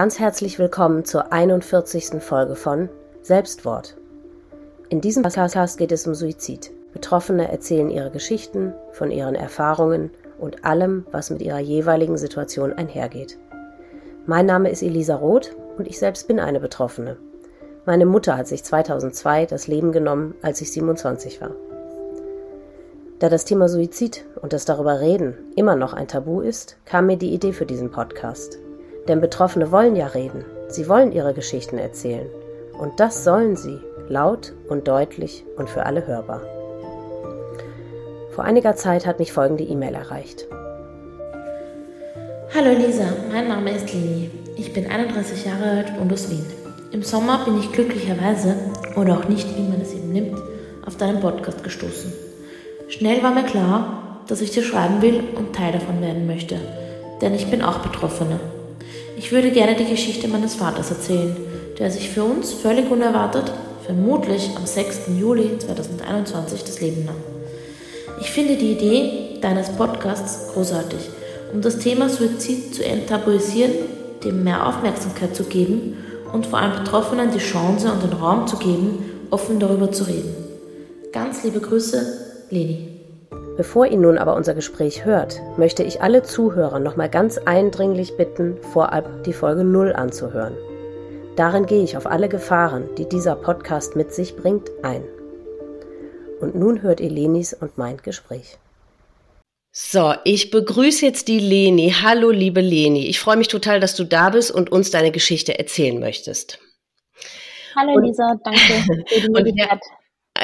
Ganz herzlich willkommen zur 41. Folge von Selbstwort. In diesem Podcast geht es um Suizid. Betroffene erzählen ihre Geschichten von ihren Erfahrungen und allem, was mit ihrer jeweiligen Situation einhergeht. Mein Name ist Elisa Roth und ich selbst bin eine Betroffene. Meine Mutter hat sich 2002 das Leben genommen, als ich 27 war. Da das Thema Suizid und das darüber reden immer noch ein Tabu ist, kam mir die Idee für diesen Podcast. Denn Betroffene wollen ja reden, sie wollen ihre Geschichten erzählen. Und das sollen sie, laut und deutlich und für alle hörbar. Vor einiger Zeit hat mich folgende E-Mail erreicht. Hallo Lisa, mein Name ist Lini. Ich bin 31 Jahre alt und aus Wien. Im Sommer bin ich glücklicherweise, oder auch nicht, wie man es eben nimmt, auf deinen Podcast gestoßen. Schnell war mir klar, dass ich dir schreiben will und Teil davon werden möchte, denn ich bin auch Betroffene. Ich würde gerne die Geschichte meines Vaters erzählen, der sich für uns völlig unerwartet, vermutlich am 6. Juli 2021 das Leben nahm. Ich finde die Idee deines Podcasts großartig, um das Thema Suizid zu enttabuisieren, dem mehr Aufmerksamkeit zu geben und vor allem Betroffenen die Chance und den Raum zu geben, offen darüber zu reden. Ganz liebe Grüße, Leni. Bevor ihr nun aber unser Gespräch hört, möchte ich alle Zuhörer nochmal ganz eindringlich bitten, vorab die Folge 0 anzuhören. Darin gehe ich auf alle Gefahren, die dieser Podcast mit sich bringt, ein. Und nun hört ihr Lenis und mein Gespräch. So, ich begrüße jetzt die Leni. Hallo, liebe Leni. Ich freue mich total, dass du da bist und uns deine Geschichte erzählen möchtest. Hallo Lisa, danke für die Möglichkeit.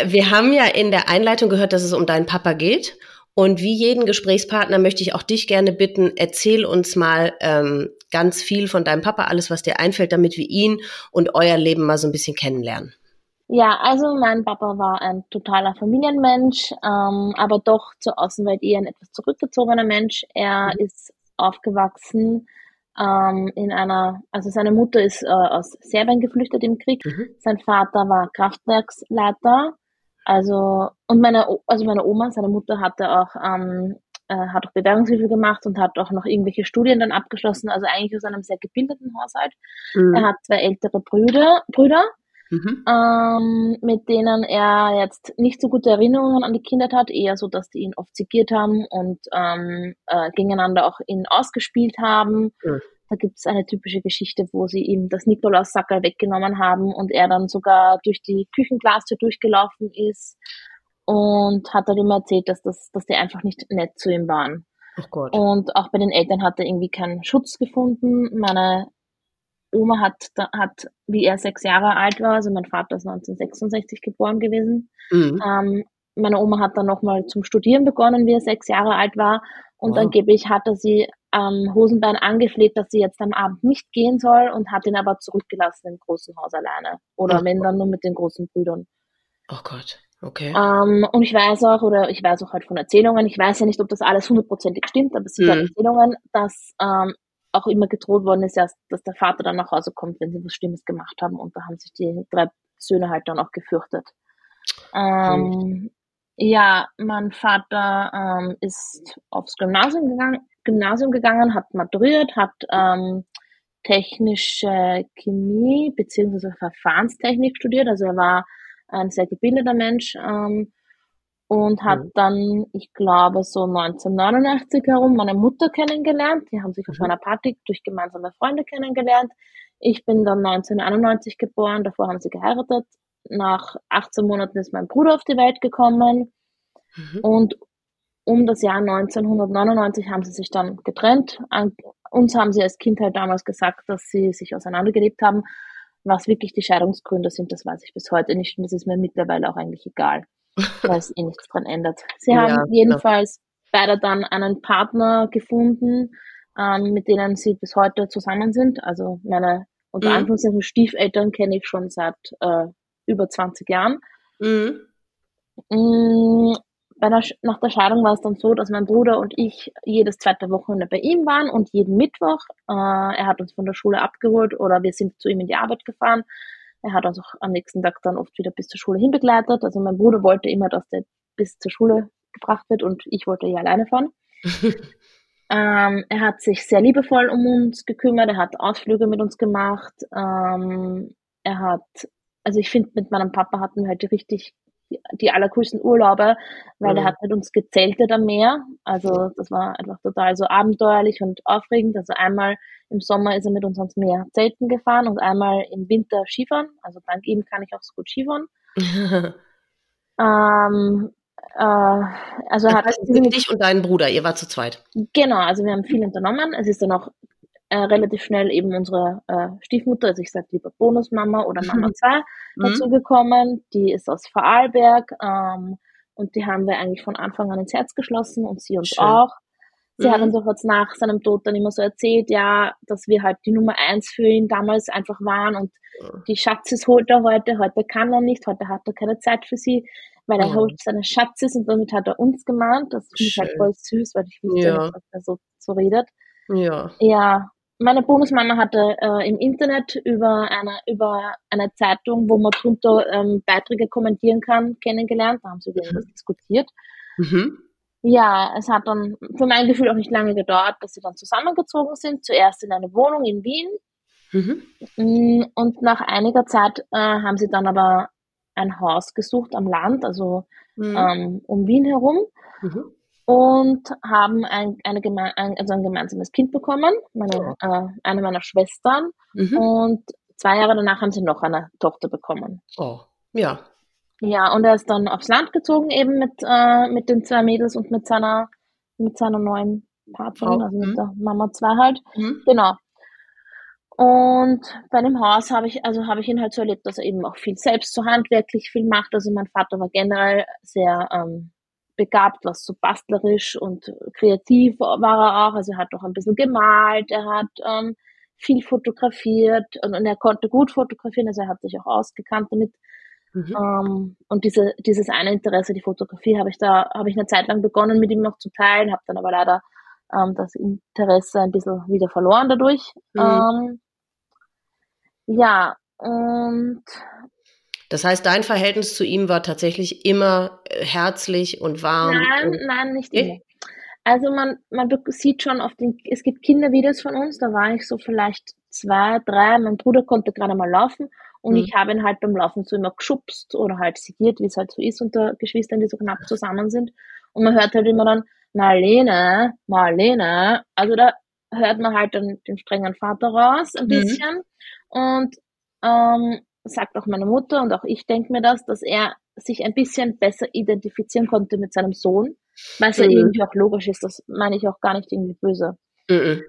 Wir haben ja in der Einleitung gehört, dass es um deinen Papa geht. Und wie jeden Gesprächspartner möchte ich auch dich gerne bitten, erzähl uns mal ähm, ganz viel von deinem Papa, alles, was dir einfällt, damit wir ihn und euer Leben mal so ein bisschen kennenlernen. Ja, also mein Papa war ein totaler Familienmensch, ähm, aber doch zur Außenwelt eher ein etwas zurückgezogener Mensch. Er mhm. ist aufgewachsen ähm, in einer, also seine Mutter ist äh, aus Serbien geflüchtet im Krieg. Mhm. Sein Vater war Kraftwerksleiter. Also und meine, also meine Oma, seine Mutter hatte auch ähm, äh, hat auch Bewährungshilfe gemacht und hat auch noch irgendwelche Studien dann abgeschlossen. Also eigentlich aus einem sehr gebildeten Haushalt. Mhm. Er hat zwei ältere Brüder, Brüder Mhm. Ähm, mit denen er jetzt nicht so gute Erinnerungen an die Kindheit hat, eher so, dass die ihn oft zigiert haben und ähm, äh, gegeneinander auch ihn ausgespielt haben. Mhm. Da gibt es eine typische Geschichte, wo sie ihm das Nikolaussackerl weggenommen haben und er dann sogar durch die Küchenglastür durchgelaufen ist und hat dann immer erzählt, dass, das, dass die einfach nicht nett zu ihm waren. Oh und auch bei den Eltern hat er irgendwie keinen Schutz gefunden. Meine Oma hat, hat, wie er sechs Jahre alt war, also mein Vater ist 1966 geboren gewesen. Mhm. Ähm, meine Oma hat dann nochmal zum Studieren begonnen, wie er sechs Jahre alt war. Und wow. angeblich hatte sie ähm, Hosenbein angefleht, dass sie jetzt am Abend nicht gehen soll und hat ihn aber zurückgelassen im großen Haus alleine. Oder oh wenn dann nur mit den großen Brüdern. Oh Gott, okay. Ähm, und ich weiß auch, oder ich weiß auch halt von Erzählungen, ich weiß ja nicht, ob das alles hundertprozentig stimmt, aber sicher mhm. Erzählungen, dass ähm, auch immer gedroht worden ist, dass der Vater dann nach Hause kommt, wenn sie was Schlimmes gemacht haben. Und da haben sich die drei Söhne halt dann auch gefürchtet. Ähm, ja, mein Vater ähm, ist aufs Gymnasium gegangen, Gymnasium gegangen, hat maturiert, hat ähm, technische Chemie beziehungsweise Verfahrenstechnik studiert. Also er war ein sehr gebildeter Mensch, ähm, und hat mhm. dann, ich glaube, so 1989 herum meine Mutter kennengelernt. Die haben sich auf mhm. einer Party durch gemeinsame Freunde kennengelernt. Ich bin dann 1991 geboren, davor haben sie geheiratet. Nach 18 Monaten ist mein Bruder auf die Welt gekommen. Mhm. Und um das Jahr 1999 haben sie sich dann getrennt. An uns haben sie als Kind halt damals gesagt, dass sie sich auseinandergelebt haben. Was wirklich die Scheidungsgründe sind, das weiß ich bis heute nicht. Und das ist mir mittlerweile auch eigentlich egal weil es eh nichts dran ändert. Sie ja, haben jedenfalls ja. beide dann einen Partner gefunden, ähm, mit denen sie bis heute zusammen sind. Also meine unter mhm. Anführungszeichen Stiefeltern kenne ich schon seit äh, über 20 Jahren. Mhm. Bei der, nach der Scheidung war es dann so, dass mein Bruder und ich jedes zweite Wochenende bei ihm waren und jeden Mittwoch. Äh, er hat uns von der Schule abgeholt oder wir sind zu ihm in die Arbeit gefahren. Er hat uns auch am nächsten Tag dann oft wieder bis zur Schule hinbegleitet. Also mein Bruder wollte immer, dass der bis zur Schule gebracht wird und ich wollte ja alleine fahren. Ähm, er hat sich sehr liebevoll um uns gekümmert, er hat Ausflüge mit uns gemacht, ähm, er hat, also ich finde, mit meinem Papa hatten wir halt die richtig die, die allercoolsten Urlaube, weil mhm. er hat mit uns gezeltet am Meer. Also das war einfach total so abenteuerlich und aufregend. Also einmal im Sommer ist er mit uns ans Meer zelten gefahren und einmal im Winter Skifahren. Also dank ihm kann ich auch so gut Skifahren. ähm, äh, also das hat heißt, dich und deinen Bruder, ihr war zu zweit. Genau, also wir haben viel unternommen. Es ist dann auch äh, relativ schnell eben unsere äh, Stiefmutter, also ich sage lieber Bonusmama oder Mama 2, mhm. dazu gekommen. Die ist aus Vorarlberg ähm, und die haben wir eigentlich von Anfang an ins Herz geschlossen und sie uns Schön. auch. Sie mhm. hat uns auch jetzt nach seinem Tod dann immer so erzählt, ja, dass wir halt die Nummer eins für ihn damals einfach waren und die Schatzes holt er heute, heute kann er nicht, heute hat er keine Zeit für sie weil er ja. holt seine Schatzes und damit hat er uns gemahnt. Das finde ich halt voll süß, weil ich wusste, ja. dass er so, so redet. Ja. Ja. Meine Bonusmama hatte äh, im Internet über eine, über eine Zeitung, wo man drunter ähm, Beiträge kommentieren kann, kennengelernt. Da haben sie über mhm. irgendwas diskutiert. Mhm. Ja, es hat dann für mein Gefühl auch nicht lange gedauert, dass sie dann zusammengezogen sind. Zuerst in eine Wohnung in Wien. Mhm. Mm, und nach einiger Zeit äh, haben sie dann aber ein Haus gesucht am Land, also mhm. ähm, um Wien herum. Und haben ein, eine ein, also ein gemeinsames Kind bekommen, meine, oh. äh, eine meiner Schwestern. Mhm. Und zwei Jahre danach haben sie noch eine Tochter bekommen. Oh, ja. Ja, und er ist dann aufs Land gezogen, eben mit, äh, mit den zwei Mädels und mit seiner, mit seiner neuen Partnerin, oh. also mit mhm. der Mama zwei halt. Mhm. Genau. Und bei dem Haus habe ich, also habe ich ihn halt so erlebt, dass er eben auch viel selbst so handwerklich viel macht. Also mein Vater war generell sehr ähm, begabt, was so bastlerisch und kreativ war er auch. Also er hat auch ein bisschen gemalt, er hat ähm, viel fotografiert und, und er konnte gut fotografieren, also er hat sich auch ausgekannt damit. Mhm. Ähm, und diese, dieses eine Interesse, die Fotografie, habe ich da, habe ich eine Zeit lang begonnen, mit ihm noch zu teilen, habe dann aber leider ähm, das Interesse ein bisschen wieder verloren dadurch. Mhm. Ähm, ja, und das heißt, dein Verhältnis zu ihm war tatsächlich immer äh, herzlich und warm? Nein, und nein, nicht immer. Also man, man sieht schon auf den, es gibt Kindervideos von uns, da war ich so vielleicht zwei, drei, mein Bruder konnte gerade mal laufen und mhm. ich habe ihn halt beim Laufen so immer geschubst oder halt segiert, wie es halt so ist unter Geschwistern, die so knapp zusammen sind. Und man hört halt immer dann, Marlene, Marlene, also da hört man halt dann den strengen Vater raus ein mhm. bisschen. Und ähm, sagt auch meine Mutter und auch ich denke mir das, dass er sich ein bisschen besser identifizieren konnte mit seinem Sohn, was mhm. ja irgendwie auch logisch ist, das meine ich auch gar nicht irgendwie böse. Mhm.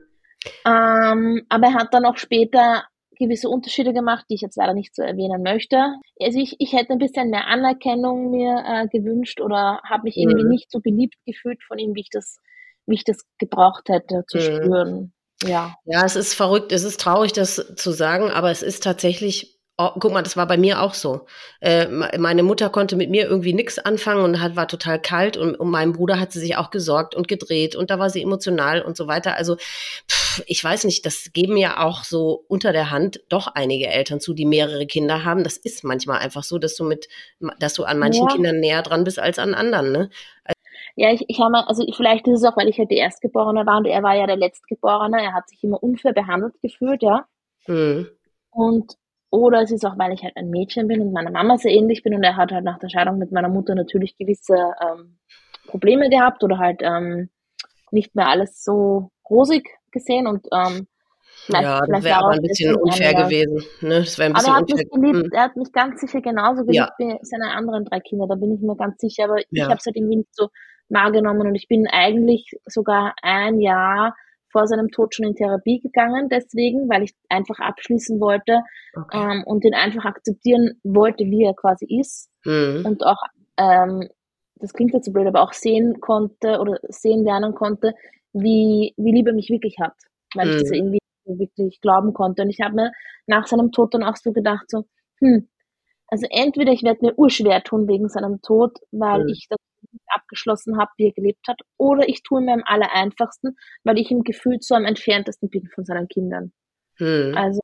Ähm, aber er hat dann auch später gewisse Unterschiede gemacht, die ich jetzt leider nicht so erwähnen möchte. Also ich, ich hätte ein bisschen mehr Anerkennung mir äh, gewünscht oder habe mich irgendwie mhm. nicht so geliebt gefühlt von ihm, wie ich das, wie ich das gebraucht hätte zu mhm. spüren. Ja. Ja, es ist verrückt, es ist traurig, das zu sagen, aber es ist tatsächlich Oh, guck mal, das war bei mir auch so. Äh, meine Mutter konnte mit mir irgendwie nichts anfangen und hat, war total kalt und um meinen Bruder hat sie sich auch gesorgt und gedreht und da war sie emotional und so weiter. Also pff, ich weiß nicht, das geben ja auch so unter der Hand doch einige Eltern zu, die mehrere Kinder haben. Das ist manchmal einfach so, dass du mit, dass du an manchen ja. Kindern näher dran bist als an anderen. Ne? Ja, ich, ich habe also vielleicht ist es auch, weil ich halt die Erstgeborene war und er war ja der Letztgeborene. Er hat sich immer unfair behandelt gefühlt, ja. Mhm. Und oder es ist auch, weil ich halt ein Mädchen bin und meiner Mama sehr ähnlich bin und er hat halt nach der Scheidung mit meiner Mutter natürlich gewisse ähm, Probleme gehabt oder halt ähm, nicht mehr alles so rosig gesehen und ähm, Vielleicht, ja, das wäre aber ein bisschen unfair gewesen. Ne? Das ein bisschen aber er hat mich geliebt, hm. er hat mich ganz sicher genauso geliebt ja. wie seine anderen drei Kinder, da bin ich mir ganz sicher, aber ja. ich habe es halt irgendwie nicht so wahrgenommen und ich bin eigentlich sogar ein Jahr vor seinem Tod schon in Therapie gegangen, deswegen, weil ich einfach abschließen wollte okay. ähm, und ihn einfach akzeptieren wollte, wie er quasi ist mhm. und auch, ähm, das klingt jetzt so blöd, aber auch sehen konnte oder sehen lernen konnte, wie, wie lieb er mich wirklich hat, weil mhm. ich das irgendwie wirklich glauben konnte. Und ich habe mir nach seinem Tod dann auch so gedacht, so, hm, also entweder ich werde mir urschwer tun wegen seinem Tod, weil mhm. ich das abgeschlossen habe, wie er gelebt hat, oder ich tue mir am aller einfachsten, weil ich im Gefühl so am entferntesten bin von seinen Kindern. Mhm. Also,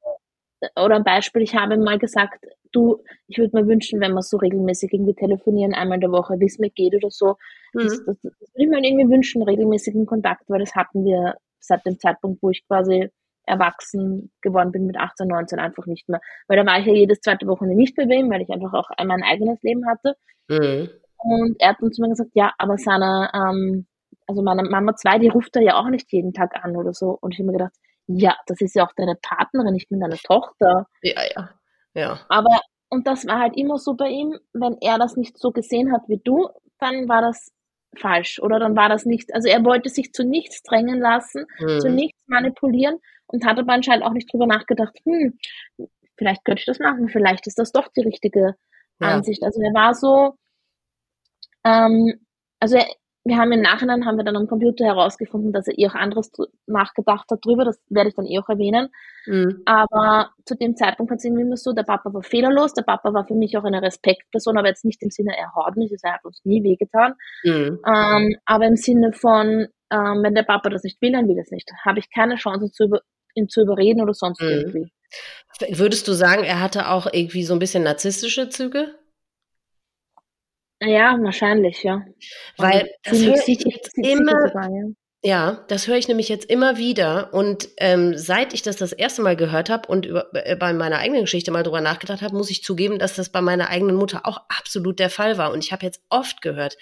oder ein Beispiel, ich habe mal gesagt, du, ich würde mir wünschen, wenn wir so regelmäßig irgendwie telefonieren, einmal in der Woche, wie es mir geht oder so, Mhm. Das, das, das würde ich mir irgendwie wünschen, regelmäßigen Kontakt, weil das hatten wir seit dem Zeitpunkt, wo ich quasi erwachsen geworden bin mit 18, 19 einfach nicht mehr. Weil da war ich ja jedes zweite Wochenende nicht bei wem, weil ich einfach auch mein eigenes Leben hatte. Mhm. Und er hat dann zu mir gesagt, ja, aber seine, ähm, also meine Mama 2, die ruft er ja auch nicht jeden Tag an oder so. Und ich habe mir gedacht, ja, das ist ja auch deine Partnerin, ich bin deine Tochter. Ja, ja. Ja. Aber, und das war halt immer so bei ihm, wenn er das nicht so gesehen hat wie du, dann war das falsch oder dann war das nicht, also er wollte sich zu nichts drängen lassen, mhm. zu nichts manipulieren und hat aber anscheinend auch nicht drüber nachgedacht, hm, vielleicht könnte ich das machen, vielleicht ist das doch die richtige ja. Ansicht. Also er war so, ähm, also er, wir haben im Nachhinein, haben wir dann am Computer herausgefunden, dass er eh auch anderes nachgedacht hat drüber, das werde ich dann eh auch erwähnen. Mhm. Aber zu dem Zeitpunkt hat es irgendwie immer so, der Papa war fehlerlos, der Papa war für mich auch eine Respektperson, aber jetzt nicht im Sinne, er haut mich, er hat uns nie wehgetan, mhm. ähm, aber im Sinne von, ähm, wenn der Papa das nicht will, dann will er es nicht. Habe ich keine Chance, zu über, ihn zu überreden oder sonst mhm. irgendwie. Würdest du sagen, er hatte auch irgendwie so ein bisschen narzisstische Züge? Ja, wahrscheinlich, ja. Weil das höre ich jetzt immer, sogar, ja. ja. das höre ich nämlich jetzt immer wieder. Und ähm, seit ich das das erste Mal gehört habe und über, äh, bei meiner eigenen Geschichte mal drüber nachgedacht habe, muss ich zugeben, dass das bei meiner eigenen Mutter auch absolut der Fall war. Und ich habe jetzt oft gehört,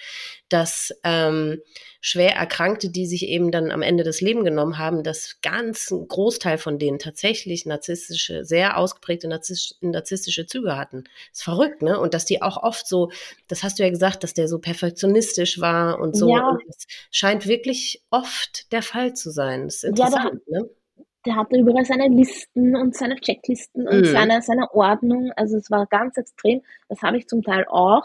dass ähm, schwer Erkrankte, die sich eben dann am Ende das Leben genommen haben, dass ganz ein Großteil von denen tatsächlich narzisstische, sehr ausgeprägte narzisstische Züge hatten. Das ist verrückt, ne? Und dass die auch oft so, das hast du ja gesagt, dass der so perfektionistisch war und so. Ja. Und das scheint wirklich oft der Fall zu sein. Das ist interessant, ja, ne? der hatte überall seine Listen und seine Checklisten und mhm. seine, seine Ordnung. Also es war ganz extrem. Das habe ich zum Teil auch.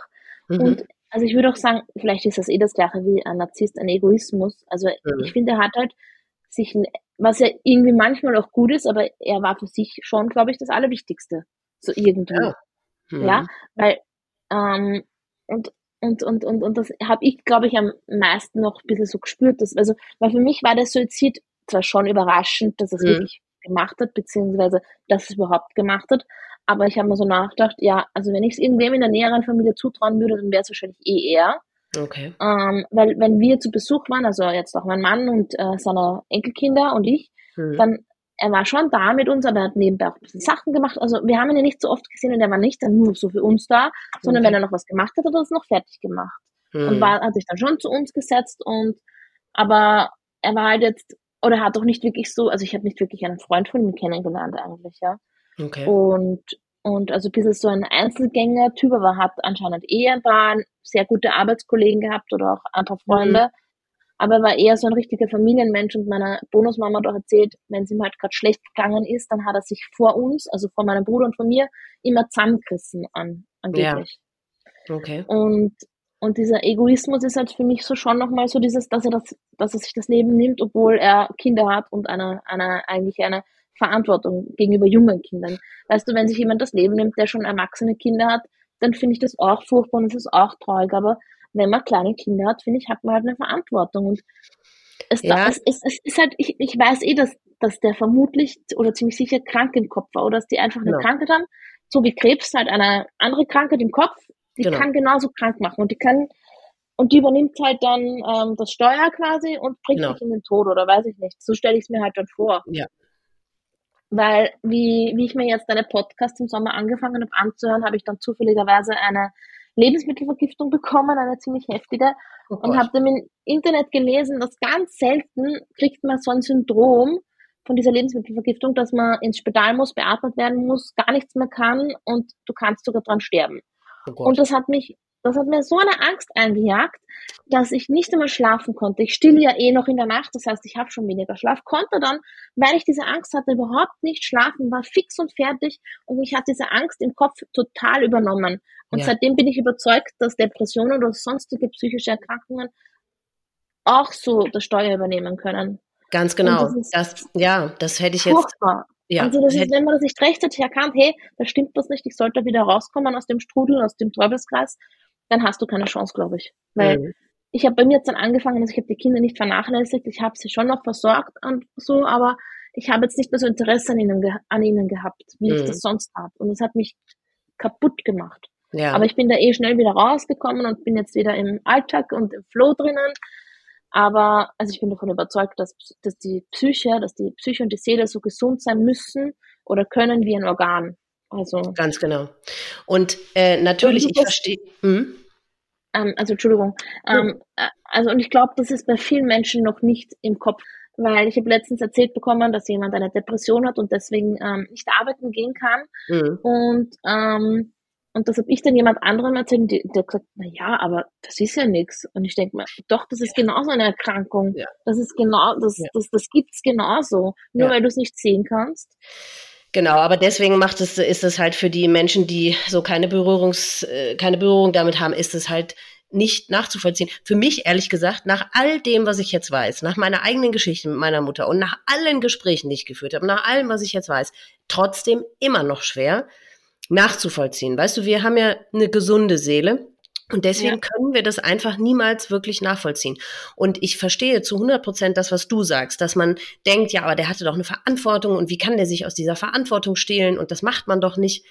Mhm. Und also ich würde auch sagen, vielleicht ist das eh das gleiche wie ein Narzisst, ein Egoismus. Also mhm. ich finde, er hat halt sich, was ja irgendwie manchmal auch gut ist, aber er war für sich schon, glaube ich, das Allerwichtigste. So irgendwie. Ja, mhm. ja weil, ähm, und, und, und, und, und das habe ich, glaube ich, am meisten noch ein bisschen so gespürt. Dass, also, weil für mich war der Suizid zwar schon überraschend, dass es mhm. wirklich gemacht hat, beziehungsweise dass es überhaupt gemacht hat, aber ich habe mir so nachgedacht, ja, also wenn ich es irgendwem in der näheren Familie zutrauen würde, dann wäre es wahrscheinlich eh er. Okay. Ähm, weil wenn wir zu Besuch waren, also jetzt auch mein Mann und äh, seine Enkelkinder und ich, hm. dann er war schon da mit uns, aber er hat nebenbei auch ein bisschen Sachen gemacht. Also wir haben ihn ja nicht so oft gesehen und er war nicht dann nur so für uns da, sondern okay. wenn er noch was gemacht hat, hat er es noch fertig gemacht. Hm. Und war, hat sich dann schon zu uns gesetzt und aber er war halt jetzt, oder hat auch nicht wirklich so, also ich habe nicht wirklich einen Freund von ihm kennengelernt eigentlich, ja. Okay. Und, und also ein bisschen so ein Einzelgänger-Typ, aber hat anscheinend eh ein paar sehr gute Arbeitskollegen gehabt oder auch ein paar Freunde. Mhm. Aber er war eher so ein richtiger Familienmensch und meiner Bonusmama hat auch erzählt, wenn es ihm halt gerade schlecht gegangen ist, dann hat er sich vor uns, also vor meinem Bruder und von mir, immer zusammengerissen an, angeblich. Ja. Okay. Und, und dieser Egoismus ist halt für mich so schon nochmal so dieses, dass er das, dass er sich das Leben nimmt, obwohl er Kinder hat und eine, eine, eigentlich eine Verantwortung gegenüber jungen Kindern. Weißt du, wenn sich jemand das Leben nimmt, der schon erwachsene Kinder hat, dann finde ich das auch furchtbar und es ist auch traurig. Aber wenn man kleine Kinder hat, finde ich, hat man halt eine Verantwortung. Und es, ja. es, es, es ist halt, ich, ich weiß eh, dass, dass der vermutlich oder ziemlich sicher krank im Kopf war oder dass die einfach eine genau. Krankheit haben, so wie Krebs halt eine andere Krankheit im Kopf, die genau. kann genauso krank machen und die kann und die übernimmt halt dann ähm, das Steuer quasi und bringt genau. dich in den Tod oder weiß ich nicht. So stelle ich es mir halt dann vor. Ja. Weil, wie, wie ich mir jetzt deine Podcasts im Sommer angefangen habe anzuhören, habe ich dann zufälligerweise eine Lebensmittelvergiftung bekommen, eine ziemlich heftige. Oh und habe dann im Internet gelesen, dass ganz selten kriegt man so ein Syndrom von dieser Lebensmittelvergiftung, dass man ins Spital muss, beatmet werden muss, gar nichts mehr kann und du kannst sogar dran sterben. Oh und das hat mich das hat mir so eine Angst eingejagt, dass ich nicht einmal schlafen konnte. Ich stille ja eh noch in der Nacht, das heißt, ich habe schon weniger Schlaf, konnte dann, weil ich diese Angst hatte, überhaupt nicht schlafen, war fix und fertig und mich hat diese Angst im Kopf total übernommen. Und ja. seitdem bin ich überzeugt, dass Depressionen oder sonstige psychische Erkrankungen auch so das Steuer übernehmen können. Ganz genau. Das, das, ja, das hätte ich jetzt. Furchtbar. Ja, also das ist, wenn man das nicht rechtzeitig erkannt, hey, da stimmt was nicht, ich sollte wieder rauskommen aus dem Strudel, aus dem Teufelskreis, dann hast du keine Chance, glaube ich. Weil mhm. ich habe bei mir jetzt dann angefangen, also ich habe die Kinder nicht vernachlässigt, ich habe sie schon noch versorgt und so, aber ich habe jetzt nicht mehr so Interesse an ihnen, an ihnen gehabt, wie mhm. ich das sonst habe. Und das hat mich kaputt gemacht. Ja. Aber ich bin da eh schnell wieder rausgekommen und bin jetzt wieder im Alltag und im Flow drinnen. Aber also ich bin davon überzeugt, dass, dass die Psyche, dass die Psyche und die Seele so gesund sein müssen oder können wie ein Organ. Also ganz genau. Und äh, natürlich, ich verstehe. Hm? Ähm, also Entschuldigung. Ähm, äh, also und ich glaube, das ist bei vielen Menschen noch nicht im Kopf, weil ich habe letztens erzählt bekommen, dass jemand eine Depression hat und deswegen ähm, nicht arbeiten gehen kann. Mhm. Und ähm, und das habe ich dann jemand anderem erzählt, der, gesagt, na ja, aber das ist ja nichts. Und ich denke mir, doch, das ist ja. genauso eine Erkrankung. Ja. Das ist genau, das, ja. das, das gibt's genauso. Nur weil du es nicht sehen kannst. Genau, aber deswegen macht es, ist es halt für die Menschen, die so keine Berührungs, äh, keine Berührung damit haben, ist es halt nicht nachzuvollziehen. Für mich, ehrlich gesagt, nach all dem, was ich jetzt weiß, nach meiner eigenen Geschichte mit meiner Mutter und nach allen Gesprächen, die ich geführt habe, nach allem, was ich jetzt weiß, trotzdem immer noch schwer nachzuvollziehen. Weißt du, wir haben ja eine gesunde Seele. Und deswegen ja. können wir das einfach niemals wirklich nachvollziehen. Und ich verstehe zu 100 Prozent das, was du sagst, dass man denkt, ja, aber der hatte doch eine Verantwortung und wie kann der sich aus dieser Verantwortung stehlen und das macht man doch nicht.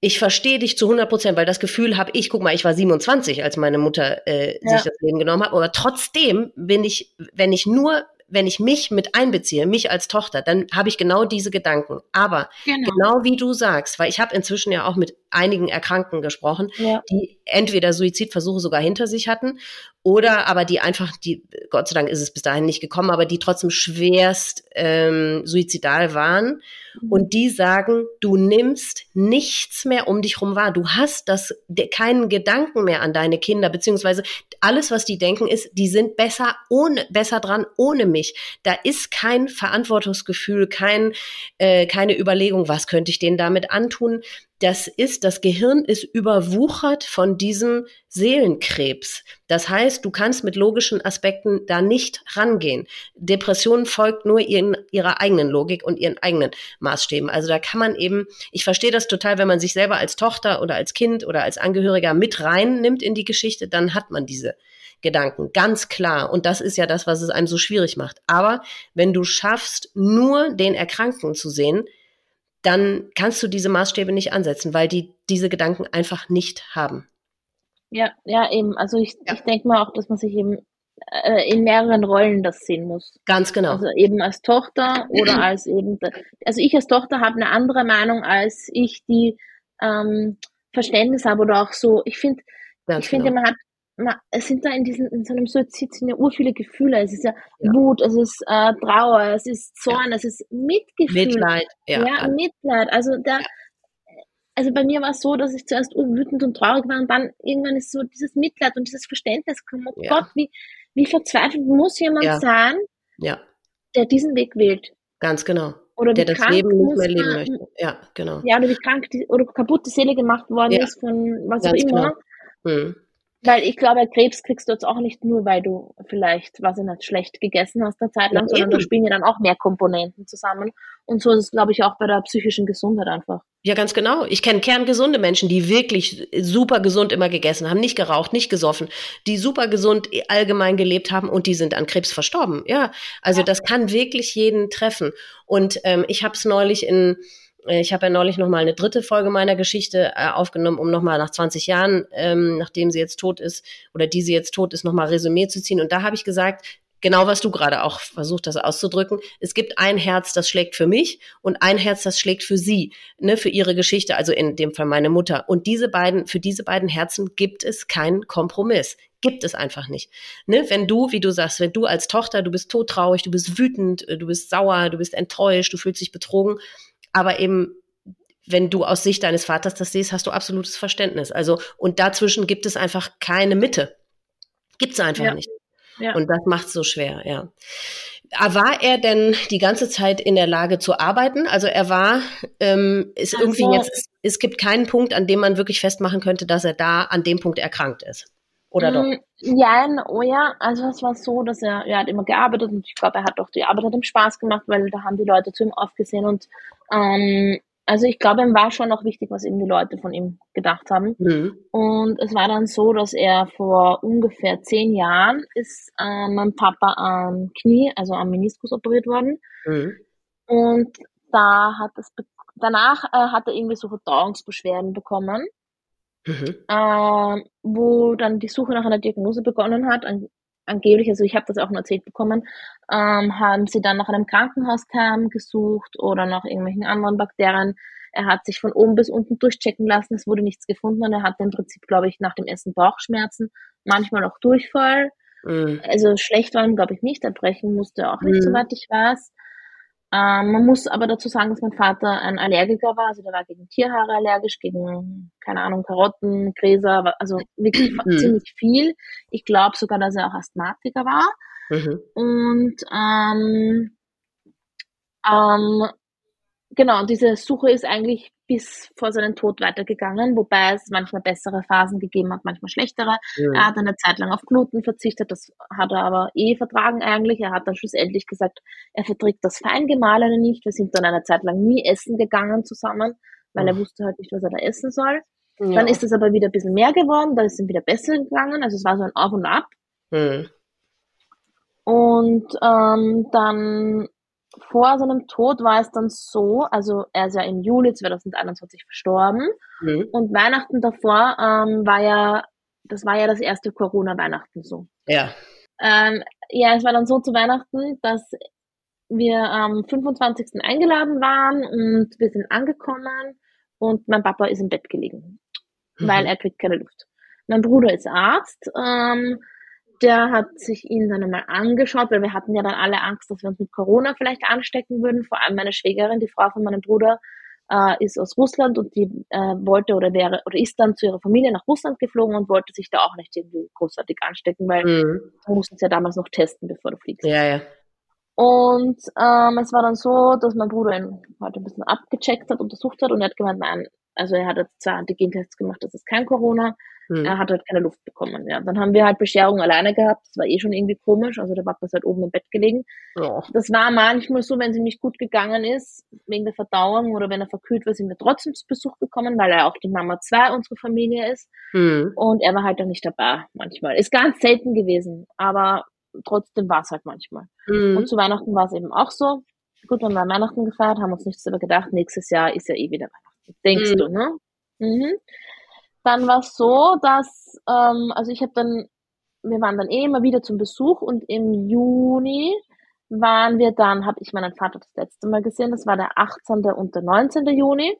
Ich verstehe dich zu 100 Prozent, weil das Gefühl habe ich, guck mal, ich war 27, als meine Mutter äh, ja. sich das Leben genommen hat, aber trotzdem bin ich, wenn ich nur wenn ich mich mit einbeziehe, mich als Tochter, dann habe ich genau diese Gedanken. Aber genau. genau, wie du sagst, weil ich habe inzwischen ja auch mit einigen Erkrankten gesprochen, ja. die entweder Suizidversuche sogar hinter sich hatten oder aber die einfach, die, Gott sei Dank ist es bis dahin nicht gekommen, aber die trotzdem schwerst ähm, suizidal waren. Mhm. Und die sagen, du nimmst nichts mehr um dich rum wahr. Du hast das, keinen Gedanken mehr an deine Kinder, beziehungsweise alles, was die denken, ist, die sind besser ohne, besser dran ohne mich. Da ist kein Verantwortungsgefühl, kein, äh, keine Überlegung, was könnte ich denen damit antun das ist, das Gehirn ist überwuchert von diesem Seelenkrebs. Das heißt, du kannst mit logischen Aspekten da nicht rangehen. Depression folgt nur ihren, ihrer eigenen Logik und ihren eigenen Maßstäben. Also da kann man eben, ich verstehe das total, wenn man sich selber als Tochter oder als Kind oder als Angehöriger mit reinnimmt in die Geschichte, dann hat man diese Gedanken, ganz klar. Und das ist ja das, was es einem so schwierig macht. Aber wenn du schaffst, nur den Erkrankten zu sehen, dann kannst du diese Maßstäbe nicht ansetzen, weil die diese Gedanken einfach nicht haben. Ja, ja, eben. Also ich, ja. ich denke mal auch, dass man sich eben äh, in mehreren Rollen das sehen muss. Ganz genau. Also eben als Tochter oder als eben, also ich als Tochter habe eine andere Meinung als ich, die ähm, Verständnis habe oder auch so. Ich finde, ich finde, genau. man hat na, es sind da in diesem, in so einem Suizid sind ja ur viele Gefühle. Es ist ja, ja. Wut, es ist äh, Trauer, es ist Zorn, ja. es ist Mitgefühl. Mitleid, ja. Ja, Mitleid. Also da, also bei mir war es so, dass ich zuerst wütend und traurig war und dann irgendwann ist so dieses Mitleid und dieses Verständnis gekommen. Oh Gott, wie, wie verzweifelt muss jemand sein, ja. der diesen Weg wählt. Ganz genau. Oder der das Leben nicht mehr leben möchte. Ja, genau. Ja, oder wie krank die, oder kaputt die Seele gemacht worden ist von was Ganz auch immer. Genau. Hm. Weil ich glaube, Krebs kriegst du jetzt auch nicht nur, weil du vielleicht, was ich nicht, schlecht gegessen hast eine Zeit lang, ja, sondern da spielen ja dann auch mehr Komponenten zusammen. Und so ist es, glaube ich, auch bei der psychischen Gesundheit einfach. Ja, ganz genau. Ich kenne kerngesunde Menschen, die wirklich super gesund immer gegessen haben, nicht geraucht, nicht gesoffen, die super gesund allgemein gelebt haben und die sind an Krebs verstorben. Ja, also ja. das kann wirklich jeden treffen. Und ähm, ich habe es neulich in ich habe ja neulich noch mal eine dritte Folge meiner Geschichte äh, aufgenommen, um noch mal nach 20 Jahren, ähm, nachdem sie jetzt tot ist oder die sie jetzt tot ist, noch mal Resümee zu ziehen. Und da habe ich gesagt, genau was du gerade auch versucht hast auszudrücken. Es gibt ein Herz, das schlägt für mich und ein Herz, das schlägt für sie, ne, für ihre Geschichte, also in dem Fall meine Mutter. Und diese beiden, für diese beiden Herzen gibt es keinen Kompromiss. Gibt es einfach nicht. Ne, wenn du, wie du sagst, wenn du als Tochter, du bist todtraurig, du bist wütend, äh, du bist sauer, du bist enttäuscht, du fühlst dich betrogen, aber eben wenn du aus Sicht deines Vaters das siehst, hast du absolutes Verständnis. Also, und dazwischen gibt es einfach keine Mitte. Gibt es einfach ja. nicht. Ja. Und das macht es so schwer, ja. War er denn die ganze Zeit in der Lage zu arbeiten? Also er war, ähm, ist also, irgendwie jetzt, es gibt keinen Punkt, an dem man wirklich festmachen könnte, dass er da an dem Punkt erkrankt ist. Oder doch? Mm, ja, oh ja, also es war so, dass er, er hat immer gearbeitet und ich glaube, er hat auch die Arbeit hat ihm Spaß gemacht, weil da haben die Leute zu ihm aufgesehen und ähm, also ich glaube, ihm war schon noch wichtig, was eben die Leute von ihm gedacht haben. Mhm. Und es war dann so, dass er vor ungefähr zehn Jahren ist äh, mein Papa am Knie, also am Meniskus operiert worden. Mhm. Und da hat es danach äh, hat er irgendwie so Verdauungsbeschwerden bekommen. Mhm. äh, wo dann die Suche nach einer Diagnose begonnen hat. An, angeblich, also ich habe das auch nur erzählt bekommen, ähm, haben sie dann nach einem Krankenhauskern gesucht oder nach irgendwelchen anderen Bakterien. Er hat sich von oben bis unten durchchecken lassen, es wurde nichts gefunden und er hatte im Prinzip, glaube ich, nach dem Essen Bauchschmerzen, manchmal auch Durchfall. Mhm. Also schlecht war ihm, glaube ich, nicht. Erbrechen musste er auch nicht, mhm. soweit ich weiß. Ähm, man muss aber dazu sagen, dass mein Vater ein Allergiker war. Also der war gegen Tierhaare allergisch, gegen, keine Ahnung, Karotten, Gräser, also wirklich mhm. ziemlich viel. Ich glaube sogar, dass er auch Asthmatiker war. Mhm. Und ähm, ähm, genau, diese Suche ist eigentlich bis vor seinem Tod weitergegangen, wobei es manchmal bessere Phasen gegeben hat, manchmal schlechtere. Ja. Er hat eine Zeit lang auf Gluten verzichtet, das hat er aber eh vertragen eigentlich. Er hat dann schlussendlich gesagt, er verträgt das Feingemahlene nicht. Wir sind dann eine Zeit lang nie essen gegangen zusammen, weil er wusste halt nicht, was er da essen soll. Ja. Dann ist es aber wieder ein bisschen mehr geworden, da ist es wieder besser gegangen, also es war so ein Auf und Ab. Mhm. Und ähm, dann vor seinem Tod war es dann so, also er ist ja im Juli 2021 verstorben mhm. und Weihnachten davor ähm, war ja, das war ja das erste Corona-Weihnachten so. Ja. Ähm, ja, es war dann so zu Weihnachten, dass wir am 25. eingeladen waren und wir sind angekommen und mein Papa ist im Bett gelegen, mhm. weil er kriegt keine Luft. Mein Bruder ist Arzt, ähm, der hat sich ihn dann einmal angeschaut, weil wir hatten ja dann alle Angst, dass wir uns mit Corona vielleicht anstecken würden. Vor allem meine Schwägerin, die Frau von meinem Bruder, äh, ist aus Russland und die äh, wollte oder wäre oder ist dann zu ihrer Familie nach Russland geflogen und wollte sich da auch nicht irgendwie großartig anstecken, weil mhm. du musst es ja damals noch testen, bevor du fliegst. Ja, ja. Und ähm, es war dann so, dass mein Bruder ihn heute ein bisschen abgecheckt hat, untersucht hat und er hat gemeint, nein, also er hat jetzt zwei Antigentests gemacht, das ist kein Corona. Hm. Er hat halt keine Luft bekommen. Ja, dann haben wir halt Bescherung alleine gehabt. Das war eh schon irgendwie komisch. Also der Papa ist halt oben im Bett gelegen. Oh. Das war manchmal so, wenn es ihm nicht gut gegangen ist, wegen der Verdauung oder wenn er verkühlt war, sind wir trotzdem zu Besuch gekommen, weil er auch die Mama 2 unserer Familie ist. Hm. Und er war halt dann nicht dabei manchmal. Ist ganz selten gewesen, aber trotzdem war es halt manchmal. Hm. Und zu Weihnachten war es eben auch so. Gut, wir haben Weihnachten gefeiert, haben uns nichts darüber gedacht, nächstes Jahr ist ja eh wieder Weihnachten. Denkst hm. du, ne? Mhm. Dann war es so, dass, ähm, also ich habe dann, wir waren dann eh immer wieder zum Besuch und im Juni waren wir dann, habe ich meinen Vater das letzte Mal gesehen, das war der 18. und der 19. Juni.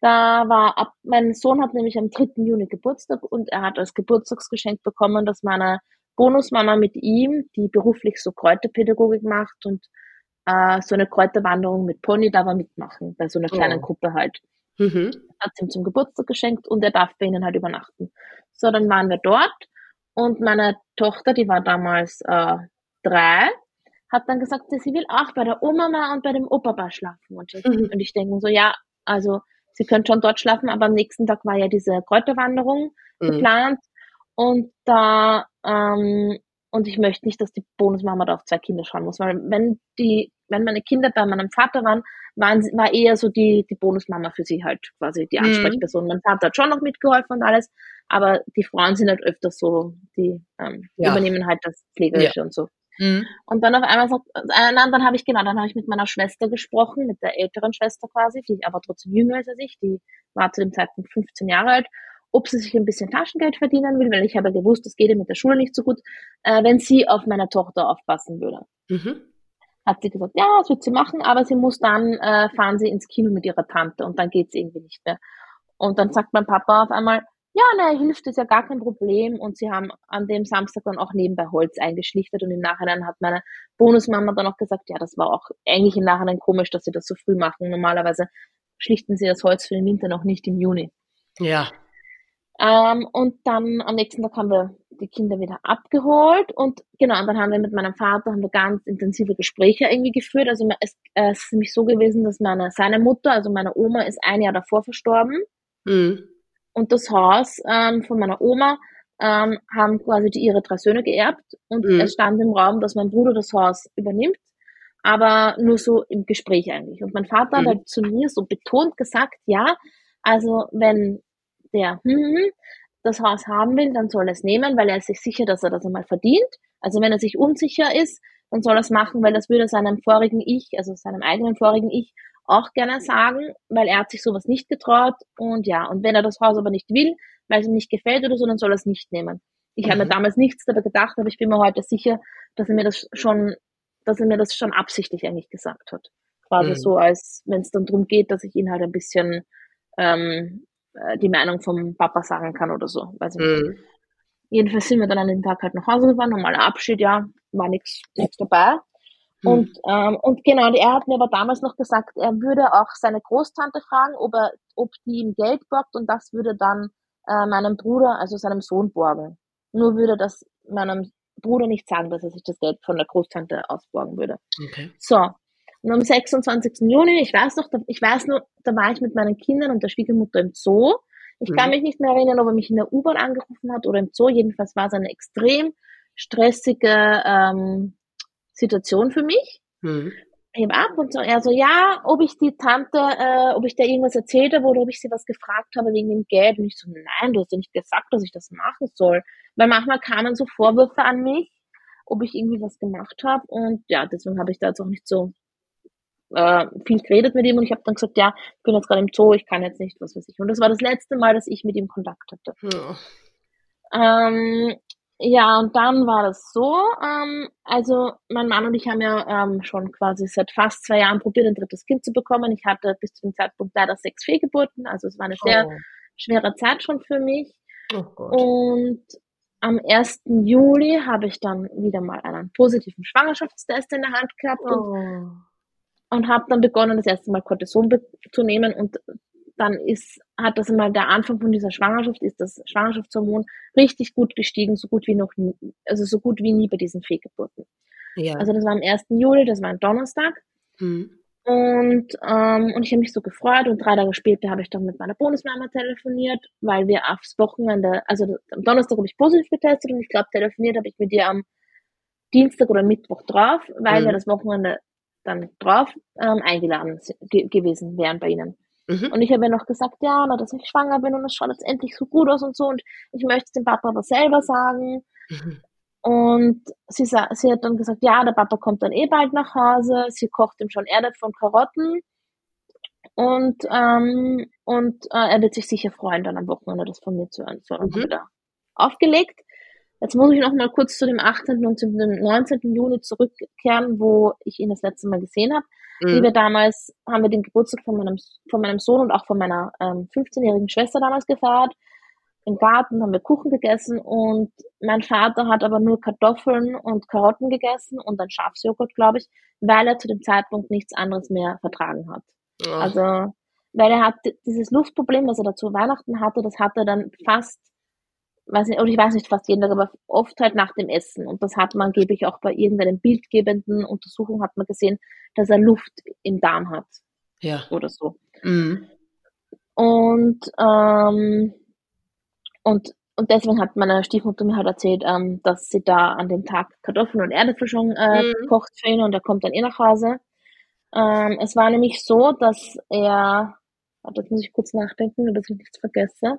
Da war ab, mein Sohn hat nämlich am 3. Juni Geburtstag und er hat als Geburtstagsgeschenk bekommen, dass meine Bonusmama mit ihm, die beruflich so Kräuterpädagogik macht und äh, so eine Kräuterwanderung mit Pony da war mitmachen, bei so einer kleinen oh. Gruppe halt. Mhm. Hat ihm zum Geburtstag geschenkt und er darf bei ihnen halt übernachten. So, dann waren wir dort und meine Tochter, die war damals äh, drei, hat dann gesagt, sie will auch bei der Oma und bei dem Opa schlafen. Und ich, mhm. und ich denke so, ja, also sie können schon dort schlafen, aber am nächsten Tag war ja diese Kräuterwanderung mhm. geplant und da ähm, und ich möchte nicht, dass die Bonusmama da auf zwei Kinder schauen muss, weil wenn die, wenn meine Kinder bei meinem Vater waren, waren war eher so die, die Bonusmama für sie halt quasi die mhm. Ansprechperson. Mhm. Mein Vater hat schon noch mitgeholfen und alles, aber die Frauen sind halt öfters so, die ähm, ja. übernehmen halt das Pflegerische ja. und so. Mhm. Und dann auf einmal sagt, äh, dann habe ich genau, dann habe ich mit meiner Schwester gesprochen, mit der älteren Schwester quasi, die aber trotzdem jünger ist als ich, die war zu dem Zeitpunkt 15 Jahre alt ob sie sich ein bisschen Taschengeld verdienen will, weil ich habe gewusst, das geht ihr mit der Schule nicht so gut, äh, wenn sie auf meine Tochter aufpassen würde. Mhm. Hat sie gesagt, ja, das wird sie machen, aber sie muss dann, äh, fahren sie ins Kino mit ihrer Tante und dann geht's irgendwie nicht mehr. Und dann sagt mein Papa auf einmal, ja, ne, hilft ist ja gar kein Problem. Und sie haben an dem Samstag dann auch nebenbei Holz eingeschlichtet und im Nachhinein hat meine Bonusmama dann auch gesagt, ja, das war auch eigentlich im Nachhinein komisch, dass sie das so früh machen. Normalerweise schlichten sie das Holz für den Winter noch nicht im Juni. Ja. Ähm, und dann am nächsten Tag haben wir die Kinder wieder abgeholt und genau, und dann haben wir mit meinem Vater haben wir ganz intensive Gespräche irgendwie geführt. Also es, es ist nämlich so gewesen, dass meine, seine Mutter, also meine Oma, ist ein Jahr davor verstorben. Mhm. Und das Haus ähm, von meiner Oma ähm, haben quasi die, ihre drei Söhne geerbt und mhm. es stand im Raum, dass mein Bruder das Haus übernimmt, aber nur so im Gespräch eigentlich. Und mein Vater mhm. hat halt zu mir so betont gesagt, ja, also wenn der hm, das Haus haben will, dann soll er es nehmen, weil er ist sich sicher, dass er das einmal verdient. Also wenn er sich unsicher ist, dann soll er es machen, weil das würde seinem vorigen Ich, also seinem eigenen vorigen Ich, auch gerne sagen, weil er hat sich sowas nicht getraut. Und ja, und wenn er das Haus aber nicht will, weil es ihm nicht gefällt oder so, dann soll er es nicht nehmen. Ich habe mir Mhm. damals nichts dabei gedacht, aber ich bin mir heute sicher, dass er mir das schon, dass er mir das schon absichtlich eigentlich gesagt hat. Quasi Mhm. so, als wenn es dann darum geht, dass ich ihn halt ein bisschen ähm, äh, die Meinung vom Papa sagen kann oder so. Weiß ich nicht. Mhm. Jedenfalls sind wir dann an dem Tag halt nach Hause gefahren, normaler Abschied, ja, war nichts dabei. Und, ähm, und genau, und er hat mir aber damals noch gesagt, er würde auch seine Großtante fragen, ob er, ob die ihm Geld borgt und das würde dann äh, meinem Bruder, also seinem Sohn borgen. Nur würde das meinem Bruder nicht sagen, dass er sich das Geld von der Großtante ausborgen würde. Okay. So. Und am 26. Juni, ich weiß noch, da- ich weiß nur, da war ich mit meinen Kindern und der Schwiegermutter im Zoo. Ich kann Mhm. mich nicht mehr erinnern, ob er mich in der U-Bahn angerufen hat oder im Zoo. Jedenfalls war es eine extrem stressige ähm, Situation für mich. Mhm. Ich heb ab und so, er so, ja, ob ich die Tante, äh, ob ich der irgendwas erzählt habe oder ob ich sie was gefragt habe wegen dem Geld. Und ich so, nein, du hast ja nicht gesagt, dass ich das machen soll. Weil manchmal kamen so Vorwürfe an mich, ob ich irgendwie was gemacht habe. Und ja, deswegen habe ich da jetzt auch nicht so äh, viel geredet mit ihm. Und ich habe dann gesagt, ja, ich bin jetzt gerade im Zoo, ich kann jetzt nicht, was weiß ich. Und das war das letzte Mal, dass ich mit ihm Kontakt hatte. Ja. Ähm, ja, und dann war das so, ähm, also mein Mann und ich haben ja ähm, schon quasi seit fast zwei Jahren probiert, ein drittes Kind zu bekommen. Ich hatte bis zu dem Zeitpunkt leider sechs Fehlgeburten, also es war eine sehr Oh. schwere Zeit schon für mich. oh. Und am 1. Juli habe ich dann wieder mal einen positiven Schwangerschaftstest in der Hand gehabt Oh. und habe dann begonnen, das erste Mal Cortison zu nehmen und dann ist, hat das einmal der Anfang von dieser Schwangerschaft, ist das Schwangerschaftshormon richtig gut gestiegen, so gut wie noch nie, also so gut wie nie bei diesen Fehlgeburten. Ja. Also das war am 1. Juli, das war ein Donnerstag mhm. und, ähm, und ich habe mich so gefreut und drei Tage später habe ich dann mit meiner Bonusmama telefoniert, weil wir aufs Wochenende, also am Donnerstag habe ich positiv getestet und ich glaube, telefoniert habe ich mit ihr am Dienstag oder Mittwoch drauf, weil Mhm. wir das Wochenende dann drauf ähm, eingeladen ge gewesen wären bei ihnen. Mhm. Und ich habe ihr noch gesagt, ja, na, dass ich schwanger bin und es schaut jetzt endlich so gut aus und so und ich möchte es dem Papa aber selber sagen. Mhm. Und sie, sie hat dann gesagt, ja, der Papa kommt dann eh bald nach Hause. Sie kocht ihm schon Erdäpfel und Karotten. Und, ähm, und äh, er wird sich sicher freuen, dann am Wochenende das von mir zu hören. So, Mhm. da aufgelegt. Jetzt muss ich noch mal kurz zu dem 18. und zu dem 19. Juni zurückkehren, wo ich ihn das letzte Mal gesehen habe. Wie Mhm. wir damals, haben wir den Geburtstag von meinem, von meinem Sohn und auch von meiner ähm, 15-jährigen Schwester damals gefeiert. Im Garten haben wir Kuchen gegessen und mein Vater hat aber nur Kartoffeln und Karotten gegessen und ein Schafsjoghurt, glaube ich, weil er zu dem Zeitpunkt nichts anderes mehr vertragen hat. Oh. Also, weil er hat dieses Luftproblem, was er da zu Weihnachten hatte, das hat er dann fast, weiß nicht, oder ich weiß nicht fast jeden Tag, aber oft halt nach dem Essen. Und das hat man angeblich auch bei irgendeinen bildgebenden Untersuchungen hat man gesehen, dass er Luft im Darm hat ja. oder so. Mhm. Und, ähm, und, und deswegen hat meine Stiefmutter mir halt erzählt, ähm, dass sie da an dem Tag Kartoffeln und Erdäpfel schon äh, Mhm. kocht für ihn und er kommt dann eh nach Hause. Ähm, es war nämlich so, dass er, jetzt muss ich kurz nachdenken, dass ich nichts vergesse.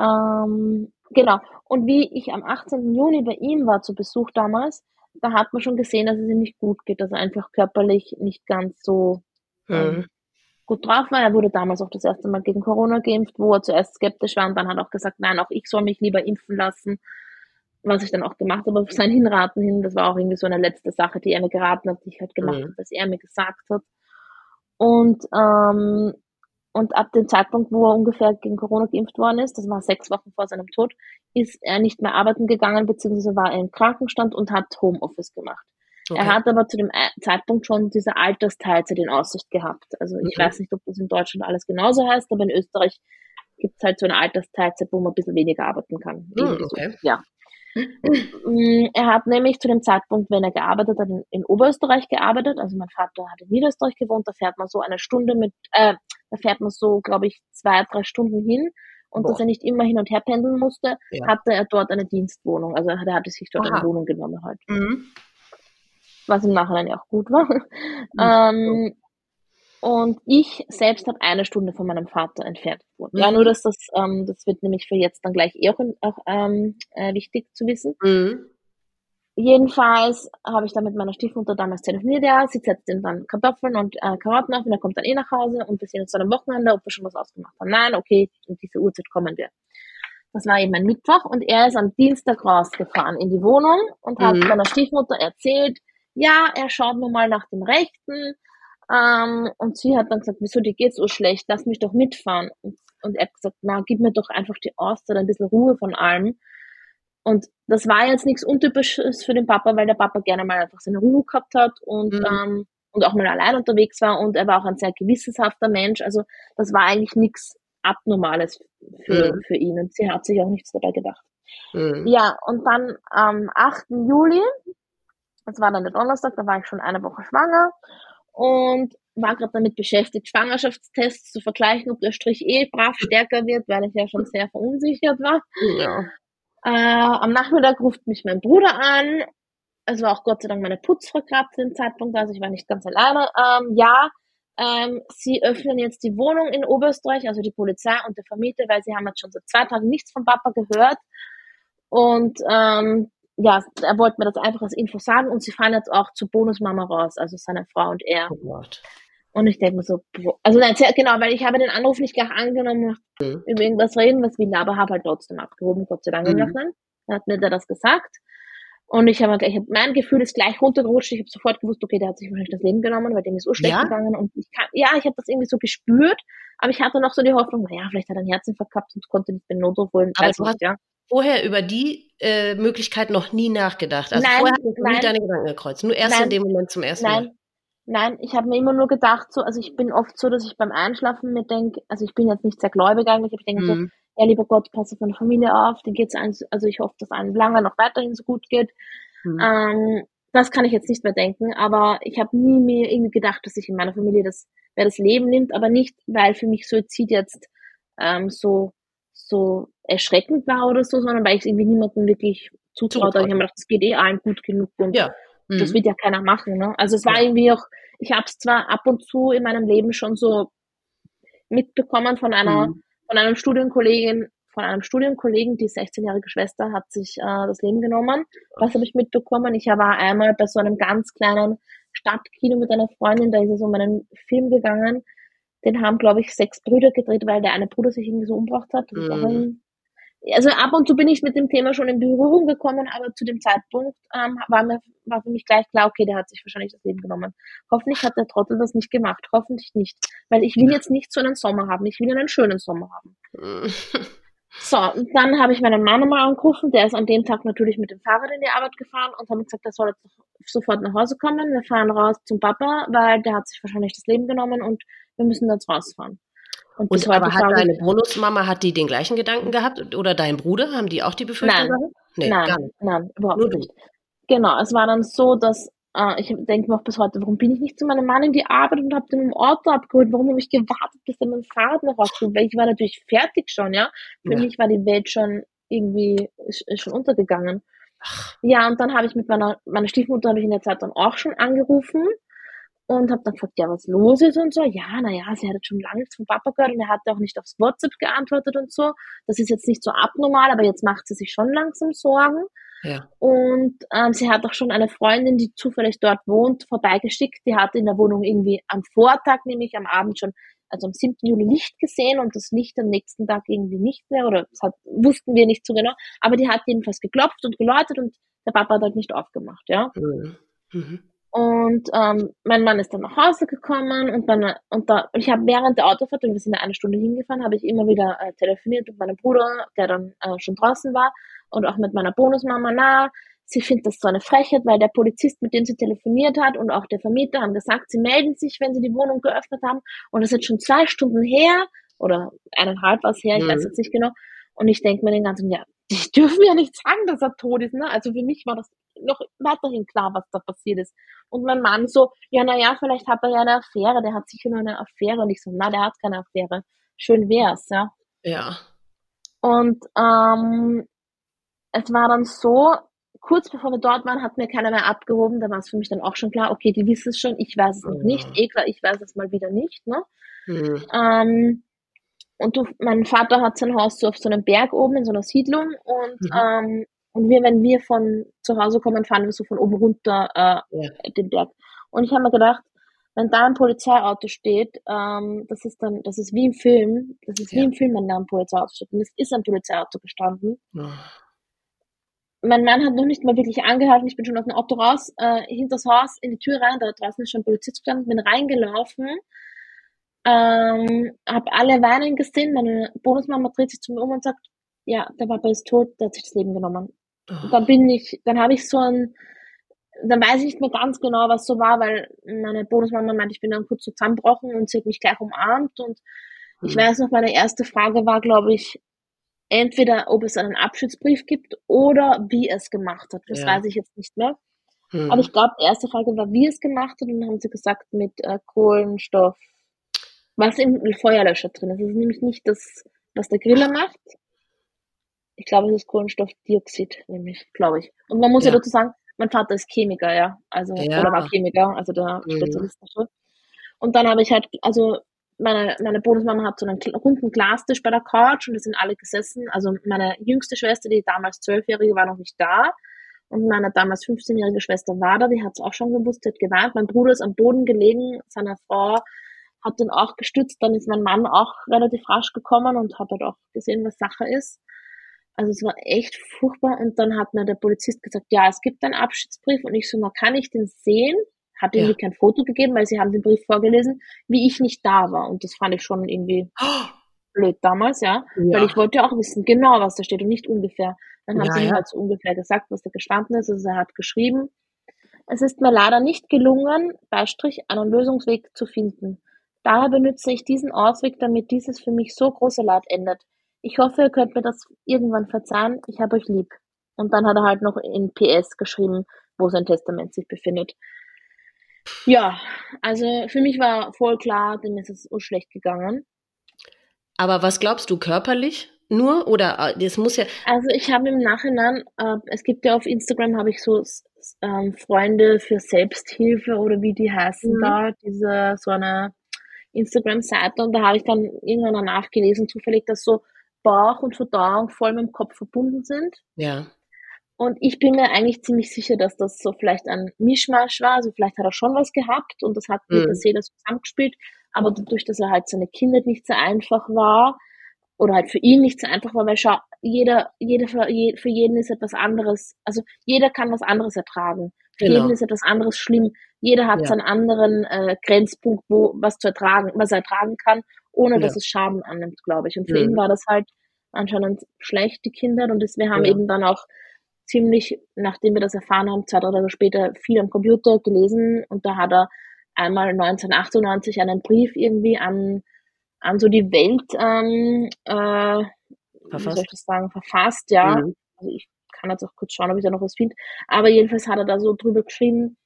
Ähm, genau. Und wie ich am 18. Juni bei ihm war zu Besuch damals, da hat man schon gesehen, dass es ihm nicht gut geht, dass er einfach körperlich nicht ganz so ähm, Mhm. gut drauf war. Er wurde damals auch das erste Mal gegen Corona geimpft, wo er zuerst skeptisch war und dann hat er auch gesagt, nein, auch ich soll mich lieber impfen lassen, was ich dann auch gemacht habe, auf sein Hinraten hin. Das war auch irgendwie so eine letzte Sache, die er mir geraten hat, die ich halt gemacht Mhm. habe, dass er mir gesagt hat. Und, ähm, und ab dem Zeitpunkt, wo er ungefähr gegen Corona geimpft worden ist, das war sechs Wochen vor seinem Tod, ist er nicht mehr arbeiten gegangen, beziehungsweise war er im Krankenstand und hat Homeoffice gemacht. Okay. Er hat aber zu dem Ei- Zeitpunkt schon diese Altersteilzeit in Aussicht gehabt. Also ich Mhm. weiß nicht, ob das in Deutschland alles genauso heißt, aber in Österreich gibt es halt so eine Altersteilzeit, wo man ein bisschen weniger arbeiten kann. So. okay. Ja. Mm, Er hat nämlich zu dem Zeitpunkt, wenn er gearbeitet hat, in, Oberösterreich gearbeitet. Also mein Vater hat in Niederösterreich gewohnt. Da fährt man so eine Stunde mit, äh, da fährt man so, glaube ich, zwei, drei Stunden hin. Und Boah. dass er nicht immer hin und her pendeln musste, Ja. hatte er dort eine Dienstwohnung. Also er hatte sich dort Aha. eine Wohnung genommen halt Mhm. was im Nachhinein ja auch gut war. Ähm, und ich selbst habe eine Stunde von meinem Vater entfernt gewohnt. Ja, Mhm. nur dass das, ähm, das wird nämlich für jetzt dann gleich eh auch, auch ähm, äh, wichtig zu wissen. Mhm. Jedenfalls habe ich dann mit meiner Stiefmutter damals telefoniert, ja, sie setzt ihm dann Kartoffeln und äh, Karotten auf und er kommt dann eh nach Hause und wir sehen uns dann am Wochenende, ob wir schon was ausgemacht haben. Nein, okay, um diese Uhrzeit kommen wir. Das war eben ein Mittwoch und er ist am Dienstag rausgefahren in die Wohnung und hat Mhm. meiner Stiefmutter erzählt, ja, er schaut nur mal nach dem Rechten. Ähm, und sie hat dann gesagt, wieso, dir geht's so schlecht, lass mich doch mitfahren. Und, und er hat gesagt, na, gib mir doch einfach die Auszeit, ein bisschen Ruhe von allem. Und das war jetzt nichts Untypisches für den Papa, weil der Papa gerne mal einfach seine Ruhe gehabt hat und, Mhm. ähm, und auch mal allein unterwegs war und er war auch ein sehr gewissenshafter Mensch. Also das war eigentlich nichts Abnormales für, Mhm. für ihn und sie hat sich auch nichts dabei gedacht. Mhm. Ja, und dann am 8. Juli, das war dann der Donnerstag, da war ich schon eine Woche schwanger und war gerade damit beschäftigt, Schwangerschaftstests zu vergleichen, ob der Strich eh brav stärker wird, weil ich ja schon sehr verunsichert war. Ja. Äh, am Nachmittag ruft mich mein Bruder an. Es war auch Gott sei Dank meine Putzfrau gerade zu dem Zeitpunkt, also ich war nicht ganz alleine. Ähm, ja, ähm, sie öffnen jetzt die Wohnung in Oberösterreich, also die Polizei und der Vermieter, weil sie haben jetzt schon seit zwei Tagen nichts vom Papa gehört. Und ähm, ja, er wollte mir das einfach als Info sagen und sie fahren jetzt auch zur Bonusmama raus, also seine Frau und er. Oh. Und ich denke mir so, also nein, sehr, genau, weil ich habe den Anruf nicht gleich angenommen, Mhm. über irgendwas reden, was will, aber habe halt trotzdem abgehoben, Gott sei Dank Mhm. Dann hat mir der das gesagt. Und ich habe ich hab, mein Gefühl ist gleich runtergerutscht. Ich habe sofort gewusst, okay, der hat sich wahrscheinlich das Leben genommen, weil dem ist so schlecht Ja? gegangen. Und ich kann, ja, ich habe das irgendwie so gespürt, aber ich hatte noch so die Hoffnung, naja, vielleicht hat er einen Herzinfarkt gehabt und konnte nicht den Notruf holen. Aber du nicht, hast- ja. Vorher über die äh, Möglichkeit noch nie nachgedacht. Also Nein, vorher hast du nie nein. deine Gedanken gekreuzt. Nur erst Nein. in dem Moment zum ersten Mal. Nein, nein, ich habe mir immer nur gedacht, so, also ich bin oft so, dass ich beim Einschlafen mir denke, also ich bin jetzt nicht sehr gläubig eigentlich, aber ich denke so, Mhm. ja, lieber Gott, pass auf meine Familie auf, denen geht's allen, also ich hoffe, dass allen lange noch weiterhin so gut geht. Mhm. Ähm, das kann ich jetzt nicht mehr denken, aber ich habe nie mir irgendwie gedacht, dass sich in meiner Familie das, wer das Leben nimmt, aber nicht, weil für mich Suizid jetzt ähm, so, so erschreckend war oder so, sondern weil ich irgendwie niemandem wirklich zutraut. Zutraut. Ich habe mir gedacht, das geht eh allen gut genug und Ja. Mhm. das wird ja keiner machen. Ne? Also es war Ja. irgendwie auch, ich habe es zwar ab und zu in meinem Leben schon so mitbekommen von einer, Mhm. von einem Studienkollegin, von einem Studienkollegen, die 16-jährige Schwester hat sich äh, das Leben genommen. Was habe ich mitbekommen? Ich war einmal bei so einem ganz kleinen Stadtkino mit einer Freundin, da ist es um einen Film gegangen. Den haben, glaube ich, sechs Brüder gedreht, weil der eine Bruder sich irgendwie so umgebracht hat. Das ist auch Mhm. ein, also ab und zu bin ich mit dem Thema schon in Berührung gekommen, aber zu dem Zeitpunkt ähm, war mir war für mich gleich klar, okay, der hat sich wahrscheinlich das Leben genommen. Hoffentlich hat der Trottel das nicht gemacht. Hoffentlich nicht. Weil ich will jetzt nicht so einen Sommer haben. Ich will einen schönen Sommer haben. So, und dann habe ich meinen Mann nochmal angerufen. Der ist an dem Tag natürlich mit dem Fahrrad in die Arbeit gefahren und habe gesagt, er soll jetzt sofort nach Hause kommen. Wir fahren raus zum Papa, weil der hat sich wahrscheinlich das Leben genommen und wir müssen jetzt rausfahren. Bis Und heute aber hat deine Bonusmama, hat die den gleichen Gedanken gehabt? Oder dein Bruder? Haben die auch die Befürchtung Nein. gehabt? Nee, nein, nein, überhaupt Nur du. nicht. Genau, es war dann so, dass äh, ich denke mir auch bis heute, warum bin ich nicht zu meinem Mann in die Arbeit und habe den im Auto abgeholt? Warum habe ich gewartet, bis er mein Fahrrad noch rauskommt? Weil ich war natürlich fertig schon, ja. Für Ja. mich war die Welt schon irgendwie ist, ist schon untergegangen. Ja, und dann habe ich mit meiner, meiner Stiefmutter habe ich in der Zeit dann auch schon angerufen und habe dann gefragt, ja, was los ist und so. Ja, naja, sie hat jetzt schon lange nichts vom Papa gehört und er hat auch nicht aufs WhatsApp geantwortet und so. Das ist jetzt nicht so abnormal, aber jetzt macht sie sich schon langsam Sorgen. Ja. Und ähm, sie hat auch schon eine Freundin, die zufällig dort wohnt, vorbeigeschickt. Die hat in der Wohnung irgendwie am Vortag, nämlich am Abend schon, also am 7. Juli Licht gesehen und das Licht am nächsten Tag irgendwie nicht mehr oder das hat, wussten wir nicht so genau. Aber die hat jedenfalls geklopft und geläutet und der Papa hat halt nicht aufgemacht, ja. Mhm. Mhm. Und ähm, mein Mann ist dann nach Hause gekommen und dann und da und ich habe während der Autofahrt, und wir sind ja eine Stunde hingefahren, habe ich immer wieder äh, telefoniert mit meinem Bruder, der dann äh, schon draußen war, und auch mit meiner Bonusmama. Na, sie findet das so eine Frechheit, weil der Polizist, mit dem sie telefoniert hat, und auch der Vermieter haben gesagt, sie melden sich, wenn sie die Wohnung geöffnet haben. Und das ist jetzt schon zwei Stunden her oder eineinhalb was her, ich Mhm. weiß jetzt nicht genau. Und ich denke mir den ganzen, ja, die dürfen ja nicht sagen, dass er tot ist. Ne? Also für mich war das noch weiterhin klar, was da passiert ist. Und mein Mann so, ja, na ja, vielleicht hat er ja eine Affäre, der hat sicher nur eine Affäre. Und ich so, na, der hat keine Affäre. Schön wär's, ja. Ja. Und ähm, es war dann so, kurz bevor wir dort waren, hat mir keiner mehr abgehoben. Da war es für mich dann auch schon klar, okay, die wissen es schon, ich weiß es noch Mhm. nicht. Eh klar, ich weiß es mal wieder nicht. Ne? Mhm. Ähm, und du, mein Vater hat sein Haus so auf so einem Berg oben in so einer Siedlung und Mhm. ähm, Und wir, wenn wir von zu Hause kommen, fahren wir so von oben runter äh, ja. den Berg. Und ich habe mir gedacht, wenn da ein Polizeiauto steht, ähm, das ist dann, das ist wie im Film, das ist ja. wie im Film, wenn da ein Polizeiauto steht. Und es ist ein Polizeiauto gestanden. Oh. Mein Mann hat noch nicht mal wirklich angehalten. Ich bin schon aus dem Auto raus, äh, hinter das Haus, in die Tür rein. Da draußen ist schon ein Polizist gestanden, bin reingelaufen, ähm, habe alle weinen gesehen. Meine Bonusmama dreht sich zu mir um und sagt, ja, der Papa ist tot, der hat sich das Leben genommen. Oh. Da bin ich, dann habe ich so ein, dann weiß ich nicht mehr ganz genau, was so war, weil meine Bonusmama meinte, ich bin dann kurz zusammenbrochen und sie hat mich gleich umarmt und mhm. ich weiß noch, meine erste Frage war, glaube ich, entweder ob es einen Abschiedsbrief gibt oder wie es gemacht hat. Das ja. weiß ich jetzt nicht mehr. Mhm. Aber ich glaube, die erste Frage war, wie es gemacht hat und dann haben sie gesagt mit äh, Kohlenstoff, was im Feuerlöscher drin ist. Das ist nämlich nicht das, was der Griller macht. Ich glaube, es ist Kohlenstoffdioxid, nämlich, glaube ich. Und man muss ja, ja dazu sagen, mein Vater ist Chemiker, ja. Also, ja. oder war Chemiker, also der mhm. Spezialist dafür. Und dann habe ich halt, also meine, meine Bonusmama hat so einen runden Glastisch bei der Couch und da sind alle gesessen. Also meine jüngste Schwester, die damals zwölfjährige, war noch nicht da. Und meine damals 15-jährige Schwester war da, die hat es auch schon gewusst, die hat gewarnt. Mein Bruder ist am Boden gelegen, seine Frau hat den auch gestützt. Dann ist mein Mann auch relativ rasch gekommen und hat halt auch gesehen, was Sache ist. Also es war echt furchtbar. Und dann hat mir der Polizist gesagt, ja, es gibt einen Abschiedsbrief. Und ich so, na, kann ich den sehen? Hat irgendwie ja. kein Foto gegeben, weil sie haben den Brief vorgelesen, wie ich nicht da war. Und das fand ich schon irgendwie oh. blöd damals, ja? ja. Weil ich wollte auch wissen, genau, was da steht und nicht ungefähr. Dann haben ja, sie mir halt so ungefähr gesagt, was da gestanden ist. Also er hat geschrieben, es ist mir leider nicht gelungen, Beistrich einen Lösungsweg zu finden. Daher benutze ich diesen Ausweg, damit dieses für mich so große Leid endet. Ich hoffe, ihr könnt mir das irgendwann verzeihen. Ich habe euch lieb. Und dann hat er halt noch in PS geschrieben, wo sein Testament sich befindet. Ja, also für mich war voll klar, dem ist es so schlecht gegangen. Aber was glaubst du körperlich? Nur oder das muss ja. Also ich habe im Nachhinein, äh, es gibt ja auf Instagram habe ich so ähm, Freunde für Selbsthilfe oder wie die heißen mhm. da, diese so eine Instagram-Seite und da habe ich dann irgendwann nachgelesen, zufällig, dass so Bauch und Verdauung voll mit dem Kopf verbunden sind. Ja. Und ich bin mir eigentlich ziemlich sicher, dass das so vielleicht ein Mischmasch war. Also vielleicht hat er schon was gehabt und das hat mit mhm. der Seele zusammengespielt. Aber dadurch, dass er halt seine Kindheit nicht so einfach war oder halt für ihn nicht so einfach war, weil schau, jeder, jeder für, für jeden ist etwas anderes. Also jeder kann was anderes ertragen. Für genau. jeden ist etwas anderes schlimm. Jeder hat ja. seinen anderen äh, Grenzpunkt, wo was zu ertragen, was er ertragen kann ohne ja. dass es Schaden annimmt, glaube ich. Und für mhm. ihn war das halt anscheinend schlecht, die Kinder. Und das, wir haben ja. eben dann auch ziemlich, nachdem wir das erfahren haben, zwei, drei Tage später viel am Computer gelesen und da hat er einmal 1998 einen Brief irgendwie an, an so die Welt, ähm, äh, verfasst. wie soll ich das sagen, verfasst, ja. Mhm. Also ich kann jetzt auch kurz schauen, ob ich da noch was finde. Aber jedenfalls hat er da so drüber geschrieben,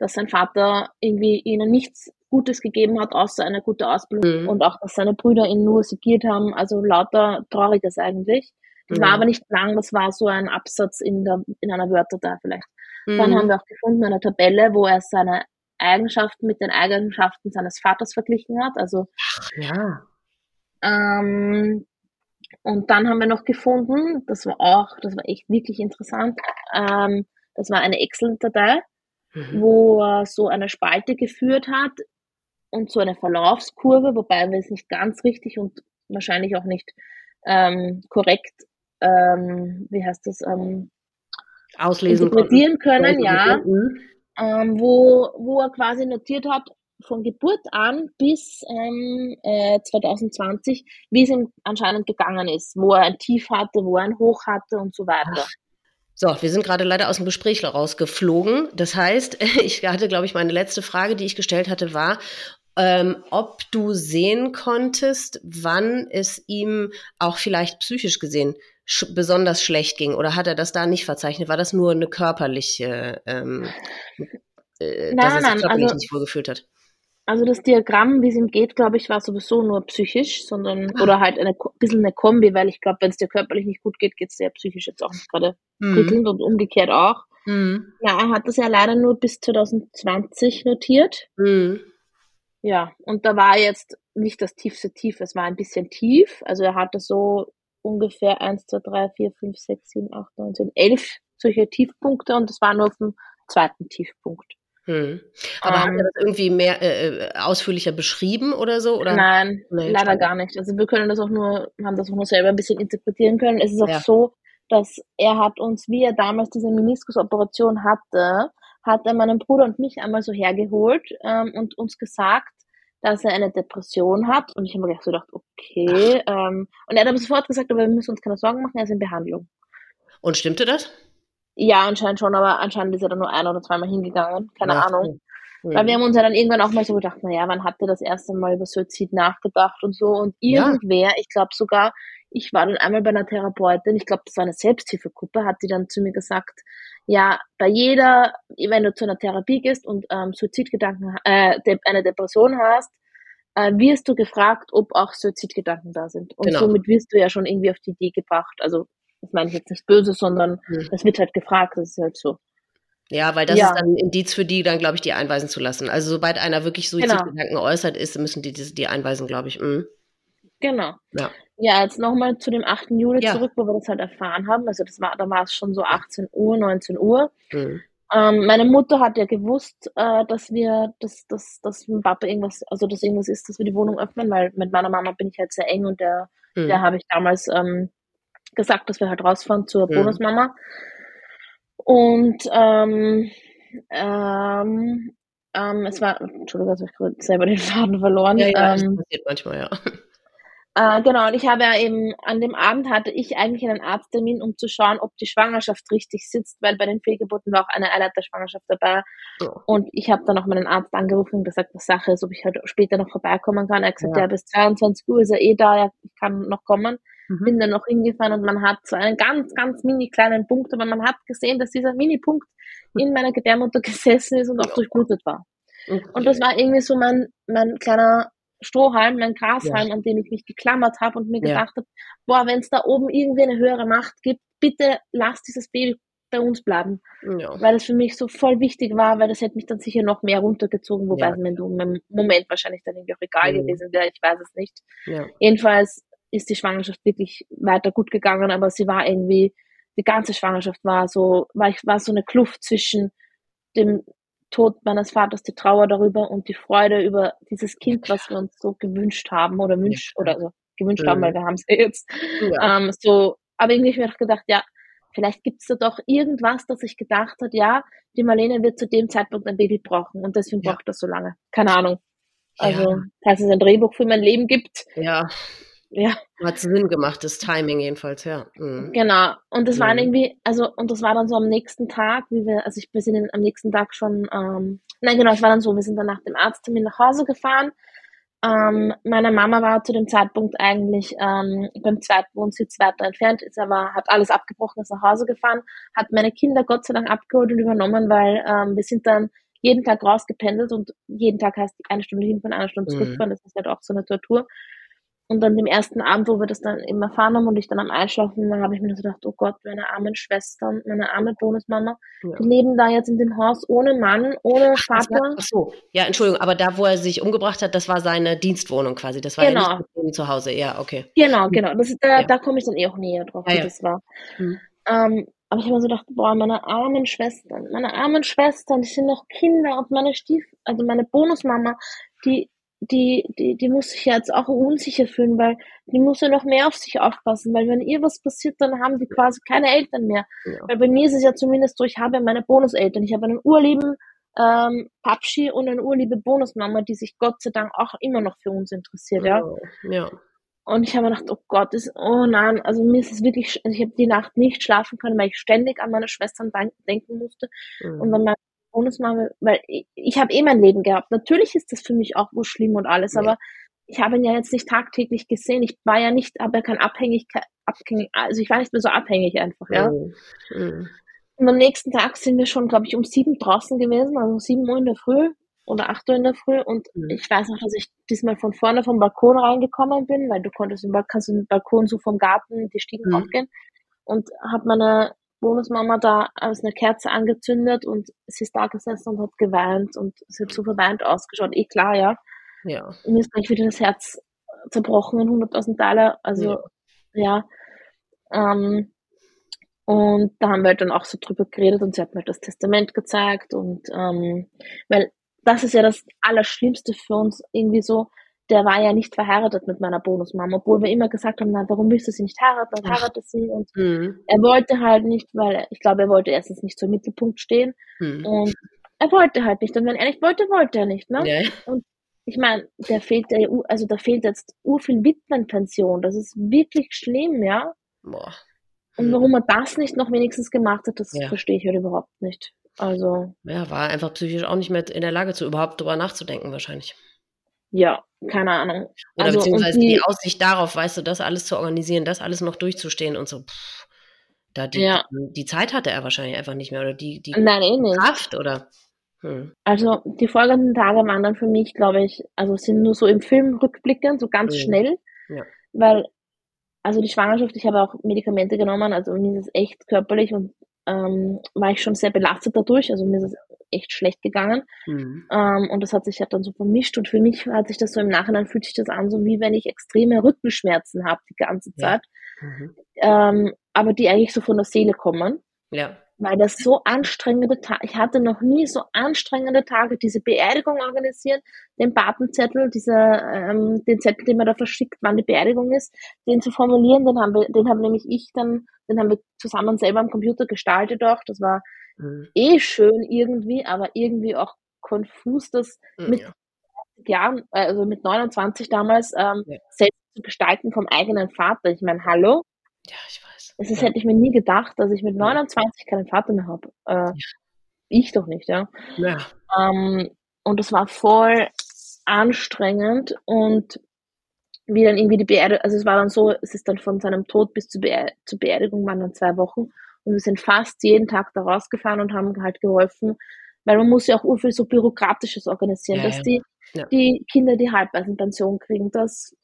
dass sein Vater irgendwie ihnen nichts Gutes gegeben hat, außer eine gute Ausbildung mhm. und auch, dass seine Brüder ihn nur segiert haben, also lauter Trauriges eigentlich. Das mhm. war aber nicht lang, das war so ein Absatz in, der, in einer Wörterdatei vielleicht. Mhm. Dann haben wir auch gefunden eine Tabelle, wo er seine Eigenschaften mit den Eigenschaften seines Vaters verglichen hat. Also ja. Ähm, und dann haben wir noch gefunden, das war auch, das war echt wirklich interessant, ähm, das war eine Excel-Datei. Wo er so eine Spalte geführt hat, und so eine Verlaufskurve, wobei wir es nicht ganz richtig und wahrscheinlich auch nicht ähm, korrekt, ähm, wie heißt das, ähm, auslesen interpretieren können, ja, mhm. ähm, wo, wo er quasi notiert hat, von Geburt an bis ähm, äh, 2020, wie es ihm anscheinend gegangen ist, wo er ein Tief hatte, wo er ein Hoch hatte und so weiter. Ach. So, wir sind gerade leider aus dem Gespräch rausgeflogen. Das heißt, ich hatte, glaube ich, meine letzte Frage, die ich gestellt hatte, war, ähm, ob du sehen konntest, wann es ihm auch vielleicht psychisch gesehen sch besonders schlecht ging oder hat er das da nicht verzeichnet? War das nur eine körperliche, ähm, äh, nein, dass er sich körperlich also, nicht wohlgefühlt hat? Also das Diagramm, wie es ihm geht, glaube ich, war sowieso nur psychisch, sondern ah. oder halt ein bisschen eine Kombi, weil ich glaube, wenn es dir körperlich nicht gut geht, geht es dir psychisch jetzt auch nicht gerade mhm. prickelnd und umgekehrt auch. Mhm. Ja, er hat das ja leider nur bis 2020 notiert. Mhm. Ja, und da war jetzt nicht das tiefste Tief, es war ein bisschen tief. Also er hatte so ungefähr 1, 2, 3, 4, 5, 6, 7, 8, 9, 10, 11 solche Tiefpunkte und das war nur auf dem zweiten Tiefpunkt. Hm. Aber ähm, hat er das irgendwie mehr äh, äh, ausführlicher beschrieben oder so? Oder? Nein, nee, leider gar nicht. Also wir können das auch nur, haben das auch nur selber ein bisschen interpretieren können. Es ist auch ja. so, dass er hat uns, wie er damals diese Meniskusoperation hatte, hat er meinen Bruder und mich einmal so hergeholt ähm, und uns gesagt, dass er eine Depression hat. Und ich habe mir so gedacht, okay. Ähm, und er hat aber sofort gesagt, aber wir müssen uns keine Sorgen machen, er ist in Behandlung. Und stimmte das? Ja, anscheinend schon, aber anscheinend ist er dann nur ein oder zweimal hingegangen. Keine Ach, Ahnung. Mhm. Weil wir haben uns ja dann irgendwann auch mal so gedacht, naja, wann hat er das erste Mal über Suizid nachgedacht und so. Und irgendwer, ja. ich glaube sogar, ich war dann einmal bei einer Therapeutin, ich glaube, das war eine Selbsthilfegruppe, hat die dann zu mir gesagt, ja, bei jeder, wenn du zu einer Therapie gehst und ähm, Suizidgedanken, äh, eine Depression hast, äh, wirst du gefragt, ob auch Suizidgedanken da sind. Und genau. somit wirst du ja schon irgendwie auf die Idee gebracht. Also, das meine ich jetzt nicht böse, sondern mhm. das wird halt gefragt, das ist halt so. Ja, weil das ja. ist dann ein Indiz für die, dann glaube ich, die einweisen zu lassen. Also sobald einer wirklich. Suizidgedanken genau. äußert ist, müssen die die, die einweisen, glaube ich. Mhm. Genau. Ja. Ja, jetzt nochmal zu dem 8. Juli ja. zurück, wo wir das halt erfahren haben. Also das war, da war es schon so 18 Uhr, 19 Uhr. Mhm. Ähm, meine Mutter hat ja gewusst, äh, dass wir, dass, dass, dass mit Papa irgendwas, also dass irgendwas ist, dass wir die Wohnung öffnen, weil mit meiner Mama bin ich halt sehr eng und der, mhm. der habe ich damals ähm, gesagt, dass wir halt rausfahren zur mhm. Bonusmama. Und ähm, ähm, ähm, es war, Entschuldigung, also ich habe selber den Faden verloren. Ja, ja, ähm, das passiert manchmal, ja. Äh, genau, und ich habe ja eben, an dem Abend hatte ich eigentlich einen Arzttermin, um zu schauen, ob die Schwangerschaft richtig sitzt, weil bei den Fehlgeburten war auch eine Eileiterschwangerschaft dabei. Oh. Und ich habe dann auch meinen Arzt angerufen und gesagt, was Sache ist, ob ich halt später noch vorbeikommen kann. Er hat gesagt, ja, ja bis 22 Uhr ist er eh da, ja, ich kann noch kommen. Mhm. Bin dann noch hingefahren und man hat so einen ganz, ganz mini kleinen Punkt, aber man hat gesehen, dass dieser Mini-Punkt in meiner Gebärmutter gesessen ist und auch durchblutet war. Okay. Und das war irgendwie so mein, mein kleiner Strohhalm, mein Grashalm, ja. an dem ich mich geklammert habe und mir ja. gedacht habe, boah, wenn es da oben irgendwie eine höhere Macht gibt, bitte lass dieses Baby bei uns bleiben. Ja. Weil das für mich so voll wichtig war, weil das hätte mich dann sicher noch mehr runtergezogen, wobei ja. es mir im Moment wahrscheinlich dann irgendwie auch egal mhm. gewesen wäre, ich weiß es nicht. Ja. Jedenfalls ist die Schwangerschaft wirklich weiter gut gegangen, aber sie war irgendwie, die ganze Schwangerschaft war so, war, ich, war so eine Kluft zwischen dem Tod meines Vaters, die Trauer darüber und die Freude über dieses Kind, was wir uns so gewünscht haben oder wünscht oder so gewünscht mhm. haben, weil wir haben es ja jetzt. Ja. Ähm, so, aber irgendwie habe ich mir gedacht, ja, vielleicht gibt es da doch irgendwas, dass ich gedacht hat, ja, die Marlene wird zu dem Zeitpunkt ein Baby brauchen und deswegen ja. braucht das so lange. Keine Ahnung. Also, ja. falls es ein Drehbuch für mein Leben gibt. Ja. Ja. Hat Sinn gemacht, das Timing jedenfalls, ja. Mhm. Genau. Und das mhm. war irgendwie, also, und das war dann so am nächsten Tag, wie wir, also ich, wir sind am nächsten Tag schon, ähm, nein, genau, es war dann so, wir sind dann nach dem Arzttermin nach Hause gefahren. Ähm, meine Mama war zu dem Zeitpunkt eigentlich ähm, beim zweiten Wohnsitz weiter entfernt, ist aber, hat alles abgebrochen, ist nach Hause gefahren, hat meine Kinder Gott sei Dank abgeholt und übernommen, weil ähm, wir sind dann jeden Tag rausgependelt und jeden Tag heißt eine Stunde hinfahren, eine Stunde mhm. zurückfahren, mhm. das ist halt auch so eine Tortur. Und dann dem ersten Abend, wo wir das dann eben erfahren haben und ich dann am Einschlafen war, habe ich mir so gedacht, oh Gott, meine armen Schwestern, meine arme Bonusmama, ja. die leben da jetzt in dem Haus ohne Mann, ohne Vater. War, ach so, ja, Entschuldigung, aber da, wo er sich umgebracht hat, das war seine Dienstwohnung quasi. Das war genau. ja nicht zu Hause, ja, okay. Genau, genau. Das da, ja. da komme ich dann eh auch näher drauf, ja, wie das war. Hm. Ähm, aber ich habe mir so gedacht, boah, meine armen Schwestern, meine armen Schwestern, die sind noch Kinder und meine Stief, also meine Bonusmama, die die, die, die muss sich jetzt auch unsicher fühlen, weil die muss ja noch mehr auf sich aufpassen, weil wenn ihr was passiert, dann haben die quasi keine Eltern mehr. Ja. Weil bei mir ist es ja zumindest so, ich habe meine Bonuseltern. Ich habe einen urlieben ähm, Papschi und eine urliebe Bonusmama, die sich Gott sei Dank auch immer noch für uns interessiert, ja. ja. Und ich habe mir gedacht, oh Gott, das, oh nein, also mir ist es wirklich, also ich habe die Nacht nicht schlafen können, weil ich ständig an meine Schwestern denken musste mhm. und an meine Bonusmama, weil ich, ich habe eh mein Leben gehabt. Natürlich ist das für mich auch wohl schlimm und alles, ja. aber ich habe ihn ja jetzt nicht tagtäglich gesehen. Ich war ja nicht, habe ja kein Abhängigkeit, abhängig, also ich war nicht mehr so abhängig einfach, ja. Mhm. Mhm. Und am nächsten Tag sind wir schon, glaube ich, um sieben draußen gewesen, also sieben Uhr in der Früh oder acht Uhr in der Früh. Und mhm. ich weiß noch, dass ich diesmal von vorne vom Balkon reingekommen bin, weil du konntest im Balkon, kannst im Balkon so vom Garten die Stiegen mhm. aufgehen. Und habe meine Bonusmama da als eine Kerze angezündet und sie ist da gesessen und hat geweint und sie hat so verweint ausgeschaut. Eh klar, ja. Ja. Mir ist gleich wieder das Herz zerbrochen in 100.000 Teile. Also, ja. ja. Ähm, und da haben wir halt dann auch so drüber geredet und sie hat mir halt das Testament gezeigt und ähm, weil das ist ja das Allerschlimmste für uns irgendwie so, der war ja nicht verheiratet mit meiner Bonusmama, obwohl wir immer gesagt haben, na, warum willst du sie nicht heiraten? Dann heiratet sie. Und mhm. er wollte halt nicht, weil ich glaube, er wollte erstens nicht im Mittelpunkt stehen. Mhm. Und er wollte halt nicht. Und wenn er nicht wollte, wollte er nicht. Ne? Ja. Und ich meine, der fehlt der, also da fehlt jetzt ur viel Witwenpension. Das ist wirklich schlimm, ja. Boah. Und warum er das nicht noch wenigstens gemacht hat, das ja. verstehe ich halt überhaupt nicht. Also. Ja, war einfach psychisch auch nicht mehr in der Lage, zu überhaupt drüber nachzudenken, wahrscheinlich. Ja, keine Ahnung. Oder also, beziehungsweise die, die, Aussicht darauf, weißt du, das alles zu organisieren, das alles noch durchzustehen und so. Pff, da die, ja. die Zeit hatte er wahrscheinlich einfach nicht mehr oder die, die Nein, eh Kraft oder. Hm. Also die folgenden Tage waren dann für mich, glaube ich, also sind nur so im Film rückblickend, so ganz mhm. schnell. Ja. Weil also die Schwangerschaft, ich habe auch Medikamente genommen, also mir ist es echt körperlich und ähm, war ich schon sehr belastet dadurch, also mir ist es echt schlecht gegangen mhm. ähm, und das hat sich halt dann so vermischt und für mich hat sich das so im Nachhinein fühlt sich das an, so wie wenn ich extreme Rückenschmerzen habe die ganze Zeit, ja. mhm. ähm, aber die eigentlich so von der Seele kommen. Ja weil das so anstrengende Tage, ich hatte noch nie so anstrengende Tage, diese Beerdigung organisieren, den Patenzettel, diese, ähm, den Zettel, den man da verschickt, wann die Beerdigung ist, den zu formulieren, den haben wir, den haben nämlich ich dann, den haben wir zusammen selber am Computer gestaltet auch, das war mhm. eh schön irgendwie, aber irgendwie auch konfus, das mhm, mit ja. Jahren, also mit 29 damals, ähm, ja. selbst zu gestalten vom eigenen Vater. Ich meine, hallo? Ja, ich weiß. Das ist, hätte ich mir nie gedacht, dass ich mit 29 keinen Vater mehr habe. Äh, ich doch nicht, ja. ja. Ähm, und das war voll anstrengend und wie dann irgendwie die Beerdigung, also es war dann so, es ist dann von seinem Tod bis zur, Beer zur Beerdigung waren dann zwei Wochen und wir sind fast jeden Tag da rausgefahren und haben halt geholfen, weil man muss ja auch viel so Bürokratisches organisieren, ja, dass ja. die, ja. die Kinder die Halbwaisenpension kriegen, dass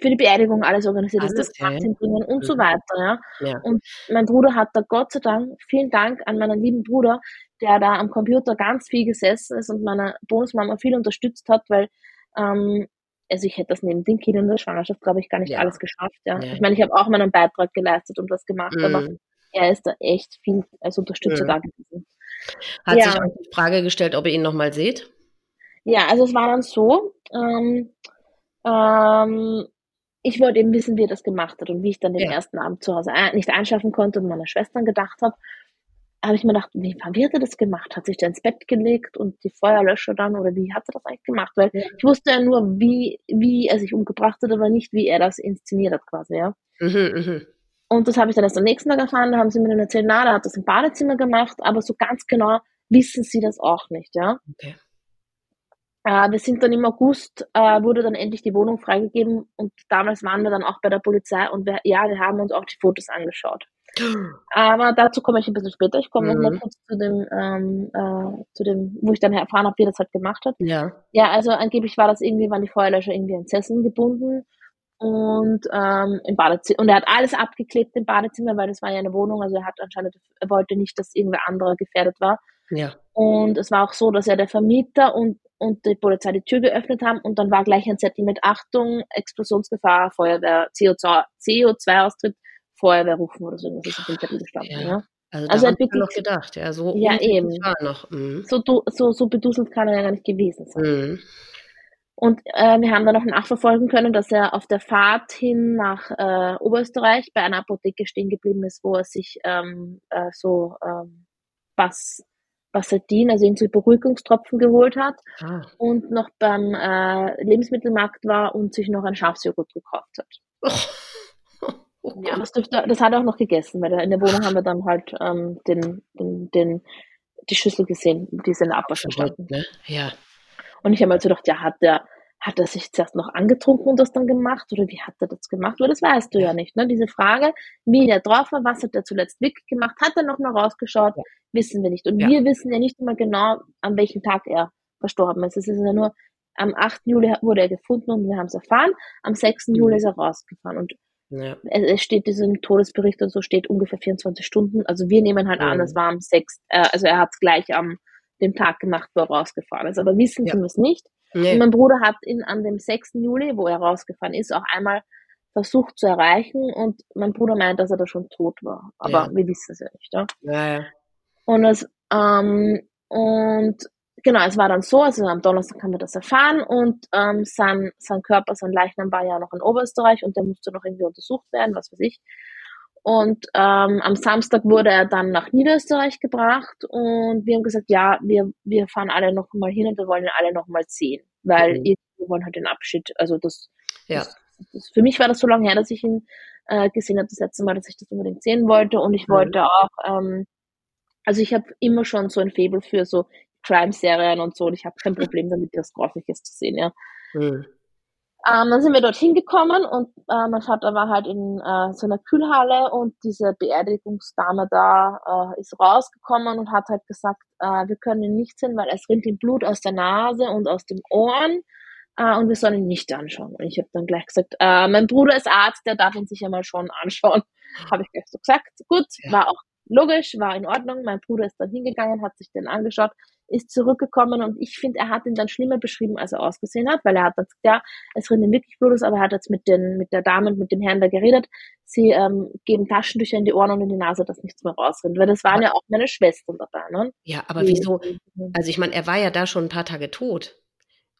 für die Beerdigung alles organisiert ist, das Pack hinbringen und mhm. so weiter. Ja? Und mein Bruder hat da Gott sei Dank, vielen Dank an meinen lieben Bruder, der da am Computer ganz viel gesessen ist und meiner Bonusmama viel unterstützt hat, weil ähm, also ich hätte das neben den Kindern in der Schwangerschaft, glaube ich, gar nicht ja. alles geschafft. Ja. ja. Ich meine, ich habe auch meinen Beitrag geleistet und was gemacht, mhm. aber er ist da echt viel als Unterstützer mhm. da gewesen. Hat ja. sich auch die Frage gestellt, ob ihr ihn nochmal seht? Ja, also es war dann so, ähm, ähm, ich wollte eben wissen, wie er das gemacht hat und wie ich dann den ja. ersten Abend zu Hause nicht einschlafen konnte und meiner Schwestern gedacht habe, habe ich mir gedacht, wie, wie hat er das gemacht? Hat sich der ins Bett gelegt und die Feuerlöscher dann oder wie hat er das eigentlich gemacht? Weil ja. ich wusste ja nur, wie, wie er sich umgebracht hat, aber nicht, wie er das inszeniert hat quasi, ja. Mhm, mh. Und das habe ich dann erst am nächsten Tag erfahren, da haben sie mir dann erzählt, na, der hat das im Badezimmer gemacht, aber so ganz genau wissen sie das auch nicht, ja. Okay. Äh, wir sind dann im August, äh, wurde dann endlich die Wohnung freigegeben und damals waren wir dann auch bei der Polizei und wir, ja, wir haben uns auch die Fotos angeschaut. Aber dazu komme ich ein bisschen später. Ich komme mhm. noch kurz zu dem, ähm, äh, zu dem, wo ich dann erfahren habe, wie das halt gemacht hat. Ja. Ja, also angeblich war das irgendwie, waren die Feuerlöscher irgendwie an Sesseln gebunden und ähm, im Badezimmer und er hat alles abgeklebt im Badezimmer, weil das war ja eine Wohnung, also er hat anscheinend, er wollte nicht, dass irgendwer anderer gefährdet war. Ja. Und es war auch so, dass er der Vermieter und und die Polizei die Tür geöffnet haben und dann war gleich ein Zettel mit Achtung, Explosionsgefahr, Feuerwehr, CO2, CO2-Austritt, Feuerwehr rufen oder so. Das ist auf dem Zettel gestanden. Ja. ja. Also, also hat wirklich noch gedacht, ja, so ja, eben. noch. Mhm. So, so, so beduselt kann er ja gar nicht gewesen sein. Mhm. Und äh, wir haben dann noch nachverfolgen können, dass er auf der Fahrt hin nach äh, Oberösterreich bei einer Apotheke stehen geblieben ist, wo er sich ähm, äh, so ähm, was Bassadin, also irgendwie Beruhigungstropfen geholt hat ah. und noch beim äh, Lebensmittelmarkt war und sich noch ein Schafsjoghurt gekauft hat. Oh. Oh ja, das, dürfte, das hat er auch noch gegessen, weil in der Wohnung haben wir dann halt ähm, den, den, den, die Schüssel gesehen, die ist in der Abwasch Ne? Ja. Und ich habe mir so gedacht, ja, hat der, hat er sich zuerst noch angetrunken und das dann gemacht oder wie hat er das gemacht? Weil das weißt du ja nicht. Ne? Diese Frage, wie der drauf war, was hat er zuletzt wirklich gemacht, hat er noch mal rausgeschaut, ja. wissen wir nicht. Und ja. wir wissen ja nicht immer genau, an welchem Tag er verstorben ist. Es ist ja nur, am 8. Juli wurde er gefunden und wir haben es erfahren, am 6. Mhm. Juli ist er rausgefahren. Und ja. es steht diesem Todesbericht und so steht ungefähr 24 Stunden. Also wir nehmen halt mhm. an, es war am 6. Äh, also er hat es gleich am dem Tag gemacht, wo er rausgefahren ist. Aber wissen ja. tun wir es nicht. Nee. Und mein Bruder hat ihn an dem 6. Juli, wo er rausgefahren ist, auch einmal versucht zu erreichen und mein Bruder meint, dass er da schon tot war. Aber Ja. wir wissen es ja nicht. Ja? Ja, ja. Und es, ähm, und genau, es war dann so, also am Donnerstag haben wir das erfahren und ähm, sein, sein Körper, sein Leichnam war ja noch in Oberösterreich und der musste noch irgendwie untersucht werden, was weiß ich. Und ähm, am Samstag wurde er dann nach Niederösterreich gebracht und wir haben gesagt, ja, wir, wir fahren alle noch mal hin und wir wollen ihn alle noch mal sehen, weil Mhm. wir wollen halt den Abschied, also das, Ja. das, das für mich war das so lange her, dass ich ihn äh, gesehen habe, das letzte Mal, dass ich das unbedingt sehen wollte und ich Mhm. wollte auch, ähm, also ich habe immer schon so ein Faible für so Crime-Serien und so und ich habe kein Problem damit, das Grausliches zu sehen, ja. Hm. Ähm, dann sind wir dorthin gekommen und äh, mein Vater war halt in äh, so einer Kühlhalle und diese Beerdigungsdame da äh, ist rausgekommen und hat halt gesagt, äh, wir können ihn nicht sehen, weil es rinnt ihm Blut aus der Nase und aus den Ohren äh, und wir sollen ihn nicht anschauen. Und ich habe dann gleich gesagt, äh, mein Bruder ist Arzt, der darf ihn sich ja mal schon anschauen. Habe ich gleich so gesagt. Gut, war auch logisch, war in Ordnung. Mein Bruder ist dann hingegangen, hat sich den angeschaut, ist zurückgekommen und ich finde, er hat ihn dann schlimmer beschrieben, als er ausgesehen hat, weil er hat dann gesagt, ja, es rinnt ihm wirklich Blut aus, aber er hat jetzt mit, den, mit der Dame und mit dem Herrn da geredet. Sie ähm, geben Taschentücher in die Ohren und in die Nase, dass nichts mehr rausrinnt. Weil das waren ja auch meine Schwestern dabei, ne? Ja, aber Die- wieso? Also ich meine, er war ja da schon ein paar Tage tot.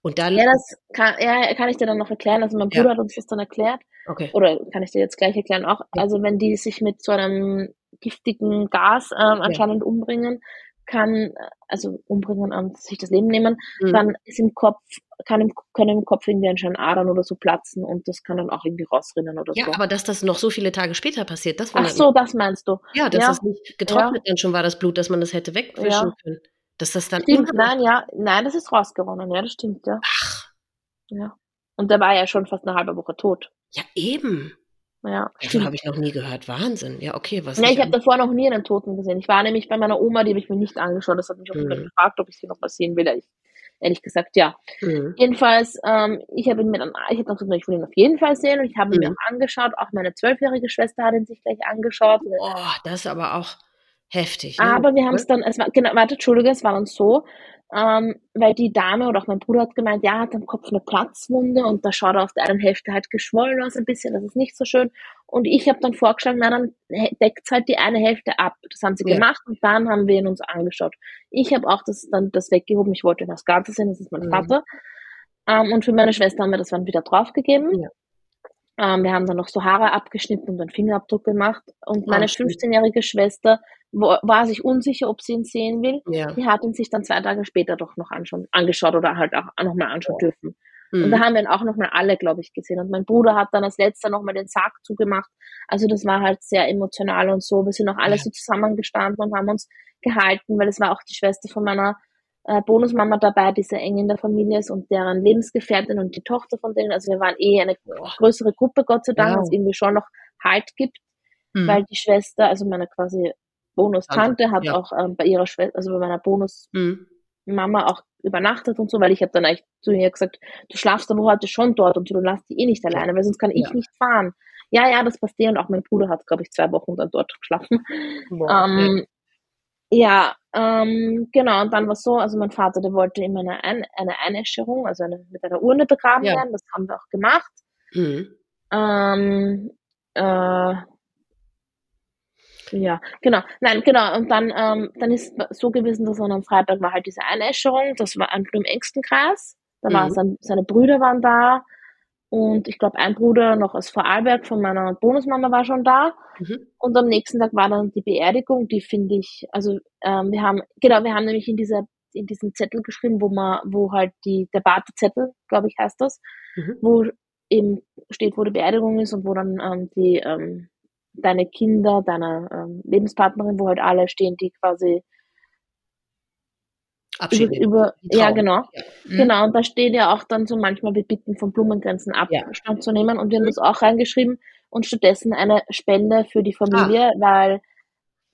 Und dann. Ja, das kann, ja, kann ich dir dann noch erklären. Also mein Ja. Bruder hat uns das dann erklärt. okay. Oder kann ich dir jetzt gleich erklären auch. Ja. Also wenn die sich mit so einem giftigen Gas ähm, anscheinend umbringen, kann, äh, also umbringen und sich das Leben nehmen, Mhm. dann ist im Kopf, kann im, können im Kopf irgendwie anscheinend Adern oder so platzen und das kann dann auch irgendwie rausrinnen oder Ja, so. aber dass das noch so viele Tage später passiert, das Ach wundert so, das meinst du. Ja, dass ja. das nicht getrocknet dann schon war, das Blut, dass man das hätte wegwischen Ja. können. Dass das dann Stimmt, nein, ja, nein, das ist rausgeronnen, ja, das stimmt, ja. Ach, ja. Und der war ja schon fast eine halbe Woche tot. ja eben. Ja, Davon habe ich noch nie gehört. Wahnsinn. Ja, okay, was Ja, ich habe davor noch nie einen Toten gesehen. Ich war nämlich bei meiner Oma, die habe ich mir nicht angeschaut. Das hat mich auch Mhm. gefragt, ob ich sie noch mal sehen will. Ich, ehrlich gesagt, ja. Mhm. Jedenfalls, ähm, ich habe ihn mir dann, ich habe gesagt, ich will ihn auf jeden Fall sehen und ich habe ihn mir Mhm. auch angeschaut. Auch meine zwölfjährige Schwester hat ihn sich gleich angeschaut. Boah, das ist aber auch heftig. Ne? Aber wir haben es dann, es war, genau, warte, Entschuldige, es war dann so, ähm, weil die Dame oder auch mein Bruder hat gemeint, ja, er hat am Kopf eine Platzwunde und da schaut er auf der einen Hälfte halt geschwollen aus ein bisschen, das ist nicht so schön. Und ich habe dann vorgeschlagen, na dann deckt halt die eine Hälfte ab. Das haben sie Ja. gemacht und dann haben wir ihn uns angeschaut. Ich habe auch das dann das weggehoben, ich wollte ihn das Ganze sehen, das ist mein Mhm. Vater. Ähm, und für meine Schwester haben wir das dann wieder draufgegeben. Ja. Ähm, wir haben dann noch so Haare abgeschnitten und einen Fingerabdruck gemacht. Und Ah, meine schön. 15-jährige Schwester wo- war sich unsicher, ob sie ihn sehen will. Ja. Die hat ihn sich dann zwei Tage später doch noch anschauen, angeschaut oder halt auch nochmal anschauen Ja. dürfen. Und Mhm. da haben wir ihn auch nochmal alle, glaube ich, gesehen. Und mein Bruder hat dann als letzter nochmal den Sarg zugemacht. Also das war halt sehr emotional und so. Wir sind auch alle Ja. so zusammengestanden und haben uns gehalten, weil es war auch die Schwester von meiner äh, Bonusmama dabei, die sehr eng in der Familie ist und deren Lebensgefährtin und die Tochter von denen. Also wir waren eh eine größere Gruppe, Gott sei Dank, Wow. was irgendwie schon noch Halt gibt, Mhm. weil die Schwester, also meine quasi Bonus-Tante hat ja. auch ähm, bei ihrer Schwester, also bei meiner Bonus Mhm. Mama auch übernachtet und so, weil ich habe dann eigentlich zu ihr gesagt, du schlafst aber heute schon dort und du lässt die eh nicht alleine, weil sonst kann ich Ja. nicht fahren. Ja, ja, das passt dir und auch mein Bruder hat, glaube ich, zwei Wochen dann dort geschlafen. Boah, Ähm, ja, ähm, genau, und dann war so, also mein Vater, der wollte immer eine, Ein eine Einäscherung, also eine, mit einer Urne begraben Ja. werden, das haben wir auch gemacht. Mhm. Ähm, äh, ja, genau. Nein, genau. Und dann, ähm, dann ist es so gewesen, dass an am Freitag war halt diese Einäscherung. Das war einfach im engsten Kreis. Da Mhm. sein, seine Brüder waren da. Und ich glaube, ein Bruder noch aus Vorarlberg von meiner Bonusmama war schon da. Mhm. Und am nächsten Tag war dann die Beerdigung. Die finde ich, also ähm, wir haben, genau, wir haben nämlich in dieser in diesem Zettel geschrieben, wo man, wo halt die, der Wartezettel, glaube ich, heißt das, Mhm. wo eben steht, wo die Beerdigung ist und wo dann ähm, die ähm, deine Kinder, deine ähm, Lebenspartnerin, wo halt alle stehen, die quasi Abschied über, über ja genau, Ja. Mhm. genau, und da steht ja auch dann so manchmal, wir bitten von Blumengrenzen Ja. Abstand zu nehmen und wir haben das auch reingeschrieben und stattdessen eine Spende für die Familie, weil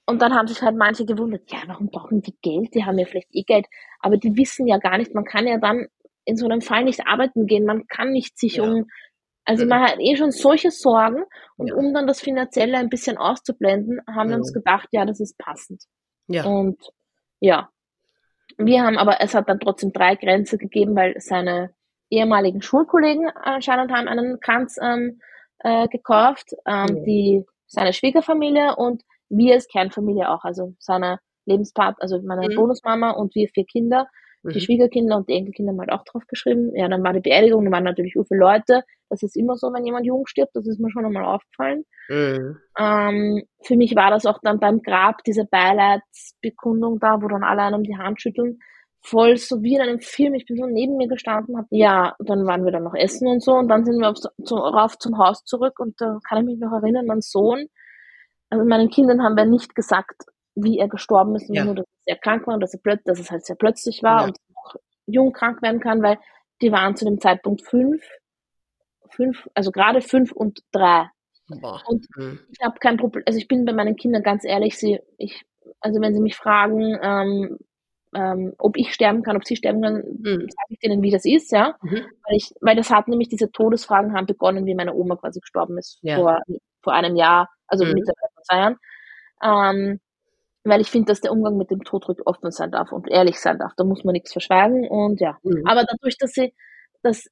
und dann haben sich halt manche gewundert, ja, warum brauchen die Geld? Die haben ja vielleicht eh Geld, aber die wissen ja gar nicht, man kann ja dann in so einem Fall nicht arbeiten gehen, man kann nicht sich Ja. um, also Mhm. man hat eh schon solche Sorgen und Ja. um dann das Finanzielle ein bisschen auszublenden, haben wir uns Mhm. gedacht, ja, das ist passend. Ja. Und ja, wir haben aber, es hat dann trotzdem drei Grenze gegeben, weil seine ehemaligen Schulkollegen anscheinend haben einen Kranz ähm, äh, gekauft, ähm, Ja. die seine Schwiegerfamilie und wir als Kernfamilie auch, also seine Lebenspart, also meine Mhm. Bonusmama und wir vier Kinder, die Mhm. Schwiegerkinder und die Enkelkinder haben halt auch drauf geschrieben. Ja, dann war die Beerdigung, da waren natürlich viele Leute. Das ist immer so, wenn jemand jung stirbt, das ist mir schon einmal aufgefallen. Mhm. Ähm, für mich war das auch dann beim Grab, diese Beileidsbekundung da, wo dann alle einem die Hand schütteln. Voll so wie in einem Film. Ich bin so neben mir gestanden, hab, ja, dann waren wir dann noch essen und so und dann sind wir aufs, zu, rauf zum Haus zurück und da kann ich mich noch erinnern, mein Sohn, also meinen Kindern haben wir nicht gesagt, wie er gestorben ist, Ja. nur dass er sehr krank war und dass, er plöt dass es halt sehr plötzlich war Ja. und auch jung krank werden kann, weil die waren zu dem Zeitpunkt fünf, fünf, also gerade fünf und drei. Boah. Und Mhm. ich habe kein Problem, also ich bin bei meinen Kindern ganz ehrlich, sie, ich, also wenn sie mich fragen, ähm, ähm, ob ich sterben kann, ob sie sterben können, Mhm. sage ich denen, wie das ist, ja. Mhm. Weil ich, weil das hat nämlich diese Todesfragen haben begonnen, wie meine Oma quasi gestorben ist Ja. vor, vor einem Jahr, also Mhm. vor zwei Jahren. Ähm, weil ich finde, dass der Umgang mit dem Tod ruhig offen sein darf und ehrlich sein darf. Da muss man nichts verschweigen und ja. Mhm. Aber dadurch, dass sie, dass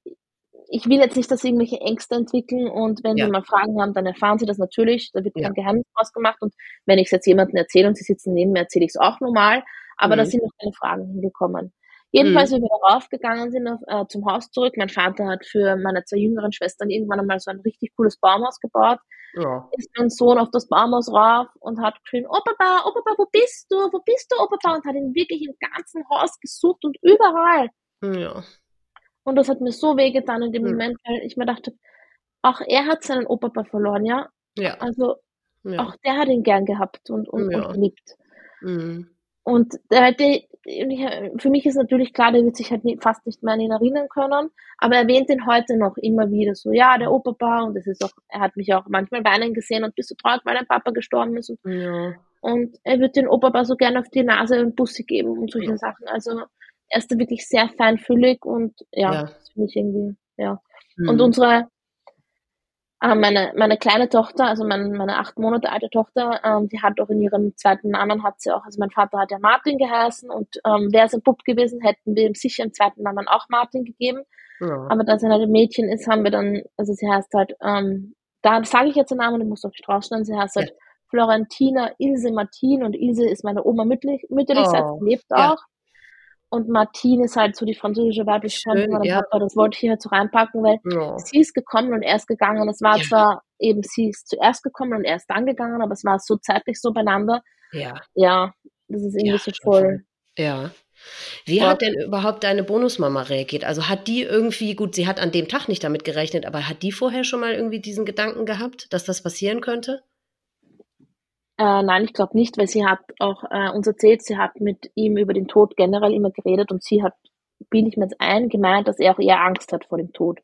ich will jetzt nicht, dass sie irgendwelche Ängste entwickeln und wenn Ja. sie mal Fragen haben, dann erfahren sie das natürlich. Da wird Ja. kein Geheimnis draus gemacht und wenn ich es jetzt jemandem erzähle und sie sitzen neben mir, erzähle ich es auch normal. Aber da Mhm. sind noch keine Fragen hingekommen. Jedenfalls, wie wir raufgegangen sind auf, äh, zum Haus zurück, mein Vater hat für meine zwei jüngeren Schwestern irgendwann einmal so ein richtig cooles Baumhaus gebaut Ja. ist mein Sohn auf das Baumhaus rauf und hat geschrien, oh Papa, oh Papa, wo bist du, wo bist du, oh Papa, und hat ihn wirklich im ganzen Haus gesucht und überall. Ja. Und das hat mir so wehgetan in dem Mhm. Moment, weil ich mir dachte, auch er hat seinen Opa verloren, ja. Ja. Also ja. auch der hat ihn gern gehabt und, und, Ja. und geliebt. Mhm. Und der, der, für mich ist natürlich klar, der wird sich halt fast nicht mehr an ihn erinnern können, aber er erwähnt ihn heute noch immer wieder so, ja, der Opa, und das ist auch, er hat mich auch manchmal weinen gesehen und bist du traurig, weil dein Papa gestorben ist und Ja. Und er wird den Opa so gerne auf die Nase und Bussi geben und solche Ja. Sachen. Also er ist da wirklich sehr feinfühlig und ja, Ja. das finde ich irgendwie, ja. Mhm. Und unsere, äh, meine, meine kleine Tochter, also meine, meine acht Monate alte Tochter, ähm, die hat auch in ihrem zweiten Namen hat sie auch, also mein Vater hat ja Martin geheißen und ähm, wäre es ein Bub gewesen, hätten wir ihm sicher im zweiten Namen auch Martin gegeben. ja. Aber da sie halt ein Mädchen ist, haben wir dann, also sie heißt halt, ähm, da sage ich jetzt den Namen, du musst auch nicht rausschneiden, sie heißt halt Ja. Florentina Ilse Martin und Ilse ist meine Oma mütterlich, mütterlich Oh, sie lebt ja. Und Martin ist halt so die französische weibliche Schön, ja. Papa, das wollte ich hier halt so reinpacken, weil Ja. sie ist gekommen und er ist gegangen. Es war Ja. zwar eben, sie ist zuerst gekommen und er ist dann gegangen, aber es war so zeitlich so beieinander. Ja. Ja, das ist irgendwie so voll. Ja. Wie Ja. hat denn überhaupt deine Bonusmama reagiert? Also hat die irgendwie, gut, sie hat an dem Tag nicht damit gerechnet, aber hat die vorher schon mal irgendwie diesen Gedanken gehabt, dass das passieren könnte? Äh, nein, ich glaube nicht, weil sie hat auch äh, uns erzählt, sie hat mit ihm über den Tod generell immer geredet und sie hat, bilde ich mir jetzt ein, gemeint, dass er auch eher Angst hat vor dem Tod.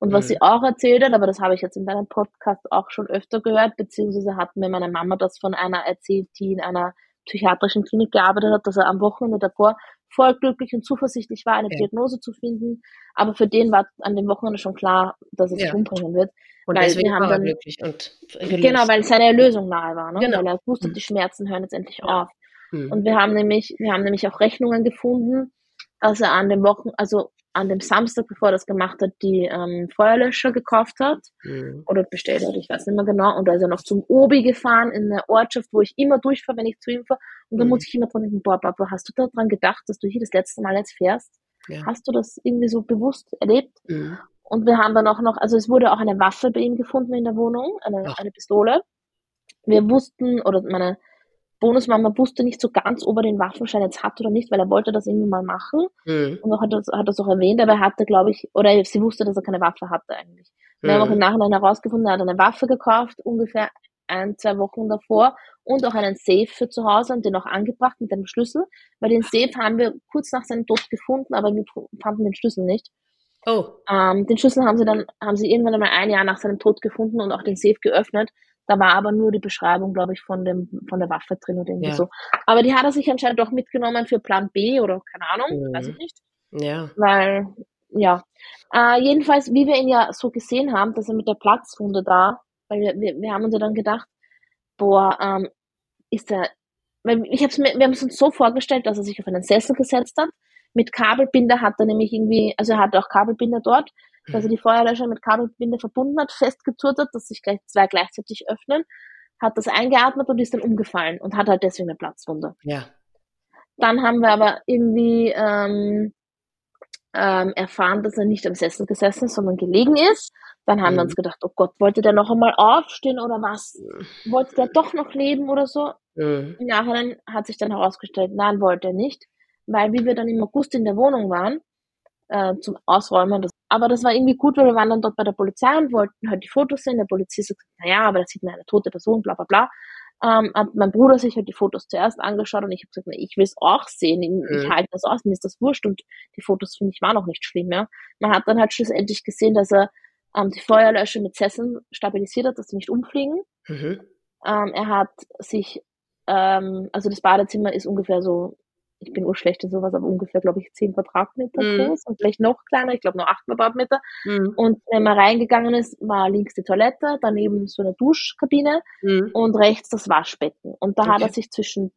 Und was Mhm. sie auch erzählt hat, aber das habe ich jetzt in deinem Podcast auch schon öfter gehört, beziehungsweise hat mir meine Mama das von einer erzählt, die in einer psychiatrischen Klinik gearbeitet hat, dass er am Wochenende davor voll glücklich und zuversichtlich war, eine Ja. Diagnose zu finden. Aber für den war an dem Wochenende schon klar, dass es Ja. sich umbringen wird. Und Weil deswegen wir haben war dann- glücklich und gelöst. Genau, weil seine Erlösung nahe war, ne? Genau. Weil er wusste, Mhm. die Schmerzen hören jetzt endlich Ja. auf. Hm. Und wir haben nämlich, wir haben nämlich auch Rechnungen gefunden, dass er an dem Wochen, also an dem Samstag, bevor er das gemacht hat, die ähm, Feuerlöscher gekauft hat Hm. oder bestellt hat, ich weiß nicht mehr genau. Und da ist er noch zum Obi gefahren in eine Ortschaft, wo ich immer durchfahre, wenn ich zu ihm fahre. Und da Mhm. muss ich immer dran denken, boah, Papa, hast du daran gedacht, dass du hier das letzte Mal jetzt fährst? Ja. Hast du das irgendwie so bewusst erlebt? Hm. Und wir haben dann auch noch, also es wurde auch eine Waffe bei ihm gefunden in der Wohnung, eine, Ach. eine Pistole. Wir wussten, oder meine Bonusmama wusste nicht so ganz, ob er den Waffenschein jetzt hat oder nicht, weil er wollte das irgendwie mal machen. Hm. Und auch hat das, hat das auch erwähnt, aber er hatte, glaube ich, oder sie wusste, dass er keine Waffe hatte eigentlich. Wir haben auch im Hm. Nachhinein herausgefunden, er hat eine Waffe gekauft, ungefähr ein, zwei Wochen davor und auch einen Safe für zu Hause und den auch angebracht mit einem Schlüssel, weil den Safe haben wir kurz nach seinem Tod gefunden, aber wir fanden den Schlüssel nicht. Oh, Ähm, den Schlüssel haben sie dann, haben sie irgendwann einmal ein Jahr nach seinem Tod gefunden und auch den Safe geöffnet. Da war aber nur die Beschreibung, glaube ich, von dem, von der Waffe drin oder irgendwie Ja. so. Aber die hat er sich anscheinend doch mitgenommen für Plan B oder keine Ahnung, Mhm. weiß ich nicht. ja. Weil, ja. Äh, jedenfalls, wie wir ihn ja so gesehen haben, dass er mit der Platzwunde da, weil wir, wir, wir haben uns ja dann gedacht, boah, ähm, ist er, ich hab's mir, wir haben es uns so vorgestellt, dass er sich auf einen Sessel gesetzt hat. Mit Kabelbinder hat er nämlich irgendwie, also er hatte auch Kabelbinder dort. Dass er die Feuerlöscher mit Kabelbinde verbunden hat, festgezurrt hat, dass sich gleich zwei gleichzeitig öffnen, hat das eingeatmet und ist dann umgefallen und hat halt deswegen eine Platzwunde. Ja. Dann haben wir aber irgendwie ähm, ähm, erfahren, dass er nicht am Sessel gesessen ist, sondern gelegen ist. Dann haben wir Mhm. uns gedacht, oh Gott, wollte der noch einmal aufstehen oder was? Wollte der doch noch leben oder so? Mhm. Im Nachhinein hat sich dann herausgestellt, nein, wollte er nicht, weil wie wir dann im August in der Wohnung waren, äh, zum Ausräumen, das, aber das war irgendwie gut, weil wir waren dann dort bei der Polizei und wollten halt die Fotos sehen. Der Polizist sagt, naja, aber da sieht man eine tote Person, bla bla bla. Ähm, hat mein Bruder sich halt die Fotos zuerst angeschaut und ich habe gesagt, na, ich will es auch sehen, ich, ich halte das aus, mir ist das wurscht und die Fotos, finde ich, waren auch nicht schlimm, ja. Man hat dann halt schlussendlich gesehen, dass er ähm, die Feuerlöscher mit Sesseln stabilisiert hat, dass sie nicht umfliegen. Mhm. Ähm, er hat sich, ähm, also das Badezimmer ist ungefähr so, ich bin urschlecht in sowas, aber ungefähr, glaube ich, 10 Quadratmeter Mhm. groß und vielleicht noch kleiner, ich glaube nur 8 Quadratmeter. Mhm. Und wenn man reingegangen ist, war links die Toilette, daneben so eine Duschkabine Mhm. und rechts das Waschbecken. Und da hat er Okay. sich zwischen,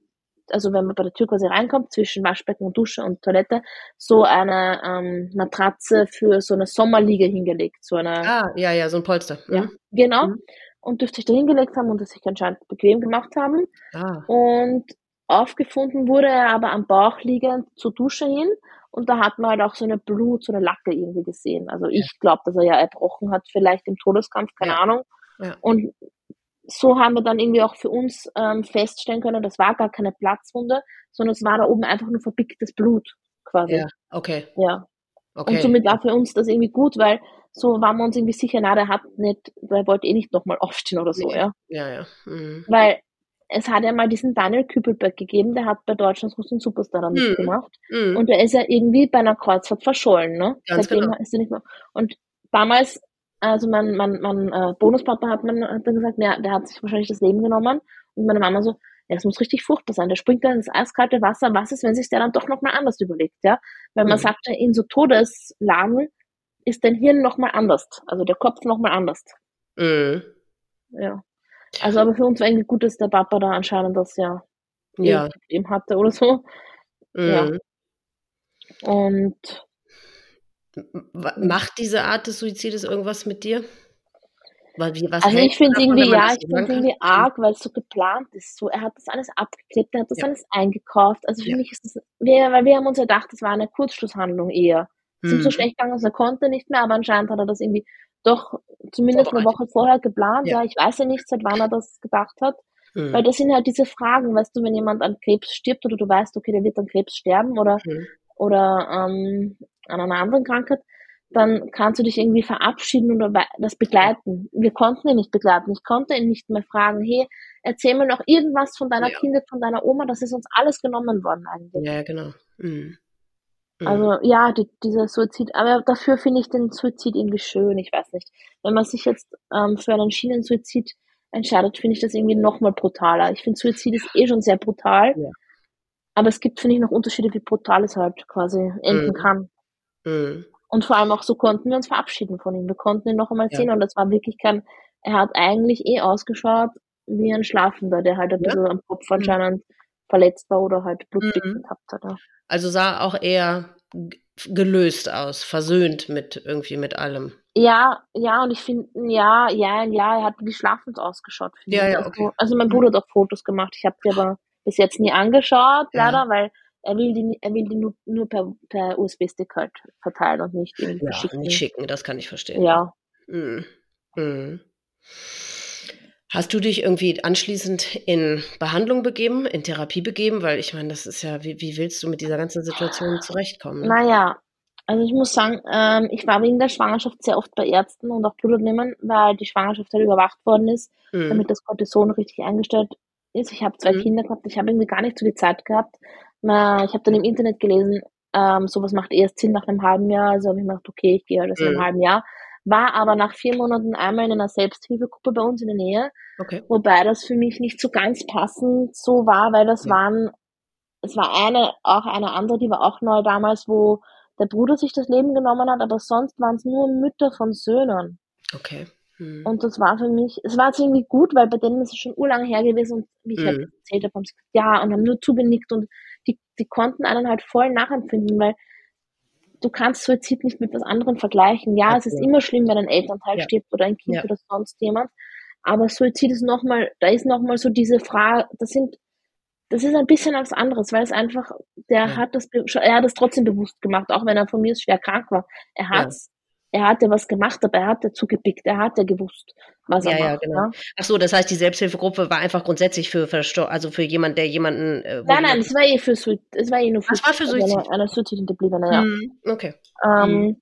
also wenn man bei der Tür quasi reinkommt, zwischen Waschbecken und Dusche und Toilette, so eine ähm, Matratze für so eine Sommerliege hingelegt. So eine, Ah, ja, ja, so ein Polster. ja, Mhm. genau. Mhm. Und dürfte sich da hingelegt haben und es sich anscheinend bequem gemacht haben. Ah. Und aufgefunden wurde er aber am Bauch liegend zur Dusche hin. Und da hat man halt auch so eine Blut, so eine Lacke irgendwie gesehen. Also ich glaube, dass er ja erbrochen hat, vielleicht im Todeskampf, keine Ja. Ahnung. Ja. Und so haben wir dann irgendwie auch für uns ähm, feststellen können, das war gar keine Platzwunde, sondern es war da oben einfach nur verpicktes Blut quasi. Ja, okay. ja. okay. Und somit war für uns das irgendwie gut, weil so waren wir uns irgendwie sicher, na, der hat nicht, der wollte eh nicht nochmal aufstehen oder so, ja. Ja, ja. Mhm. Weil es hat ja mal diesen Daniel Kübelberg gegeben, der hat bei Deutschlands den Superstar dann Mhm. mitgemacht. Mhm. Und der ist ja irgendwie bei einer Kreuzfahrt verschollen, ne? Ganz Seitdem genau. ist er nicht mehr. Und damals, also mein, mein, mein äh, Bonuspapa hat, man, hat dann gesagt, ja, der hat sich wahrscheinlich das Leben genommen. Und meine Mama so, ja, das muss richtig furchtbar sein. Der springt dann ins eiskalte Wasser. Was ist, wenn sich der dann doch nochmal anders überlegt, ja? Weil man Mhm. sagt ja, in so Todeslagen ist dein Hirn nochmal anders. Also der Kopf nochmal anders. Mhm. Ja. Also aber für uns war irgendwie gut, dass der Papa da anscheinend das ja Ja. Problem hatte oder so. ja. Mhm. Und W- Macht diese Art des Suizides irgendwas mit dir? Weil wie, was also ich finde irgendwie, ja, ich finde irgendwie arg, weil es so geplant ist. So, er hat das alles abgeklebt, er hat das Ja. alles eingekauft. Also für Ja. mich ist das, wir, weil wir haben uns ja gedacht, das war eine Kurzschlusshandlung eher. Es ist ihm so Mhm. schlecht gegangen, dass er konnte nicht mehr, aber anscheinend hat er das irgendwie doch zumindest eine. Woche vorher geplant. Ja. Ja, ich weiß ja nicht, seit wann er das gedacht hat. Mhm. Weil das sind halt diese Fragen, weißt du, wenn jemand an Krebs stirbt oder du weißt, okay, der wird an Krebs sterben oder Mhm. oder ähm, an einer anderen Krankheit, dann kannst du dich irgendwie verabschieden oder das begleiten. Wir konnten ihn nicht begleiten. Ich konnte ihn nicht mehr fragen, hey, erzähl mir noch irgendwas von deiner Ja. Kindheit, von deiner Oma, das ist uns alles genommen worden eigentlich. Ja, genau. Mhm. Mhm. Also ja, die, dieser Suizid, aber dafür finde ich den Suizid irgendwie schön, ich weiß nicht. Wenn man sich jetzt ähm, für einen Schienensuizid entscheidet, finde ich das irgendwie nochmal brutaler. Ich finde Suizid ist eh schon sehr brutal, Ja. aber es gibt, finde ich, noch Unterschiede, wie brutal es halt quasi enden Mhm. kann. Mhm. Und vor allem auch so konnten wir uns verabschieden von ihm. Wir konnten ihn noch einmal Ja. sehen und das war wirklich kein, er hat eigentlich eh ausgeschaut wie ein Schlafender, der halt ein Ja. bisschen am Kopf Mhm. Verletzt war oder halt Blutdicken Mhm. gehabt hat. Ja. Also sah auch eher gelöst aus, versöhnt mit irgendwie mit allem. Ja, ja, und ich finde, ja, ja, ja, er hat wie schlafend ausgeschaut. Ja, ja, also, okay. also mein Bruder hat auch Fotos gemacht. Ich habe die aber bis jetzt nie angeschaut, Ja. leider, weil er will die, er will die nur, nur per, per USB-Stick halt verteilen und nicht irgendwie Ja, verschicken. nicht schicken, das kann ich verstehen. Ja. Mhm. Mhm. Hast du dich irgendwie anschließend in Behandlung begeben, in Therapie begeben? Weil ich meine, das ist ja, wie, wie willst du mit dieser ganzen Situation zurechtkommen? Ne? Naja, also ich muss sagen, ähm, ich war wegen der Schwangerschaft sehr oft bei Ärzten und auch Blutentnehmen, weil die Schwangerschaft halt überwacht worden ist, Mhm. damit das Cortison richtig eingestellt ist. Ich habe zwei Mhm. Kinder gehabt, ich habe irgendwie gar nicht so die Zeit gehabt. Ich habe dann im Internet gelesen, ähm, sowas macht erst Sinn nach einem halben Jahr, also habe ich mir gedacht, okay, ich gehe halt erst Mhm. einem halben Jahr. War aber nach vier Monaten einmal in einer Selbsthilfegruppe bei uns in der Nähe, Okay. wobei das für mich nicht so ganz passend so war, weil das Ja. waren, es war eine, auch eine andere, die war auch neu damals, wo der Bruder sich das Leben genommen hat, aber sonst waren es nur Mütter von Söhnen. Okay. Mhm. Und das war für mich, es war jetzt irgendwie gut, weil bei denen ist es schon urlang her gewesen und wie ich halt Mhm. erzählt habe, haben sie gesagt, ja, und haben nur zugenickt und die, die konnten einen halt voll nachempfinden, weil du kannst Suizid nicht mit was anderem vergleichen. Ja, Absolut. es ist immer schlimm, wenn ein Elternteil ja. stirbt oder ein Kind ja. oder sonst jemand. Aber Suizid ist nochmal, da ist nochmal so diese Frage, das sind, das ist ein bisschen was anderes, weil es einfach, der ja. hat das, er hat es trotzdem bewusst gemacht, auch wenn er von mir schwer krank war. Er hat's er hatte was gemacht, aber er hatte zugepickt, er hatte gewusst, was ja, er macht. Ja, genau. Ja? Ach so, das heißt, die Selbsthilfegruppe war einfach grundsätzlich für also für jemanden, der jemanden. Äh, nein, nein, es war eh für Suizid, es war eh nur für, Ach, war für Suizid. Eine, eine Suizid-Hinterbliebene, ja. Hm, okay. Ähm, hm.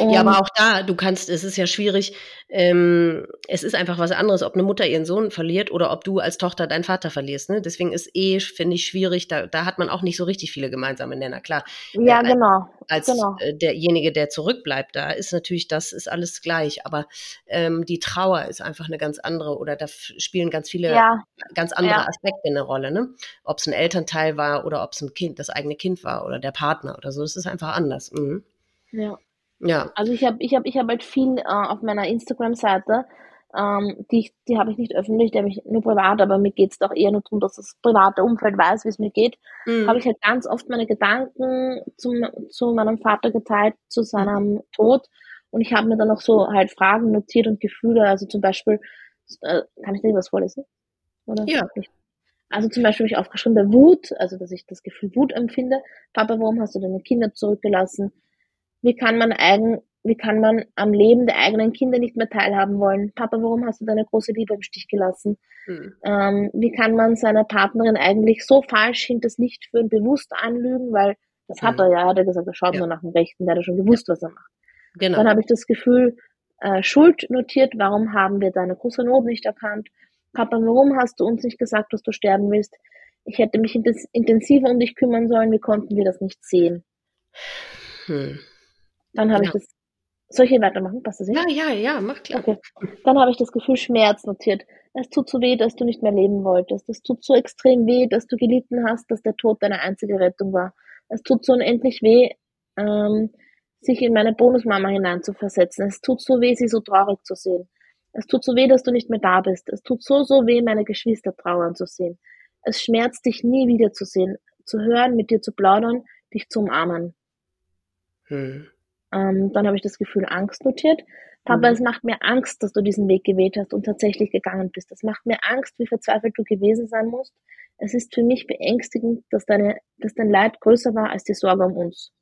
Und ja, aber auch da, du kannst, es ist ja schwierig, ähm, es ist einfach was anderes, ob eine Mutter ihren Sohn verliert oder ob du als Tochter deinen Vater verlierst. Ne? Deswegen ist eh, finde ich, schwierig, da, da hat man auch nicht so richtig viele gemeinsame Nenner, klar. Ja, äh, genau. Als genau. Äh, derjenige, der zurückbleibt, da ist natürlich, das ist alles gleich, aber ähm, die Trauer ist einfach eine ganz andere oder da spielen ganz viele ja. ganz andere ja. Aspekte eine Rolle. Ne? Ob es ein Elternteil war oder ob es ein Kind, das eigene Kind war oder der Partner oder so, es ist einfach anders. Mhm. Ja. Ja. Also ich habe ich hab, ich hab halt viel äh, auf meiner Instagram-Seite, ähm, die, die habe ich nicht öffentlich, die habe ich nur privat, aber mir geht es doch eher nur darum, dass das private Umfeld weiß, wie es mir geht. Mhm. Habe ich halt ganz oft meine Gedanken zum, zu meinem Vater geteilt, zu seinem Tod. Und ich habe mir dann noch so halt Fragen notiert und Gefühle, also zum Beispiel, äh, kann ich dir was vorlesen? Oder? Ja. Also zum Beispiel habe ich aufgeschrieben, der Wut, also dass ich das Gefühl Wut empfinde. Papa, warum hast du deine Kinder zurückgelassen? Wie kann man eigen, wie kann man am Leben der eigenen Kinder nicht mehr teilhaben wollen? Papa, warum hast du deine große Liebe im Stich gelassen? Mhm. Ähm, wie kann man seiner Partnerin eigentlich so falsch hinters Licht führen, bewusst anlügen, weil das hat er ja, hat er gesagt, er schaut ja. nur nach dem Rechten, der hat schon gewusst, was er macht. Genau. Dann habe ich das Gefühl, äh, Schuld notiert, warum haben wir deine große Not nicht erkannt? Papa, warum hast du uns nicht gesagt, dass du sterben willst? Ich hätte mich intensiver um dich kümmern sollen, wie konnten wir das nicht sehen? Hm. Dann habe ja. ich das. Soll ich hier weitermachen? Passt das nicht? Ja, ja, ja, mach klar. Okay. Dann habe ich das Gefühl Schmerz notiert. Es tut so weh, dass du nicht mehr leben wolltest. Es tut so extrem weh, dass du gelitten hast, dass der Tod deine einzige Rettung war. Es tut so unendlich weh, ähm, sich in meine Bonusmama hineinzuversetzen. Es tut so weh, sie so traurig zu sehen. Es tut so weh, dass du nicht mehr da bist. Es tut so, so weh, meine Geschwister trauern zu sehen. Es schmerzt dich nie wiederzusehen, zu hören, mit dir zu plaudern, dich zu umarmen. Hm. Ähm, dann habe ich das Gefühl Angst notiert. Papa, mhm. es macht mir Angst, dass du diesen Weg gewählt hast und tatsächlich gegangen bist. Es macht mir Angst, wie verzweifelt du gewesen sein musst. Es ist für mich beängstigend, dass, deine, dass dein Leid größer war als die Sorge um uns.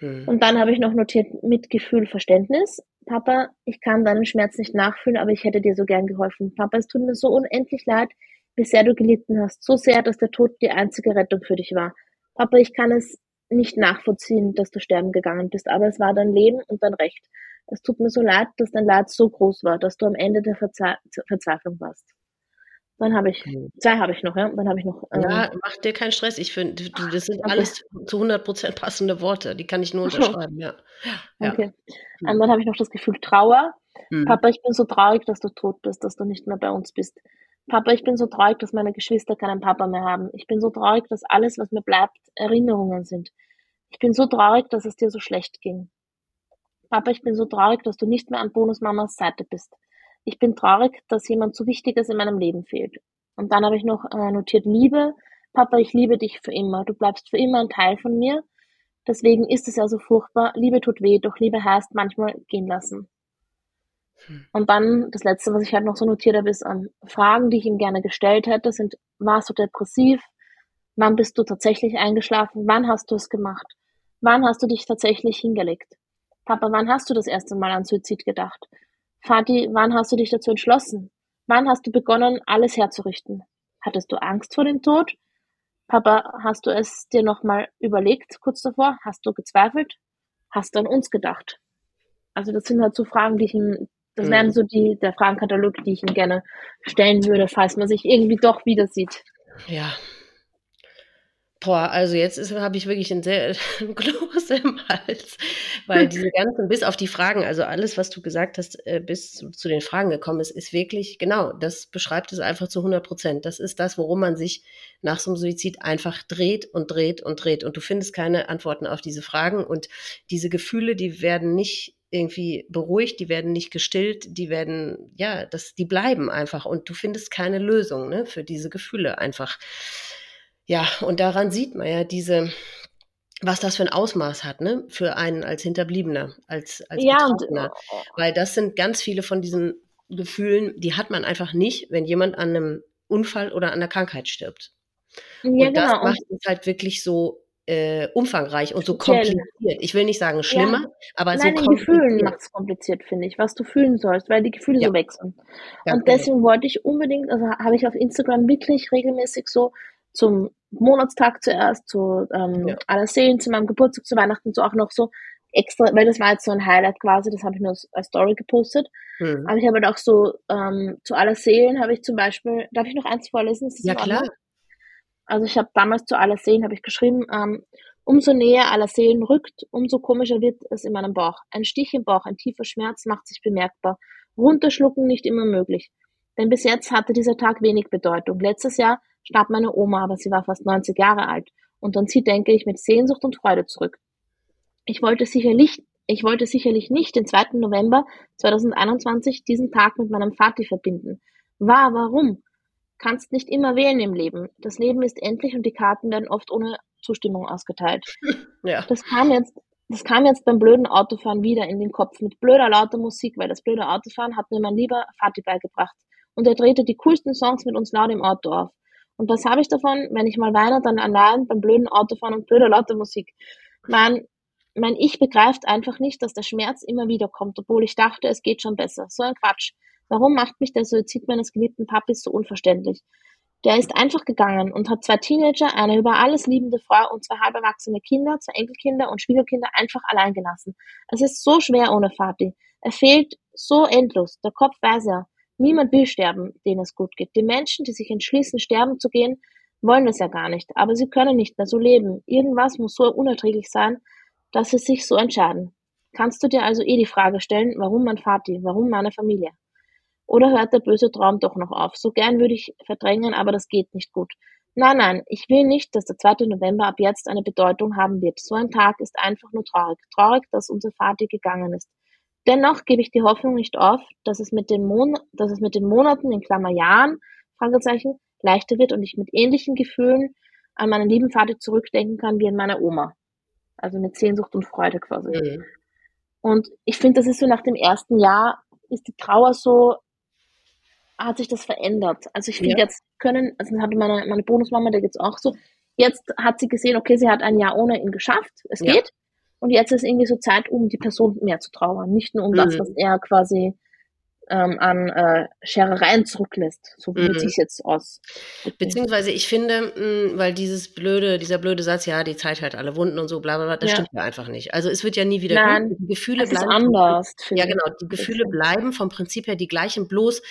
Mhm. Und dann habe ich noch notiert Mitgefühl, Verständnis. Papa, ich kann deinen Schmerz nicht nachfühlen, aber ich hätte dir so gern geholfen. Papa, es tut mir so unendlich leid, wie sehr du gelitten hast. So sehr, dass der Tod die einzige Rettung für dich war. Papa, ich kann es nicht nachvollziehen, dass du sterben gegangen bist, aber es war dein Leben und dein Recht. Es tut mir so leid, dass dein Leid so groß war, dass du am Ende der Verze Verzweiflung warst. Dann habe ich, zwei habe ich noch, ja. Dann habe ich noch. Ähm, ja, mach dir keinen Stress. Ich finde, das sind okay. alles zu 100 Prozent passende Worte. Die kann ich nur unterschreiben, ja. ja. Okay. Und dann habe ich noch das Gefühl Trauer. Mhm. Papa, ich bin so traurig, dass du tot bist, dass du nicht mehr bei uns bist. Papa, ich bin so traurig, dass meine Geschwister keinen Papa mehr haben. Ich bin so traurig, dass alles, was mir bleibt, Erinnerungen sind. Ich bin so traurig, dass es dir so schlecht ging. Papa, ich bin so traurig, dass du nicht mehr an Bonusmamas Seite bist. Ich bin traurig, dass jemand so Wichtiges in meinem Leben fehlt. Und dann habe ich noch äh, notiert Liebe. Papa, ich liebe dich für immer. Du bleibst für immer ein Teil von mir. Deswegen ist es ja so furchtbar. Liebe tut weh, doch Liebe heißt manchmal gehen lassen. Und dann, das letzte, was ich halt noch so notiert habe, ist ähm, Fragen, die ich ihm gerne gestellt hätte, sind, warst du depressiv? Wann bist du tatsächlich eingeschlafen? Wann hast du es gemacht? Wann hast du dich tatsächlich hingelegt? Papa, wann hast du das erste Mal an Suizid gedacht? Vati, wann hast du dich dazu entschlossen? Wann hast du begonnen, alles herzurichten? Hattest du Angst vor dem Tod? Papa, hast du es dir nochmal überlegt, kurz davor? Hast du gezweifelt? Hast du an uns gedacht? Also das sind halt so Fragen, die ich ihm das mhm. wären so die, der Fragenkatalog, die ich ihm gerne stellen würde, falls man sich irgendwie doch wieder sieht. Ja. Boah, also jetzt habe ich wirklich ein sehr Kloß im Hals, weil diese ganzen, bis auf die Fragen, also alles, was du gesagt hast, äh, bis zu, zu, den Fragen gekommen ist, ist wirklich, genau, das beschreibt es einfach zu 100 Prozent. Das ist das, worum man sich nach so einem Suizid einfach dreht und dreht und dreht und du findest keine Antworten auf diese Fragen und diese Gefühle, die werden nicht irgendwie beruhigt, die werden nicht gestillt, die werden, ja, das, die bleiben einfach und du findest keine Lösung ne, für diese Gefühle einfach. Ja, und daran sieht man ja diese, was das für ein Ausmaß hat, ne, für einen als Hinterbliebener, als, als Ja, Betroffener. Weil das sind ganz viele von diesen Gefühlen, die hat man einfach nicht, wenn jemand an einem Unfall oder an einer Krankheit stirbt. ja, Und das genau. Macht es halt wirklich so äh, umfangreich und so kompliziert. Ich will nicht sagen schlimmer, aber so Nein, in Gefühlen kompliziert. macht es kompliziert, finde ich, was du fühlen sollst, weil die Gefühle Ja. so wechseln. Ganz Und genau. deswegen wollte ich unbedingt, also habe ich auf Instagram wirklich regelmäßig so zum Monatstag zuerst, zu ähm, Ja. Allerseelen, zu meinem Geburtstag, zu Weihnachten, so auch noch so extra, weil das war jetzt so ein Highlight quasi, das habe ich nur als, als Story gepostet. Hm. Aber ich habe halt auch so ähm, zu Allerseelen habe ich zum Beispiel, darf ich noch eins vorlesen? Ja, in Ordnung? Also ich habe damals zu Allerseelen habe ich geschrieben, ähm, umso näher Allerseelen rückt, umso komischer wird es in meinem Bauch. Ein Stich im Bauch, ein tiefer Schmerz macht sich bemerkbar. Runterschlucken nicht immer möglich. Denn bis jetzt hatte dieser Tag wenig Bedeutung. Letztes Jahr starb meine Oma, aber sie war fast 90 Jahre alt. Und an sie denke ich mit Sehnsucht und Freude zurück. Ich wollte sicherlich, ich wollte sicherlich nicht den 2. November 2021 diesen Tag mit meinem Vati verbinden. War, warum? Kannst nicht immer wählen im Leben. Das Leben ist endlich und die Karten werden oft ohne Zustimmung ausgeteilt. Ja. Das kam jetzt, das kam jetzt beim blöden Autofahren wieder in den Kopf mit blöder lauter Musik, weil das blöde Autofahren hat mir mein lieber Vati beigebracht. Und er drehte die coolsten Songs mit uns laut im Auto auf. Und was habe ich davon, wenn ich mal weine, dann allein beim blöden Autofahren und blöder lauter Musik? Mein, mein Ich begreift einfach nicht, dass der Schmerz immer wieder kommt, obwohl ich dachte, es geht schon besser. So ein Quatsch. Warum macht mich der Suizid meines geliebten Papis so unverständlich? Der ist einfach gegangen und hat zwei Teenager, eine über alles liebende Frau und zwei halb erwachsene Kinder, zwei Enkelkinder und Schwiegerkinder einfach allein gelassen. Es ist so schwer ohne Vati. Er fehlt so endlos. Der Kopf weiß ja. Niemand will sterben, denen es gut geht. Die Menschen, die sich entschließen, sterben zu gehen, wollen es ja gar nicht. Aber sie können nicht mehr so leben. Irgendwas muss so unerträglich sein, dass sie sich so entscheiden. Kannst du dir also eh die Frage stellen, warum mein Vati, warum meine Familie? Oder hört der böse Traum doch noch auf? So gern würde ich verdrängen, aber das geht nicht gut. Nein, nein, ich will nicht, dass der 2. November ab jetzt eine Bedeutung haben wird. So ein Tag ist einfach nur traurig. Traurig, dass unser Vati gegangen ist. Dennoch gebe ich die Hoffnung nicht auf, dass es mit den, Mon dass es mit den Monaten, in Klammer Jahren, Fragezeichen, leichter wird und ich mit ähnlichen Gefühlen an meinen lieben Vater zurückdenken kann wie an meine Oma. Also mit Sehnsucht und Freude quasi. Mhm. Und ich finde, das ist so nach dem ersten Jahr, ist die Trauer so, hat sich das verändert. Also ich finde Ja. jetzt können, also das hatte meine, meine Bonusmama, der geht's auch so, jetzt hat sie gesehen, okay, sie hat ein Jahr ohne ihn geschafft, es Ja. geht. Und jetzt ist irgendwie so Zeit, um die Person mehr zu trauern. Nicht nur um das, Mhm. was er quasi ähm, an äh, Scherereien zurücklässt. So Mhm. würde ich jetzt aus. Beziehungsweise ich finde, mh, weil dieses blöde, dieser blöde Satz, ja, die Zeit hat alle Wunden und so, bla bla bla, das Ja. stimmt ja einfach nicht. Also es wird ja nie wieder Nein, gut. Die Gefühle Es ist bleiben vom anders. Ja, genau, die Gefühle bleiben vom Prinzip her die gleichen, bloß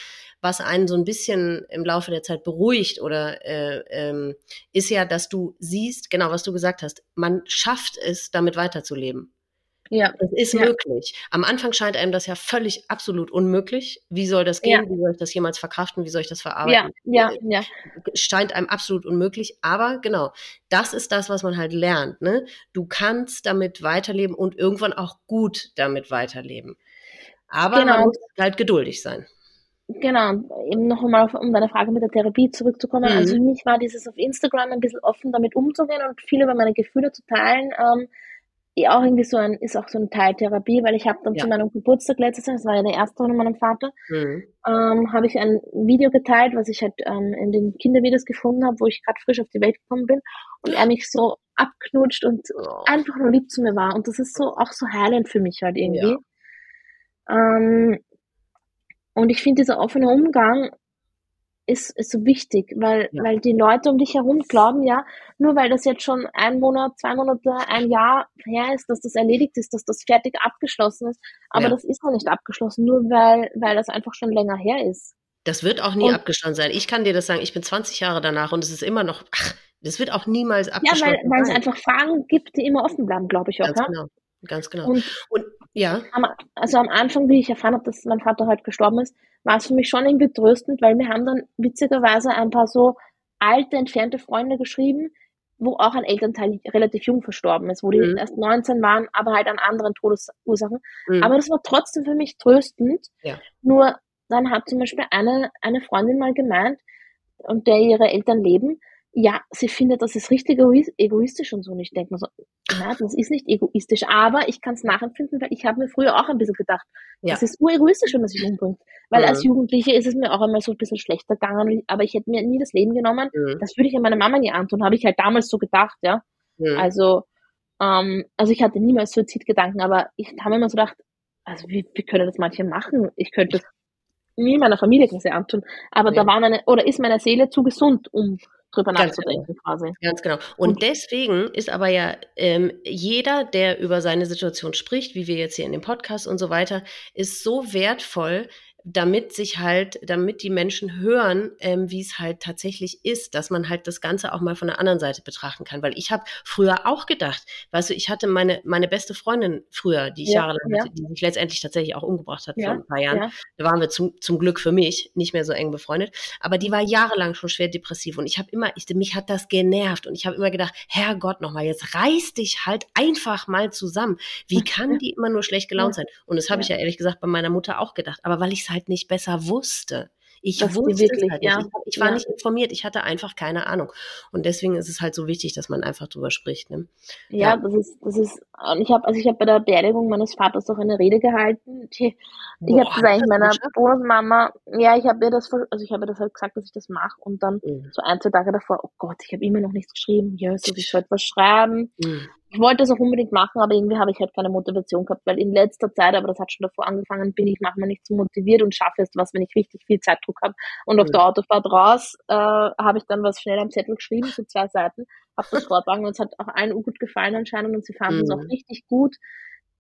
was einen so ein bisschen im Laufe der Zeit beruhigt oder äh, ähm, ist ja, dass du siehst, genau was du gesagt hast, man schafft es, damit weiterzuleben. Ja, Das ist Ja. möglich. Am Anfang scheint einem das ja völlig absolut unmöglich. Wie soll das gehen? Wie soll ich das jemals verkraften? Wie soll ich das ja, verarbeiten? ja, ja. scheint einem absolut unmöglich. Aber genau, das ist das, was man halt lernt. Ne? Du kannst damit weiterleben und irgendwann auch gut damit weiterleben. Aber man Genau. muss halt geduldig sein. Genau, eben noch einmal auf, um deine Frage mit der Therapie zurückzukommen. Mhm. Also für mich war dieses auf Instagram ein bisschen offen damit umzugehen und viel über meine Gefühle zu teilen. Ähm, ja, auch irgendwie so ein, ist auch so ein Teil Therapie, weil ich habe dann Ja. zu meinem Geburtstag letztes Jahr, das war ja der erste von meinem Vater, Mhm. ähm, habe ich ein Video geteilt, was ich halt ähm, in den Kindervideos gefunden habe, wo ich gerade frisch auf die Welt gekommen bin und er mich so abknutscht und Oh. einfach nur lieb zu mir war. Und das ist so auch so heilend für mich halt irgendwie. Ähm, und ich finde, dieser offene Umgang ist, ist so wichtig, weil, Ja. weil die Leute um dich herum glauben ja, nur weil das jetzt schon ein Monat, zwei Monate, ein Jahr her ist, dass das erledigt ist, dass das fertig abgeschlossen ist. Aber Ja. das ist noch nicht abgeschlossen, nur weil, weil das einfach schon länger her ist. Das wird auch nie Und- abgeschlossen sein. Ich kann dir das sagen, ich bin 20 Jahre danach und es ist immer noch, ach, das wird auch niemals Ja, abgeschlossen weil, weil es einfach Fragen gibt, die immer offen bleiben, glaube ich auch. Ganz Ja? genau. Ganz genau. Und Und ja, am, also am Anfang, wie ich erfahren habe, dass mein Vater heute gestorben ist, war es für mich schon irgendwie tröstend, weil wir haben dann witzigerweise ein paar so alte, entfernte Freunde geschrieben, wo auch ein Elternteil relativ jung verstorben ist, wo die Mhm. erst 19 waren, aber halt an anderen Todesursachen. mhm. Aber das war trotzdem für mich tröstend. Ja. Nur dann hat zum Beispiel eine, eine Freundin mal gemeint, und der ihre Eltern leben, ja, sie findet, das ist richtig egoistisch und so. Und ich denke mir so, na, das ist nicht egoistisch, aber ich kann es nachempfinden, weil ich habe mir früher auch ein bisschen gedacht, ja. das ist uregoistisch, wenn man sich umbringt. Weil mhm. als Jugendliche ist es mir auch einmal so ein bisschen schlechter gegangen, aber ich hätte mir nie das Leben genommen. Mhm. Das würde ich ja meiner Mama nie antun, habe ich halt damals so gedacht, ja. Mhm. Also, ähm, also ich hatte niemals Suizidgedanken, aber ich habe mir immer so gedacht, also wie, wie können das manche machen? Ich könnte das nie meiner Familie quasi antun. Aber ja. da war meine, oder ist meine Seele zu gesund, um drüber Ganz nachzudenken genau. quasi. Ganz genau. Und, und, deswegen ist aber ja ähm, jeder, der über seine Situation spricht, wie wir jetzt hier in dem Podcast und so weiter, ist so wertvoll, damit sich halt, damit die Menschen hören, ähm, wie es halt tatsächlich ist, dass man halt das Ganze auch mal von der anderen Seite betrachten kann. Weil ich habe früher auch gedacht, weißt du, ich hatte meine, meine beste Freundin früher, die ich ja, jahrelang ja. hatte, die sich letztendlich tatsächlich auch umgebracht hat ja, vor ein paar Jahren. Ja. Da waren wir zum, zum Glück für mich nicht mehr so eng befreundet. Aber die war jahrelang schon schwer depressiv und ich habe immer, ich, mich hat das genervt und ich habe immer gedacht, Herrgott nochmal, jetzt reiß dich halt einfach mal zusammen. Wie kann die immer nur schlecht gelaunt sein? Und das habe ich ja ehrlich gesagt bei meiner Mutter auch gedacht. Aber weil ich es halt nicht besser wusste. Ich das wusste wirklich, halt ja. Ich, war ja. nicht informiert, ich hatte einfach keine Ahnung. Und deswegen ist es halt so wichtig, dass man einfach drüber spricht. Ne? Ja, ja, das ist, das ist, ich habe, also ich habe bei der Beerdigung meines Vaters auch eine Rede gehalten. Die, ich habe das eigentlich meiner Bonusmama, ja, ich habe ihr das, also ich habe das halt gesagt, dass ich das mache und dann mhm. so ein, zwei Tage davor, oh Gott, ich habe immer noch nichts geschrieben, ja, so ich sollte was schreiben. Mhm ich wollte es auch unbedingt machen, aber irgendwie habe ich halt keine Motivation gehabt, weil in letzter Zeit, aber das hat schon davor angefangen, bin ich manchmal nicht so motiviert und schaffe es was, wenn ich richtig viel Zeitdruck habe. Und auf der Autofahrt raus äh, habe ich dann was schnell am Zettel geschrieben, so zwei Seiten, habe das vortragen und es hat auch allen gut gefallen anscheinend und sie fanden es auch mhm. richtig gut.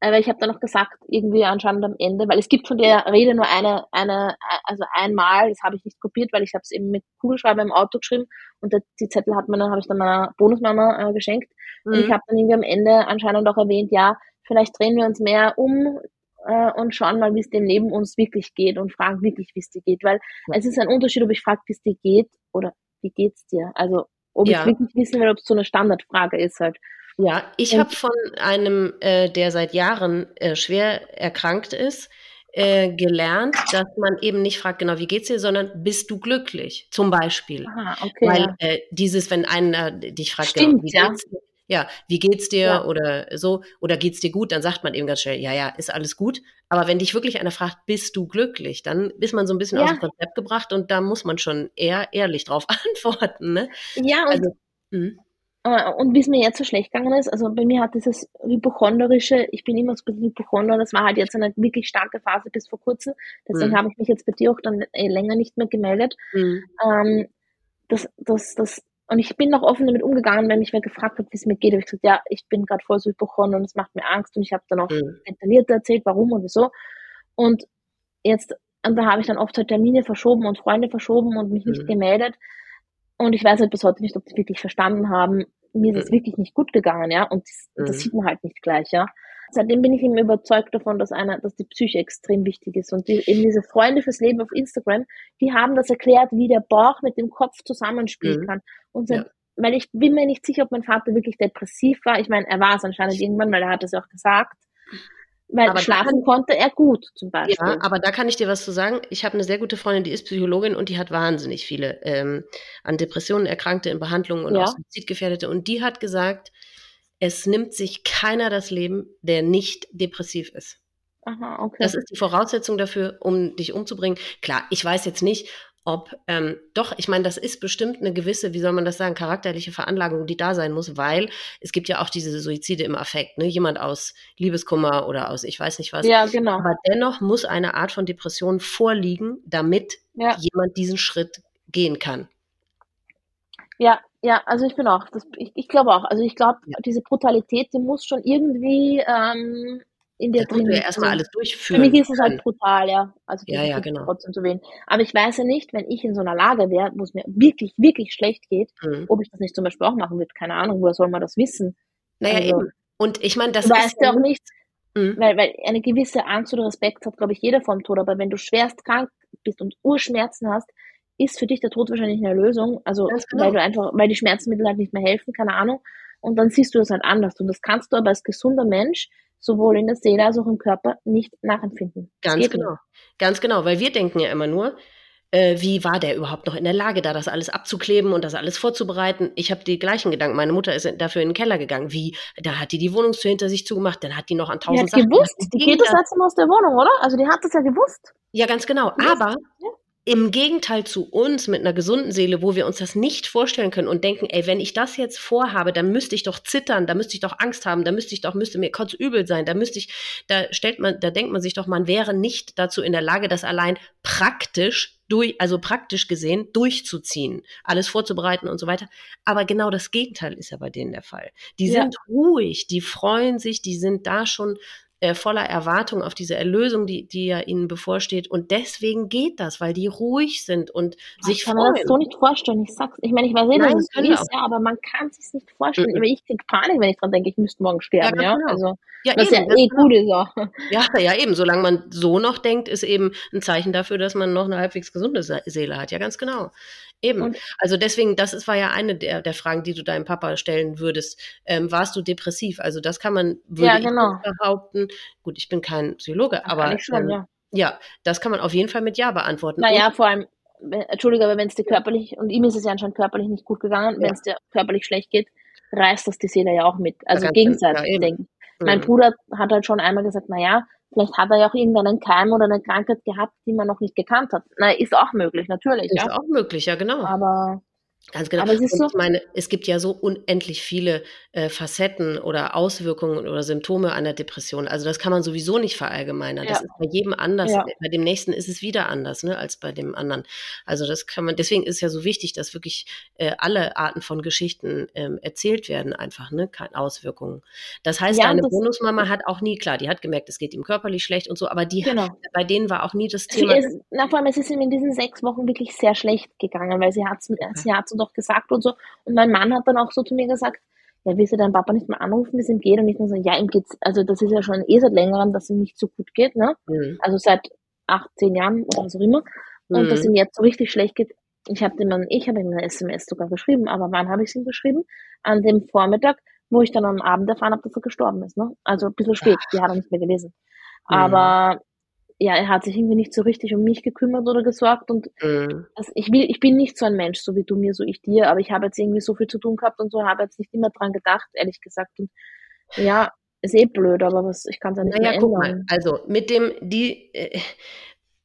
Aber ich habe dann noch gesagt, irgendwie anscheinend am Ende, weil es gibt von der Rede nur eine, eine, also einmal, das habe ich nicht kopiert, weil ich habe es eben mit Kugelschreiber im Auto geschrieben und der, die Zettel hat man dann, habe ich dann meiner Bonusmama äh, geschenkt. Mhm. Und ich habe dann irgendwie am Ende anscheinend auch erwähnt, ja, vielleicht drehen wir uns mehr um äh, und schauen mal, wie es dem Leben uns wirklich geht und fragen wirklich, wie es dir geht. Weil ja. es ist ein Unterschied, ob ich frage, wie es dir geht oder wie geht's dir. Also ob ja. ich wirklich wissen will, ob es so eine Standardfrage ist halt. Ja, ich habe von einem, äh, der seit Jahren äh, schwer erkrankt ist, äh, gelernt, dass man eben nicht fragt, genau, wie geht's dir, sondern bist du glücklich, zum Beispiel. Aha, okay. Weil äh, dieses, wenn einer dich fragt, genau, Stimmt, genau, wie ja. geht's dir, ja, wie geht's dir ja. oder so, oder geht's dir gut, dann sagt man eben ganz schnell, ja, ja, ist alles gut. Aber wenn dich wirklich einer fragt, bist du glücklich, dann ist man so ein bisschen ja. aus dem Konzept gebracht und da muss man schon eher ehrlich drauf antworten, ne? Ja, und also, hm. Äh, und wie es mir jetzt so schlecht gegangen ist, also bei mir hat dieses hypochondrische, ich bin immer so ein bisschen hypochonder, das war halt jetzt eine wirklich starke Phase bis vor kurzem, deswegen mhm. habe ich mich jetzt bei dir auch dann eh länger nicht mehr gemeldet. Mhm. Ähm, das, das, das, und ich bin noch offen damit umgegangen, wenn mich wer gefragt hat, wie es mir geht, habe ich gesagt, ja, ich bin gerade voll so hypochonder und es macht mir Angst und ich habe dann auch mhm. detailliert erzählt, warum und wieso. Und jetzt, und da habe ich dann oft halt Termine verschoben und Freunde verschoben und mich nicht mhm. gemeldet. Und ich weiß halt bis heute nicht, ob die wirklich verstanden haben, mir ist es mhm. wirklich nicht gut gegangen, ja. Und das, mhm. das, sieht man halt nicht gleich, ja. Seitdem bin ich eben überzeugt davon, dass einer, dass die Psyche extrem wichtig ist. Und die, eben diese Freunde fürs Leben auf Instagram, die haben das erklärt, wie der Bauch mit dem Kopf zusammenspielen mhm. kann. Und ja. weil ich bin mir nicht sicher, ob mein Vater wirklich depressiv war. Ich meine, er war es anscheinend irgendwann, weil er hat es auch gesagt. Weil aber schlafen konnte er gut zum Beispiel. Ja, aber da kann ich dir was zu sagen. Ich habe eine sehr gute Freundin, die ist Psychologin und die hat wahnsinnig viele ähm, an Depressionen Erkrankte in Behandlung und ja. auch Suizidgefährdete. Und die hat gesagt, es nimmt sich keiner das Leben, der nicht depressiv ist. Aha, okay. Das ist die Voraussetzung dafür, um dich umzubringen. Klar, ich weiß jetzt nicht, ob, ähm, doch, ich meine, das ist bestimmt eine gewisse, wie soll man das sagen, charakterliche Veranlagung, die da sein muss, weil es gibt ja auch diese Suizide im Affekt, ne? Jemand aus Liebeskummer oder aus ich weiß nicht was. Ja, genau. Aber dennoch muss eine Art von Depression vorliegen, damit ja. jemand diesen Schritt gehen kann. Ja, ja, also ich bin auch, das, ich, ich glaube auch, also ich glaube, ja. diese Brutalität, die muss schon irgendwie ähm, in der drin. Ja erstmal alles durchführen. Für mich ist es halt brutal, ja. Also ja, ja, genau. trotzdem zu wählen. Aber ich weiß ja nicht, wenn ich in so einer Lage wäre, wo es mir wirklich, wirklich schlecht geht, mhm. ob ich das nicht zum Beispiel auch machen würde. Keine Ahnung, woher soll man das wissen? Naja, also, eben. Und ich meine, das du weißt ja auch nicht, mhm. weil, weil eine gewisse Angst oder Respekt hat, glaube ich, jeder vom Tod. Aber wenn du schwerst krank bist und Urschmerzen hast, ist für dich der Tod wahrscheinlich eine Lösung. Also, genau. weil du einfach, weil die Schmerzmittel halt nicht mehr helfen, keine Ahnung. Und dann siehst du das halt anders. Und das kannst du aber als gesunder Mensch sowohl in der Seele als auch im Körper nicht nachempfinden. Ganz genau. Nicht. Ganz genau, weil wir denken ja immer nur, äh, wie war der überhaupt noch in der Lage, da das alles abzukleben und das alles vorzubereiten? Ich habe die gleichen Gedanken. Meine Mutter ist dafür in den Keller gegangen. Wie, da hat die die Wohnungstür hinter sich zugemacht, dann hat die noch an tausend die hat Sachen. gewusst, die geht das letzte Mal aus der Wohnung, oder? Also die hat das ja gewusst. Ja, ganz genau. Aber ja. Im Gegenteil zu uns mit einer gesunden Seele, wo wir uns das nicht vorstellen können und denken, ey, wenn ich das jetzt vorhabe, dann müsste ich doch zittern, da müsste ich doch Angst haben, da müsste ich doch, müsste mir kurz übel sein, da müsste ich, da stellt man, da denkt man sich doch, man wäre nicht dazu in der Lage, das allein praktisch durch, also praktisch gesehen, durchzuziehen, alles vorzubereiten und so weiter. Aber genau das Gegenteil ist ja bei denen der Fall. Die ja. sind ruhig, die freuen sich, die sind da schon äh, voller Erwartung auf diese Erlösung, die, die ja ihnen bevorsteht. Und deswegen geht das, weil die ruhig sind und Ach, sich freuen. Ich kann das so nicht vorstellen. Ich sag's, ich meine, ich weiß nicht, dass es so ist, ja, aber man kann sich's nicht vorstellen. Mhm. Ich krieg Panik, wenn ich dran denke, ich müsste morgen sterben, ja. ja? Genau. Also, ja, was eben, ja eh genau. gut ist auch. Ja, ja, eben. Solange man so noch denkt, ist eben ein Zeichen dafür, dass man noch eine halbwegs gesunde Seele hat. Ja, ganz genau. Eben. Und also deswegen, das ist, war ja eine der, der Fragen, die du deinem Papa stellen würdest. Ähm, warst du depressiv? Also das kann man, würde ja, genau. ich behaupten. Gut, ich bin kein Psychologe, das aber schon, ähm, ja. ja, das kann man auf jeden Fall mit Ja beantworten. Naja, und, vor allem, Entschuldige, aber wenn es dir körperlich, und ihm ist es ja anscheinend körperlich nicht gut gegangen, ja. wenn es dir körperlich schlecht geht, reißt das die Seele ja auch mit. Also gegenseitig, ja, denke ich. Mein mhm. Bruder hat halt schon einmal gesagt, naja, Vielleicht hat er ja auch irgendeinen Keim oder eine Krankheit gehabt, die man noch nicht gekannt hat. Na, ist auch möglich, natürlich. Ist ja. auch möglich, ja, genau. Aber Ganz genau. Aber es, so, ich meine, es gibt ja so unendlich viele äh, Facetten oder Auswirkungen oder Symptome einer Depression. Also das kann man sowieso nicht verallgemeinern. Ja. Das ist bei jedem anders. Ja. Bei dem nächsten ist es wieder anders, ne, als bei dem anderen. Also das kann man. Deswegen ist es ja so wichtig, dass wirklich äh, alle Arten von Geschichten ähm, erzählt werden, einfach, ne, keine Auswirkungen. Das heißt, ja, deine das Bonusmama hat auch nie klar, die hat gemerkt, es geht ihm körperlich schlecht und so, aber die genau. hat, bei denen war auch nie das Thema. Ist, na, vor allem, es ist ihm in diesen sechs Wochen wirklich sehr schlecht gegangen, weil sie hat sie hat doch gesagt und so. Und mein Mann hat dann auch so zu mir gesagt, ja, willst du deinen Papa nicht mehr anrufen, wie es ihm geht? Und ich dann so, ja, ihm geht's, also das ist ja schon eh seit längerem, dass ihm nicht so gut geht, ne? Mhm. Also seit acht, zehn Jahren oder was auch immer. Und mhm. dass ihm jetzt so richtig schlecht geht. Ich habe ihm, ich habe ihm eine SMS sogar geschrieben, aber wann habe ich es ihm geschrieben? An dem Vormittag, wo ich dann am Abend erfahren habe, dass er gestorben ist, ne? Also ein bisschen spät, die hat er nicht mehr gelesen. Mhm. Aber ja, er hat sich irgendwie nicht so richtig um mich gekümmert oder gesorgt und mhm. also ich will, ich bin nicht so ein Mensch, so wie du mir, so ich dir, aber ich habe jetzt irgendwie so viel zu tun gehabt und so, habe jetzt nicht immer dran gedacht, ehrlich gesagt und ja, ist eh blöd, aber was, ich kann es ja nicht naja, mehr ändern. Mal, also mit dem, die, äh,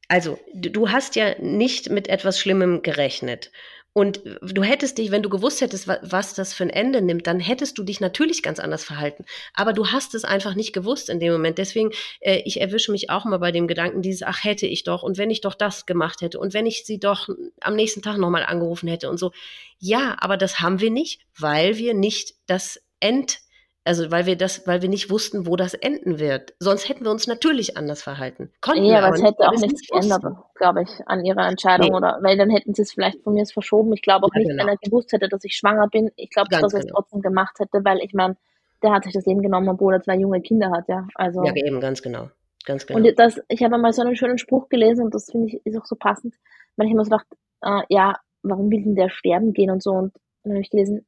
also du hast ja nicht mit etwas Schlimmem gerechnet. Und du hättest dich, wenn du gewusst hättest, was das für ein Ende nimmt, dann hättest du dich natürlich ganz anders verhalten. Aber du hast es einfach nicht gewusst in dem Moment. Deswegen, äh, ich erwische mich auch mal bei dem Gedanken dieses, ach, hätte ich doch und wenn ich doch das gemacht hätte und wenn ich sie doch am nächsten Tag nochmal angerufen hätte und so. Ja, aber das haben wir nicht, weil wir nicht das End also weil wir das, weil wir nicht wussten, wo das enden wird. Sonst hätten wir uns natürlich anders verhalten. Konnten ja, aber es hätte auch nichts geändert, glaube ich, an ihrer Entscheidung nee. oder weil dann hätten sie es vielleicht von mir verschoben. Ich glaube auch ja, nicht, genau. wenn er gewusst hätte, dass ich schwanger bin. Ich glaube, dass er es genau. trotzdem gemacht hätte, weil ich meine, der hat sich das Leben genommen, obwohl er zwei junge Kinder hat, ja. Also ja, eben ganz genau, ganz genau. Und das, ich habe mal so einen schönen Spruch gelesen und das finde ich ist auch so passend, weil ich immer so dachte, äh, ja, warum will denn der sterben gehen und so und dann habe ich gelesen,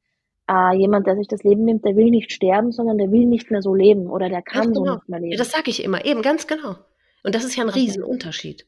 äh, jemand, der sich das Leben nimmt, der will nicht sterben, sondern der will nicht mehr so leben oder der kann genau. so nicht mehr leben. Ja, das sage ich immer, eben ganz genau. Und das ist ja ein okay. Riesenunterschied.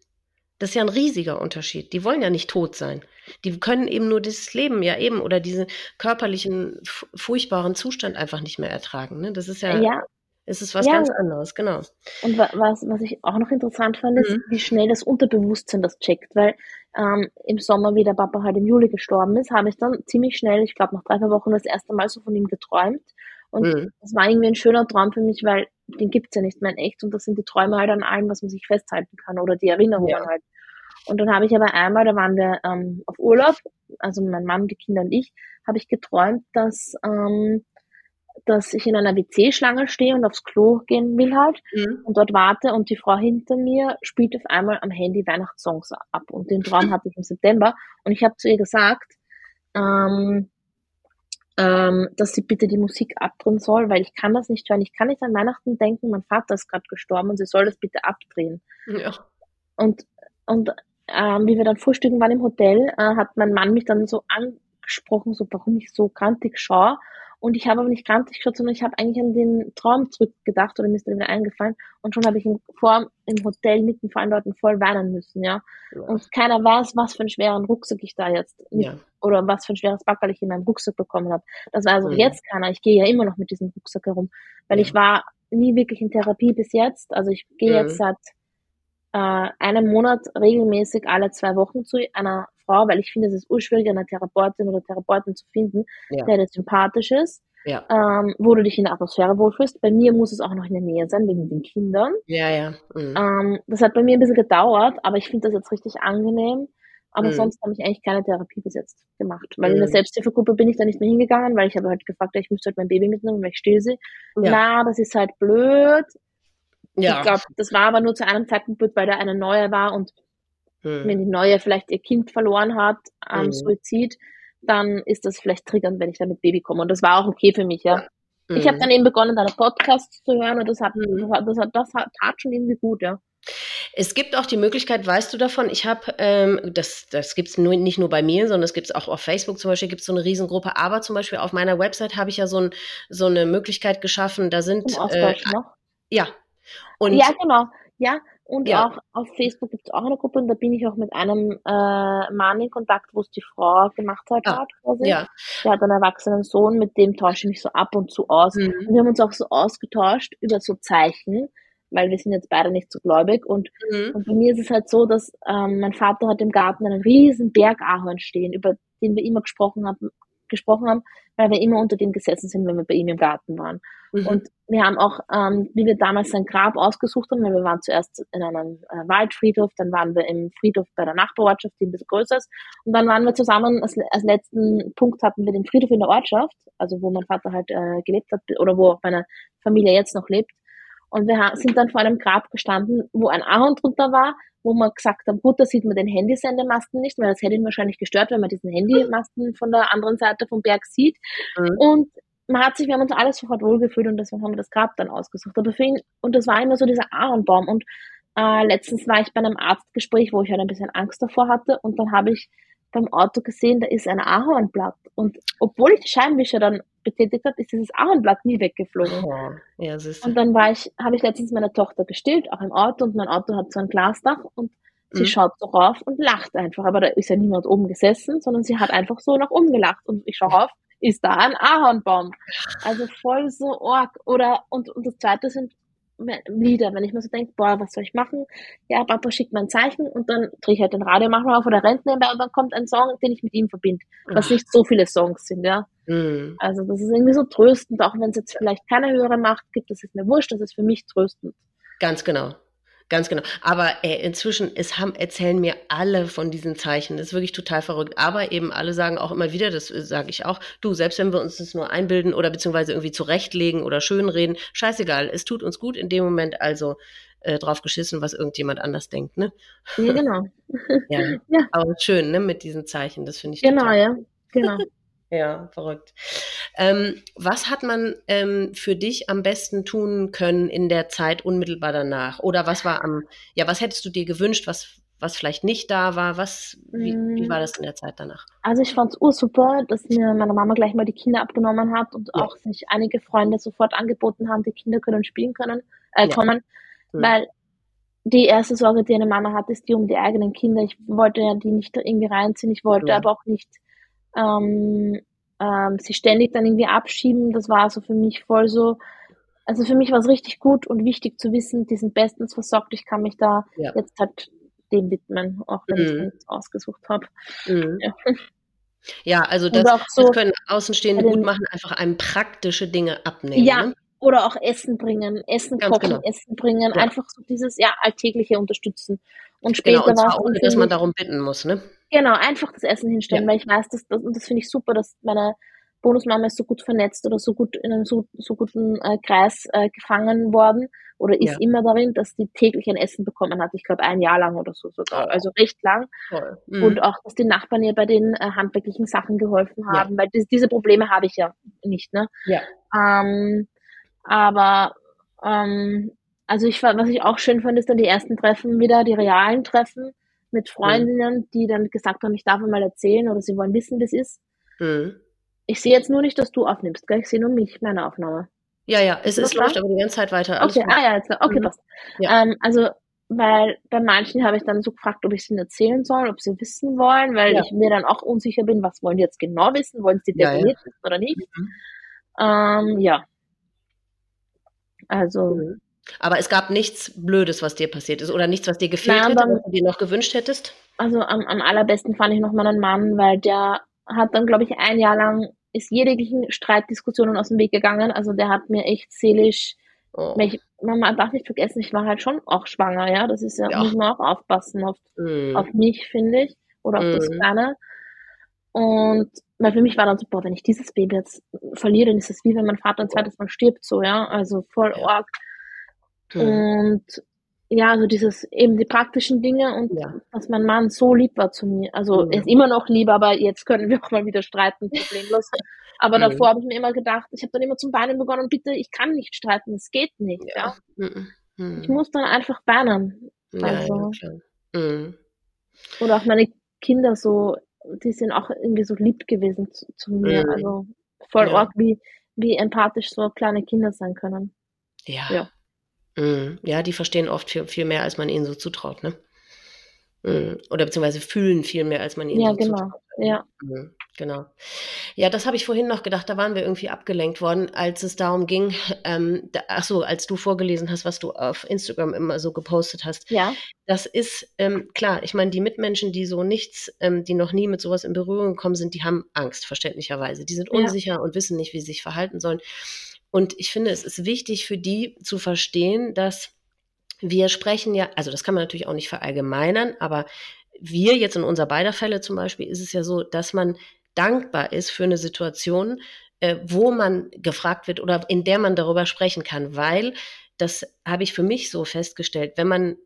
Das ist ja ein riesiger Unterschied. Die wollen ja nicht tot sein. Die können eben nur dieses Leben ja eben oder diesen körperlichen, furchtbaren Zustand einfach nicht mehr ertragen. Ne? Das ist ja, ja. Es ist was ja. ganz anderes, genau. Und was, was ich auch noch interessant fand, ist, mhm. wie schnell das Unterbewusstsein das checkt, weil ähm, im Sommer, wie der Papa halt im Juli gestorben ist, habe ich dann ziemlich schnell, ich glaube nach drei, vier Wochen, das erste Mal so von ihm geträumt. Und mhm. das war irgendwie ein schöner Traum für mich, weil den gibt's ja nicht mehr in echt und das sind die Träume halt an allem, was man sich festhalten kann oder die Erinnerungen ja. halt. Und dann habe ich aber einmal, da waren wir ähm, auf Urlaub, also mein Mann, die Kinder und ich, habe ich geträumt, dass ähm, dass ich in einer WC-Schlange stehe und aufs Klo gehen will halt mhm. und dort warte und die Frau hinter mir spielt auf einmal am Handy Weihnachtssongs ab und den Traum hatte ich im September und ich habe zu ihr gesagt, ähm, ähm, dass sie bitte die Musik abdrehen soll, weil ich kann das nicht hören. Ich kann nicht an Weihnachten denken, mein Vater ist gerade gestorben und sie soll das bitte abdrehen. Ja. Und, und ähm, wie wir dann frühstücken waren im Hotel, äh, hat mein Mann mich dann so angesprochen, so warum ich so kantig schaue Und ich habe aber nicht grantig geschaut, sondern ich habe eigentlich an den Traum zurückgedacht oder mir ist dann wieder eingefallen. Und schon habe ich im, vor, im Hotel mitten vor allen Leuten voll weinen müssen, ja? ja. Und keiner weiß, was für einen schweren Rucksack ich da jetzt mit, ja. oder was für ein schweres Backerl ich in meinem Rucksack bekommen habe. Das war also mhm. jetzt keiner. Ich gehe ja immer noch mit diesem Rucksack herum, weil ja. ich war nie wirklich in Therapie bis jetzt. Also ich gehe mhm. jetzt seit äh, einem Monat regelmäßig alle zwei Wochen zu einer Frau, weil ich finde, es ist urschwierig, eine Therapeutin oder Therapeuten zu finden, ja. der dir sympathisch ist, ja. ähm, wo du dich in der Atmosphäre wohlfühlst. Bei mir muss es auch noch in der Nähe sein, wegen den Kindern. Ja, ja. Mhm. Ähm, das hat bei mir ein bisschen gedauert, aber ich finde das jetzt richtig angenehm. Aber mhm. sonst habe ich eigentlich keine Therapie bis jetzt gemacht. Weil mhm. in der mhm. Selbsthilfegruppe bin ich da nicht mehr hingegangen, weil ich habe halt gefragt, ich müsste halt mein Baby mitnehmen, weil ich still sie. Ja. Na, das ist halt blöd. Ja. Ich glaube, das war aber nur zu einem Zeitpunkt, weil da eine neue war und hm. wenn die neue vielleicht ihr Kind verloren hat am hm. Suizid, dann ist das vielleicht triggernd, wenn ich da mit Baby komme. Und das war auch okay für mich, ja. Hm. Ich habe dann eben begonnen, deine Podcasts zu hören und das hat, hm. das hat, das hat, tat schon irgendwie gut, ja. Es gibt auch die Möglichkeit, weißt du davon, ich habe, ähm, das, das gibt es nicht nur bei mir, sondern es gibt es auch auf Facebook zum Beispiel, gibt es so eine Riesengruppe, aber zum Beispiel auf meiner Website habe ich ja so, ein, so eine Möglichkeit geschaffen, da sind... Äh, noch? Ja, und ja, genau. Ja, und ja. auch auf Facebook gibt es auch eine Gruppe und da bin ich auch mit einem äh, Mann in Kontakt, wo es die Frau gemacht hat. Ah, quasi. Ja. Der hat einen erwachsenen Sohn, mit dem tausche ich mich so ab und zu aus. Mhm. Und wir haben uns auch so ausgetauscht über so Zeichen, weil wir sind jetzt beide nicht so gläubig. Und, mhm. und bei mir ist es halt so, dass ähm, mein Vater hat im Garten einen riesen Berg Ahorn stehen, über den wir immer gesprochen haben, gesprochen haben, weil wir immer unter dem gesessen sind, wenn wir bei ihm im Garten waren. Mhm. Und wir haben auch, ähm, wie wir damals sein Grab ausgesucht haben, weil wir waren zuerst in einem äh, Waldfriedhof, dann waren wir im Friedhof bei der Nachbarortschaft, die ein bisschen größer ist, und dann waren wir zusammen, als, als letzten Punkt hatten wir den Friedhof in der Ortschaft, also wo mein Vater halt äh, gelebt hat, oder wo auch meine Familie jetzt noch lebt. Und wir sind dann vor einem Grab gestanden, wo ein Ahorn drunter war, wo man gesagt haben, gut, da sieht man den Handysendemasten nicht, weil das hätte ihn wahrscheinlich gestört, wenn man diesen Handymasten von der anderen Seite vom Berg sieht. Mhm. Und man hat sich, wir haben uns alles sofort wohlgefühlt und deswegen haben wir das Grab dann ausgesucht. Aber für ihn, und das war immer so dieser Ahornbaum. Und äh, letztens war ich bei einem Arztgespräch, wo ich halt ein bisschen Angst davor hatte und dann habe ich beim Auto gesehen, da ist ein Ahornblatt. Und obwohl ich die Scheinwischer dann betätigt habe, ist dieses Ahornblatt nie weggeflogen. Oh, ja, und dann war ich, habe ich letztens meine Tochter gestillt, auch im Auto, und mein Auto hat so ein Glasdach und sie mhm. schaut so rauf und lacht einfach. Aber da ist ja niemand oben gesessen, sondern sie hat einfach so nach oben gelacht. Und ich schaue rauf, ist da ein Ahornbaum. Also voll so org. Oder, und, und das zweite sind Lieder, wenn ich mir so denke, boah, was soll ich machen? Ja, Papa schickt mir ein Zeichen und dann drehe ich halt den Radiomacher auf oder rennt nebenbei und dann kommt ein Song, den ich mit ihm verbinde, was nicht so viele Songs sind, ja. Mhm. Also das ist irgendwie so tröstend, auch wenn es jetzt vielleicht keine höhere Macht gibt, das ist mir wurscht, das ist für mich tröstend. Ganz genau. Ganz genau. Aber äh, inzwischen es haben, erzählen mir alle von diesen Zeichen. Das ist wirklich total verrückt. Aber eben alle sagen auch immer wieder, das äh, sage ich auch, du, selbst wenn wir uns das nur einbilden oder beziehungsweise irgendwie zurechtlegen oder schönreden, scheißegal, es tut uns gut in dem Moment, also äh, drauf geschissen, was irgendjemand anders denkt, ne? Ja, genau. ja. ja. Aber schön, ne, mit diesen Zeichen, das finde ich Genau, total. ja, genau. Ja, verrückt. Ähm, was hat man ähm, für dich am besten tun können in der Zeit unmittelbar danach? Oder was war am, ja, was hättest du dir gewünscht, was, was vielleicht nicht da war? Was, wie, wie war das in der Zeit danach? Also ich fand es ursuper, dass mir meine Mama gleich mal die Kinder abgenommen hat und ja. auch sich einige Freunde sofort angeboten haben, die Kinder können spielen können, äh, ja. kommen, mhm. weil die erste Sorge, die eine Mama hat, ist die um die eigenen Kinder. Ich wollte ja die nicht irgendwie reinziehen, ich wollte ja. aber auch nicht ähm, ähm, sie ständig dann irgendwie abschieben. Das war also für mich voll so, also für mich war es richtig gut und wichtig zu wissen, die sind bestens versorgt. Ich kann mich da ja. jetzt halt dem widmen, auch wenn mhm. ich nichts ausgesucht habe. Mhm. Ja. ja. also das, so das können Außenstehende gut machen, einfach einem praktische Dinge abnehmen. Ja, ne? oder auch Essen bringen, Essen Ganz kochen, genau. Essen bringen, ja. einfach so dieses ja alltägliche unterstützen. Und später genau, und zwar ohne, dass man darum bitten muss, ne? Genau, einfach das Essen hinstellen, ja. weil ich weiß, dass, das, und das finde ich super, dass meine Bonusmama ist so gut vernetzt oder so gut in einem so, so guten äh, Kreis äh, gefangen worden oder ist ja. immer darin, dass die täglich ein Essen bekommen hat. Ich glaube ein Jahr lang oder so sogar, oh. also recht lang. Mhm. Und auch, dass die Nachbarn ihr bei den äh, handwerklichen Sachen geholfen haben, ja. weil das, diese Probleme habe ich ja nicht. Ne? Ja. Ähm, aber ähm, also ich was ich auch schön fand, ist dann die ersten Treffen wieder, die realen Treffen mit Freundinnen, mhm. die dann gesagt haben, ich darf mal erzählen oder sie wollen wissen, wie es ist. Mhm. Ich sehe jetzt nur nicht, dass du aufnimmst, gell? Ich sehe nur mich, meine Aufnahme. Ja, ja, es, es läuft aber die ganze Zeit weiter. Alles okay, gut. ah ja, jetzt, okay, mhm. passt. Ja. Ähm, also, weil bei manchen habe ich dann so gefragt, ob ich es ihnen erzählen soll, ob sie wissen wollen, weil ja. ich mir dann auch unsicher bin, was wollen die jetzt genau wissen, wollen sie definiert ja, wissen oder nicht. Mhm. Ähm, ja. Also. Aber es gab nichts Blödes, was dir passiert ist oder nichts, was dir gefehlt hätte, was du dir noch gewünscht hättest? Also am, am allerbesten fand ich noch meinen Mann, weil der hat dann, glaube ich, ein Jahr lang ist jeglichen Streitdiskussionen aus dem Weg gegangen. Also der hat mir echt seelisch, oh. ich, man darf nicht vergessen, ich war halt schon auch schwanger, ja. Das ist ja, ja. muss man auch aufpassen auf, mm. auf mich, finde ich, oder auf mm. das mhm. Kleine. Und weil für mich war dann so, boah, wenn ich dieses Baby jetzt verliere, dann ist es wie wenn mein Vater ein zweites Mal stirbt, so, ja. Also voll ja. arg. Mm. Und ja, also dieses eben die praktischen Dinge und ja. dass mein Mann so lieb war zu mir. Also mhm. er ist immer noch lieb, aber jetzt können wir auch mal wieder streiten, problemlos. Aber mhm. davor habe ich mir immer gedacht, ich habe dann immer zum Weinen begonnen, bitte, ich kann nicht streiten, es geht nicht. Ja. ja? Mhm. Ich muss dann einfach weinen. Also. Ja, mhm. Oder auch meine Kinder so, die sind auch irgendwie so lieb gewesen zu, zu mir. Mhm. Also voll ja. arg, wie, wie empathisch so kleine Kinder sein können. Ja. ja. Mhm. Ja, die verstehen oft viel, viel mehr, als man ihnen so zutraut, ne? Mhm. Oder beziehungsweise fühlen viel mehr, als man ihnen ja, so genau. zutraut. Ja, mhm. genau. Ja, das habe ich vorhin noch gedacht, da waren wir irgendwie abgelenkt worden, als es darum ging, ähm, da, ach so, als du vorgelesen hast, was du auf Instagram immer so gepostet hast. Ja. Das ist ähm, klar, ich meine, die Mitmenschen, die so nichts, ähm, die noch nie mit sowas in Berührung gekommen sind, die haben Angst, verständlicherweise. Die sind unsicher ja. und wissen nicht, wie sie sich verhalten sollen. Und ich finde, es ist wichtig für die zu verstehen, dass wir sprechen ja, also das kann man natürlich auch nicht verallgemeinern, aber wir jetzt in unser beider Fälle zum Beispiel ist es ja so, dass man dankbar ist für eine Situation, äh, wo man gefragt wird oder in der man darüber sprechen kann, weil das habe ich für mich so festgestellt, wenn man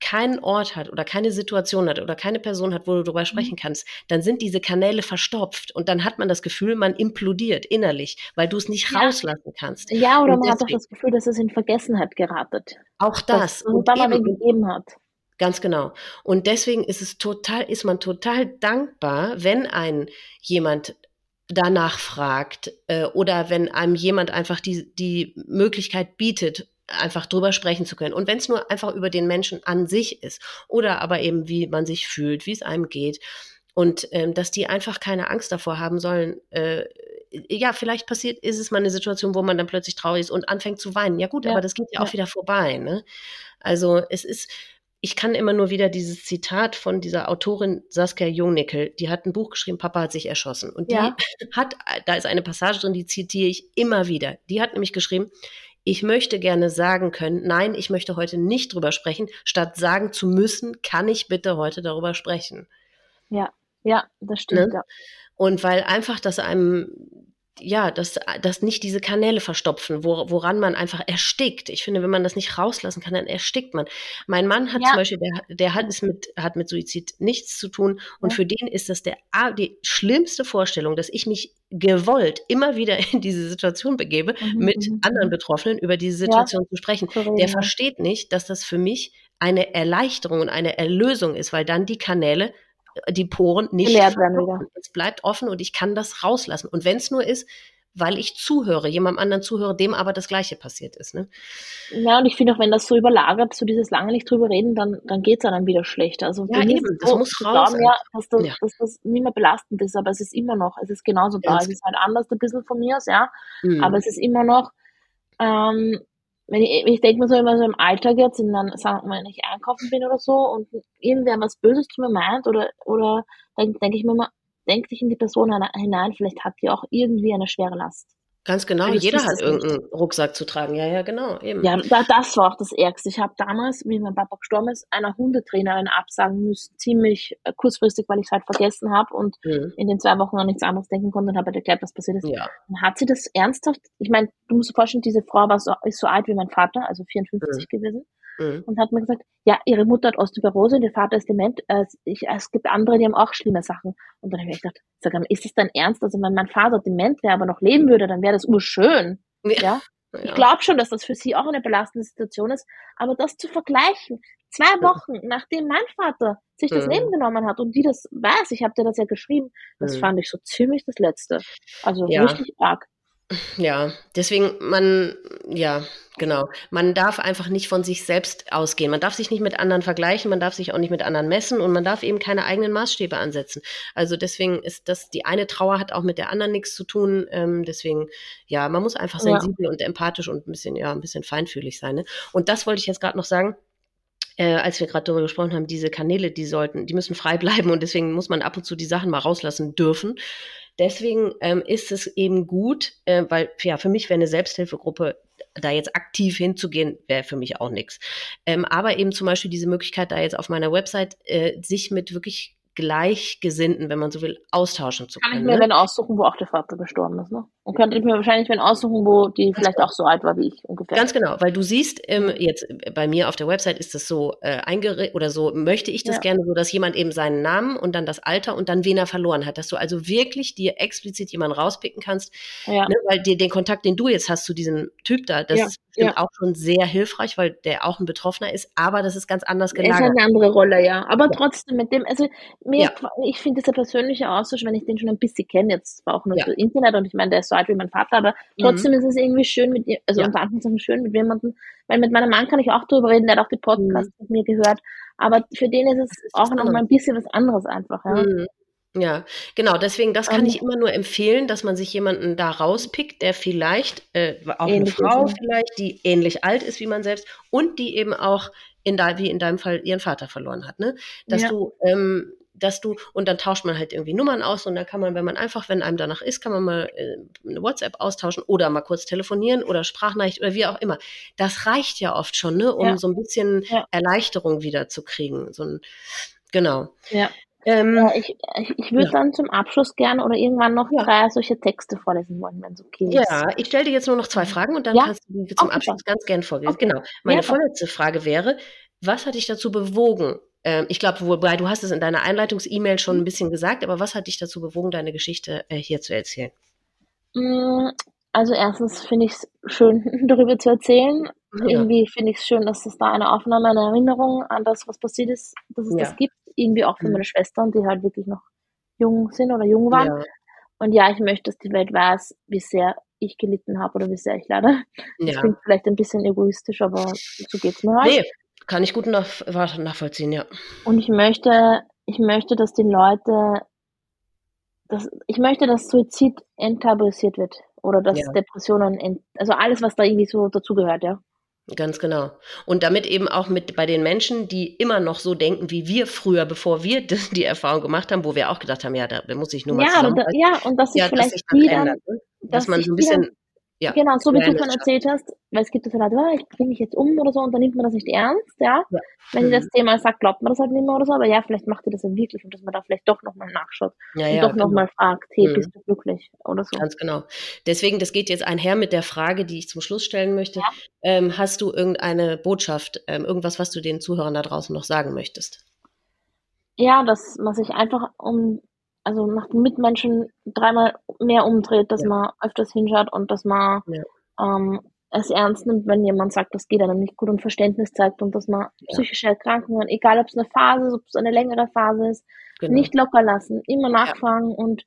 keinen Ort hat oder keine Situation hat oder keine Person hat, wo du darüber mhm. sprechen kannst, dann sind diese Kanäle verstopft und dann hat man das Gefühl, man implodiert innerlich, weil du es nicht ja. rauslassen kannst. Ja, oder und man deswegen, hat auch das Gefühl, dass es in Vergessenheit geratet. Auch das. Und dann man gegeben hat. Ganz genau. Und deswegen ist es total, ist man total dankbar, wenn ein jemand danach fragt äh, oder wenn einem jemand einfach die, die Möglichkeit bietet, einfach drüber sprechen zu können. Und wenn es nur einfach über den Menschen an sich ist oder aber eben, wie man sich fühlt, wie es einem geht. Und ähm, dass die einfach keine Angst davor haben sollen, äh, ja, vielleicht passiert, ist es mal eine Situation, wo man dann plötzlich traurig ist und anfängt zu weinen. Ja gut, ja. aber das geht ja, ja auch wieder vorbei. Ne? Also es ist, ich kann immer nur wieder dieses Zitat von dieser Autorin Saskia Jungnickel, die hat ein Buch geschrieben, Papa hat sich erschossen. Und die ja. hat, da ist eine Passage drin, die zitiere ich immer wieder. Die hat nämlich geschrieben, ich möchte gerne sagen können, nein, ich möchte heute nicht drüber sprechen. Statt sagen zu müssen, kann ich bitte heute darüber sprechen. Ja, ja, das stimmt. Ne? Ja. Und weil einfach das einem ja, dass, dass nicht diese Kanäle verstopfen, wo, woran man einfach erstickt. Ich finde, wenn man das nicht rauslassen kann, dann erstickt man. Mein Mann hat ja. zum Beispiel, der, der hat es mit, hat mit Suizid nichts zu tun und ja. für den ist das der, die schlimmste Vorstellung, dass ich mich gewollt immer wieder in diese Situation begebe, mhm, mit mhm. anderen Betroffenen über diese Situation ja. zu sprechen. Der versteht nicht, dass das für mich eine Erleichterung und eine Erlösung ist, weil dann die Kanäle die Poren nicht werden Es bleibt offen und ich kann das rauslassen. Und wenn es nur ist, weil ich zuhöre, jemandem anderen zuhöre, dem aber das Gleiche passiert ist. Ne? Ja, und ich finde auch, wenn das so überlagert, so dieses lange nicht drüber reden, dann, dann geht es dann wieder schlecht. Also ja, eben, das so, muss raus. Glauben, ja, dass, das, ja. dass das nicht mehr belastend ist, aber es ist immer noch, es ist genauso da. es ist halt anders ein bisschen von mir aus, ja, mhm. aber es ist immer noch, ähm, wenn ich, ich denke mir so immer so im Alltag jetzt, in dann, sagen wir mal, wenn ich einkaufen bin oder so und irgendwer was Böses zu mir meint oder, oder dann denke ich mir immer, denk dich in die Person hinein, vielleicht hat die auch irgendwie eine schwere Last. Ganz genau, jeder hat irgendeinen nicht. Rucksack zu tragen. Ja, ja, genau. Eben. Ja, das war auch das Ärgste. Ich habe damals, wie mein Papa gestorben ist, einer Hundetrainerin absagen müssen, ziemlich äh, kurzfristig, weil ich es halt vergessen habe und mhm. in den zwei Wochen noch nichts anderes denken konnte und habe halt erklärt, was passiert ist. Ja. Dann hat sie das ernsthaft, ich meine, du musst dir vorstellen, diese Frau war so, ist so alt wie mein Vater, also 54 mhm. gewesen mhm. und hat mir gesagt, ja, ihre Mutter hat Osteoporose und ihr Vater ist dement. Äh, ich, es gibt andere, die haben auch schlimme Sachen. Und dann habe ich gedacht, sag mal, ist das dein Ernst? Also wenn mein Vater dement wäre, aber noch leben würde, dann wäre das urschön. Ja. ja? Ich glaube schon, dass das für sie auch eine belastende Situation ist, aber das zu vergleichen, Zwei Wochen, nachdem mein Vater sich das Mhm. Leben genommen hat und die das weiß, ich habe dir das ja geschrieben, das Mhm. fand ich so ziemlich das Letzte. Also Ja. richtig arg. Ja, deswegen, man, ja, genau. Man darf einfach nicht von sich selbst ausgehen. Man darf sich nicht mit anderen vergleichen, man darf sich auch nicht mit anderen messen und man darf eben keine eigenen Maßstäbe ansetzen. Also deswegen ist das, die eine Trauer hat auch mit der anderen nichts zu tun. Ähm, deswegen, ja, man muss einfach Ja. sensibel und empathisch und ein bisschen, ja, ein bisschen feinfühlig sein. Ne? Und das wollte ich jetzt gerade noch sagen. Äh, als wir gerade darüber gesprochen haben, diese Kanäle, die sollten, die müssen frei bleiben und deswegen muss man ab und zu die Sachen mal rauslassen dürfen. Deswegen ähm, ist es eben gut, äh, weil ja für mich wäre eine Selbsthilfegruppe da jetzt aktiv hinzugehen, wäre für mich auch nichts. Ähm, aber eben zum Beispiel diese Möglichkeit, da jetzt auf meiner Website äh, sich mit wirklich Gleichgesinnten, wenn man so will, austauschen zu Kann ich können. mir ne? wenn aussuchen, wo auch der Vater gestorben ist, ne? Und könnte ich mir wahrscheinlich wenn aussuchen, wo die vielleicht auch so alt war wie ich ungefähr. Ganz genau, weil du siehst, ähm, jetzt bei mir auf der Website ist das so äh, eingerichtet oder so möchte ich das Ja. gerne so, dass jemand eben seinen Namen und dann das Alter und dann wen er verloren hat, dass du also wirklich dir explizit jemanden rauspicken kannst, ja. ne, weil dir den Kontakt, den du jetzt hast zu diesem Typ da, das Ja, ist bestimmt ja. auch schon sehr hilfreich, weil der auch ein Betroffener ist, aber das ist ganz anders ist halt gelagert. eine andere Rolle, ja. Aber trotzdem mit dem, also mir, ich finde dieser persönliche Austausch, wenn ich den schon ein bisschen kenne, jetzt war auch nur das Internet und ich meine, der ist so alt wie mein Vater, aber trotzdem ist es irgendwie schön mit ihr, also Ja. unter Anführungszeichen schön mit jemandem, weil mit meinem Mann kann ich auch drüber reden, der hat auch die Podcasts mit mir gehört, aber für den ist es ist auch noch mal ein bisschen was anderes einfach, ja. Mhm. Ja, genau. Deswegen, das kann ich immer nur empfehlen, dass man sich jemanden da rauspickt, der vielleicht, äh, auch eine Ähnlich ist, Frau ne? vielleicht, die ähnlich alt ist wie man selbst und die eben auch in da, wie in deinem Fall ihren Vater verloren hat, ne? Dass Ja. du, ähm, dass du, und dann tauscht man halt irgendwie Nummern aus und dann kann man, wenn man einfach, wenn einem danach ist, kann man mal äh, eine WhatsApp austauschen oder mal kurz telefonieren oder Sprachnachricht oder wie auch immer. Das reicht ja oft schon, ne, um Ja. so ein bisschen Ja. Erleichterung wieder zu kriegen. So ein, genau. Ja. Ähm, Ja, ich ich, ich würde Ja. dann zum Abschluss gern oder irgendwann noch Ja. drei solche Texte vorlesen wollen, wenn es okay ist. Ja, ich stelle dir jetzt nur noch zwei Fragen und dann kannst du die zum Abschluss ganz gern vorlesen. Okay. Genau. Meine vorletzte Frage wäre, was hat dich dazu bewogen? Ähm, ich glaube, wobei du hast es in deiner Einleitungs-E-Mail schon ein bisschen gesagt, aber was hat dich dazu bewogen, deine Geschichte äh, hier zu erzählen? Mm, Also erstens finde ich es schön, darüber zu erzählen. Ja. Irgendwie finde ich es schön, dass es da eine Aufnahme, eine Erinnerung an das, was passiert ist, dass es Ja. das gibt. Irgendwie auch für Mhm. meine Schwestern, die halt wirklich noch jung sind oder jung waren. Ja, Und ja, ich möchte, dass die Welt weiß, wie sehr ich gelitten habe oder wie sehr ich leide. Das ja. klingt vielleicht ein bisschen egoistisch, aber so geht's mir halt. Nee, kann ich gut nach, nachvollziehen, ja. Und ich möchte, ich möchte, dass die Leute, dass, ich möchte, dass Suizid enttabuisiert wird. Oder dass Ja. Depressionen, ent, also alles, was da irgendwie so dazugehört, ja. Ganz genau. Und damit eben auch mit bei den Menschen, die immer noch so denken wie wir früher, bevor wir das, die Erfahrung gemacht haben, wo wir auch gedacht haben, ja, da muss ich nur mal Ja, da- ja, und dass sich ja, dass vielleicht sich dann die ändert, ne? dass, dass man so ein bisschen, ja, genau, so wie du schon erzählt hast, weil es gibt so Leute, oh, ich bringe mich jetzt um oder so, und dann nimmt man das nicht ernst, ja. Ja. Wenn Mhm. das Thema sagt, glaubt man das halt nicht mehr oder so, aber ja, vielleicht macht ihr das ja wirklich und dass man da vielleicht doch nochmal nachschaut ja, und ja, doch genau. nochmal fragt, hey, Mhm. bist du glücklich oder so. Ganz genau. Deswegen, das geht jetzt einher mit der Frage, die ich zum Schluss stellen möchte. Ähm, hast du irgendeine Botschaft, ähm, irgendwas, was du den Zuhörern da draußen noch sagen möchtest? Ja, dass man sich einfach um, also nach den Mitmenschen dreimal mehr umdreht, dass Ja. man öfters hinschaut und dass man Ja. ähm, es ernst nimmt, wenn jemand sagt, das geht einem nicht gut und Verständnis zeigt und dass man psychische Erkrankungen, egal ob es eine Phase ist, ob es eine längere Phase ist, Genau. nicht locker lassen, immer nachfragen und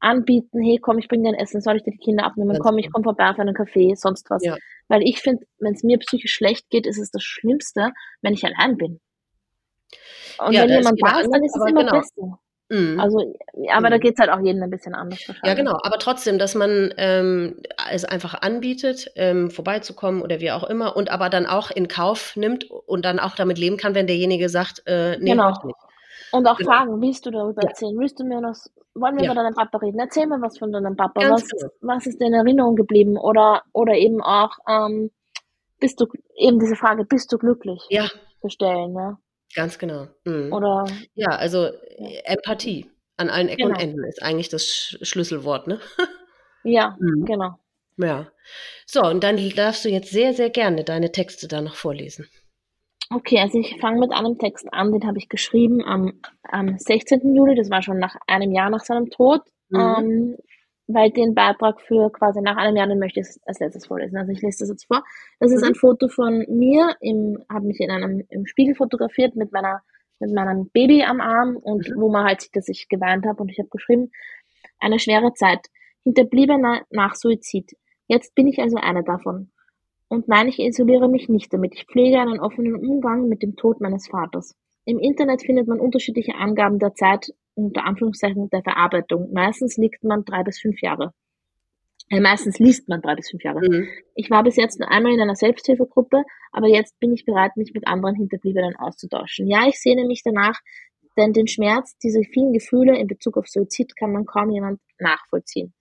anbieten, hey, komm, ich bring dir ein Essen, soll ich dir die Kinder abnehmen, Ganz komm, ich genau. komm vorbei auf einen Kaffee, sonst was. Ja. Weil ich finde, wenn es mir psychisch schlecht geht, ist es das Schlimmste, wenn ich allein bin. Und Ja, wenn jemand da ist, dann ist es immer genau. besser. Mhm. Also, aber da Mhm. geht's halt auch jedem ein bisschen anders Ja, genau. Aber trotzdem, dass man ähm, es einfach anbietet, ähm, vorbeizukommen oder wie auch immer, und aber dann auch in Kauf nimmt und dann auch damit leben kann, wenn derjenige sagt, äh, nee, Genau. nicht. Und auch Genau. fragen, willst du darüber Ja. erzählen? Willst du mir noch, wollen wir Ja. über deinen Papa reden? Erzähl mir was von deinem Papa. Ganz Was, genau. was ist dir in Erinnerung geblieben? Oder, oder eben auch, ähm, bist du, eben diese Frage, bist du glücklich? Ja, Zu stellen, ne? Ganz genau. Mhm. Oder, Ja, also äh, Empathie an allen Ecken und Genau. Enden ist eigentlich das Sch Schlüsselwort, ne? ja, Mhm. genau. Ja. So, und dann darfst du jetzt sehr, sehr gerne deine Texte da noch vorlesen. Okay, also ich fange mit einem Text an, den habe ich geschrieben am, am 16. Juli, das war schon nach einem Jahr nach seinem Tod. Mhm. Ähm, weil den Beitrag für quasi nach einem Jahr, den möchte ich als letztes vorlesen. Also ich lese das jetzt vor. Das ist ein mhm. Foto von mir, im, habe mich in einem im Spiegel fotografiert mit meiner mit meinem Baby am Arm und mhm. wo man halt sieht, dass ich geweint habe und ich habe geschrieben, eine schwere Zeit, Hinterbliebener nach Suizid. Jetzt bin ich also einer davon. Und nein, ich isoliere mich nicht damit. Ich pflege einen offenen Umgang mit dem Tod meines Vaters. Im Internet findet man unterschiedliche Angaben der Zeit unter Anführungszeichen der Verarbeitung. Meistens liegt man drei bis fünf Jahre. Äh, meistens liest man drei bis fünf Jahre. Mhm. Ich war bis jetzt nur einmal in einer Selbsthilfegruppe, aber jetzt bin ich bereit, mich mit anderen Hinterbliebenen auszutauschen. Ja, ich sehne mich danach, denn den Schmerz, diese vielen Gefühle in Bezug auf Suizid kann man kaum jemand nachvollziehen.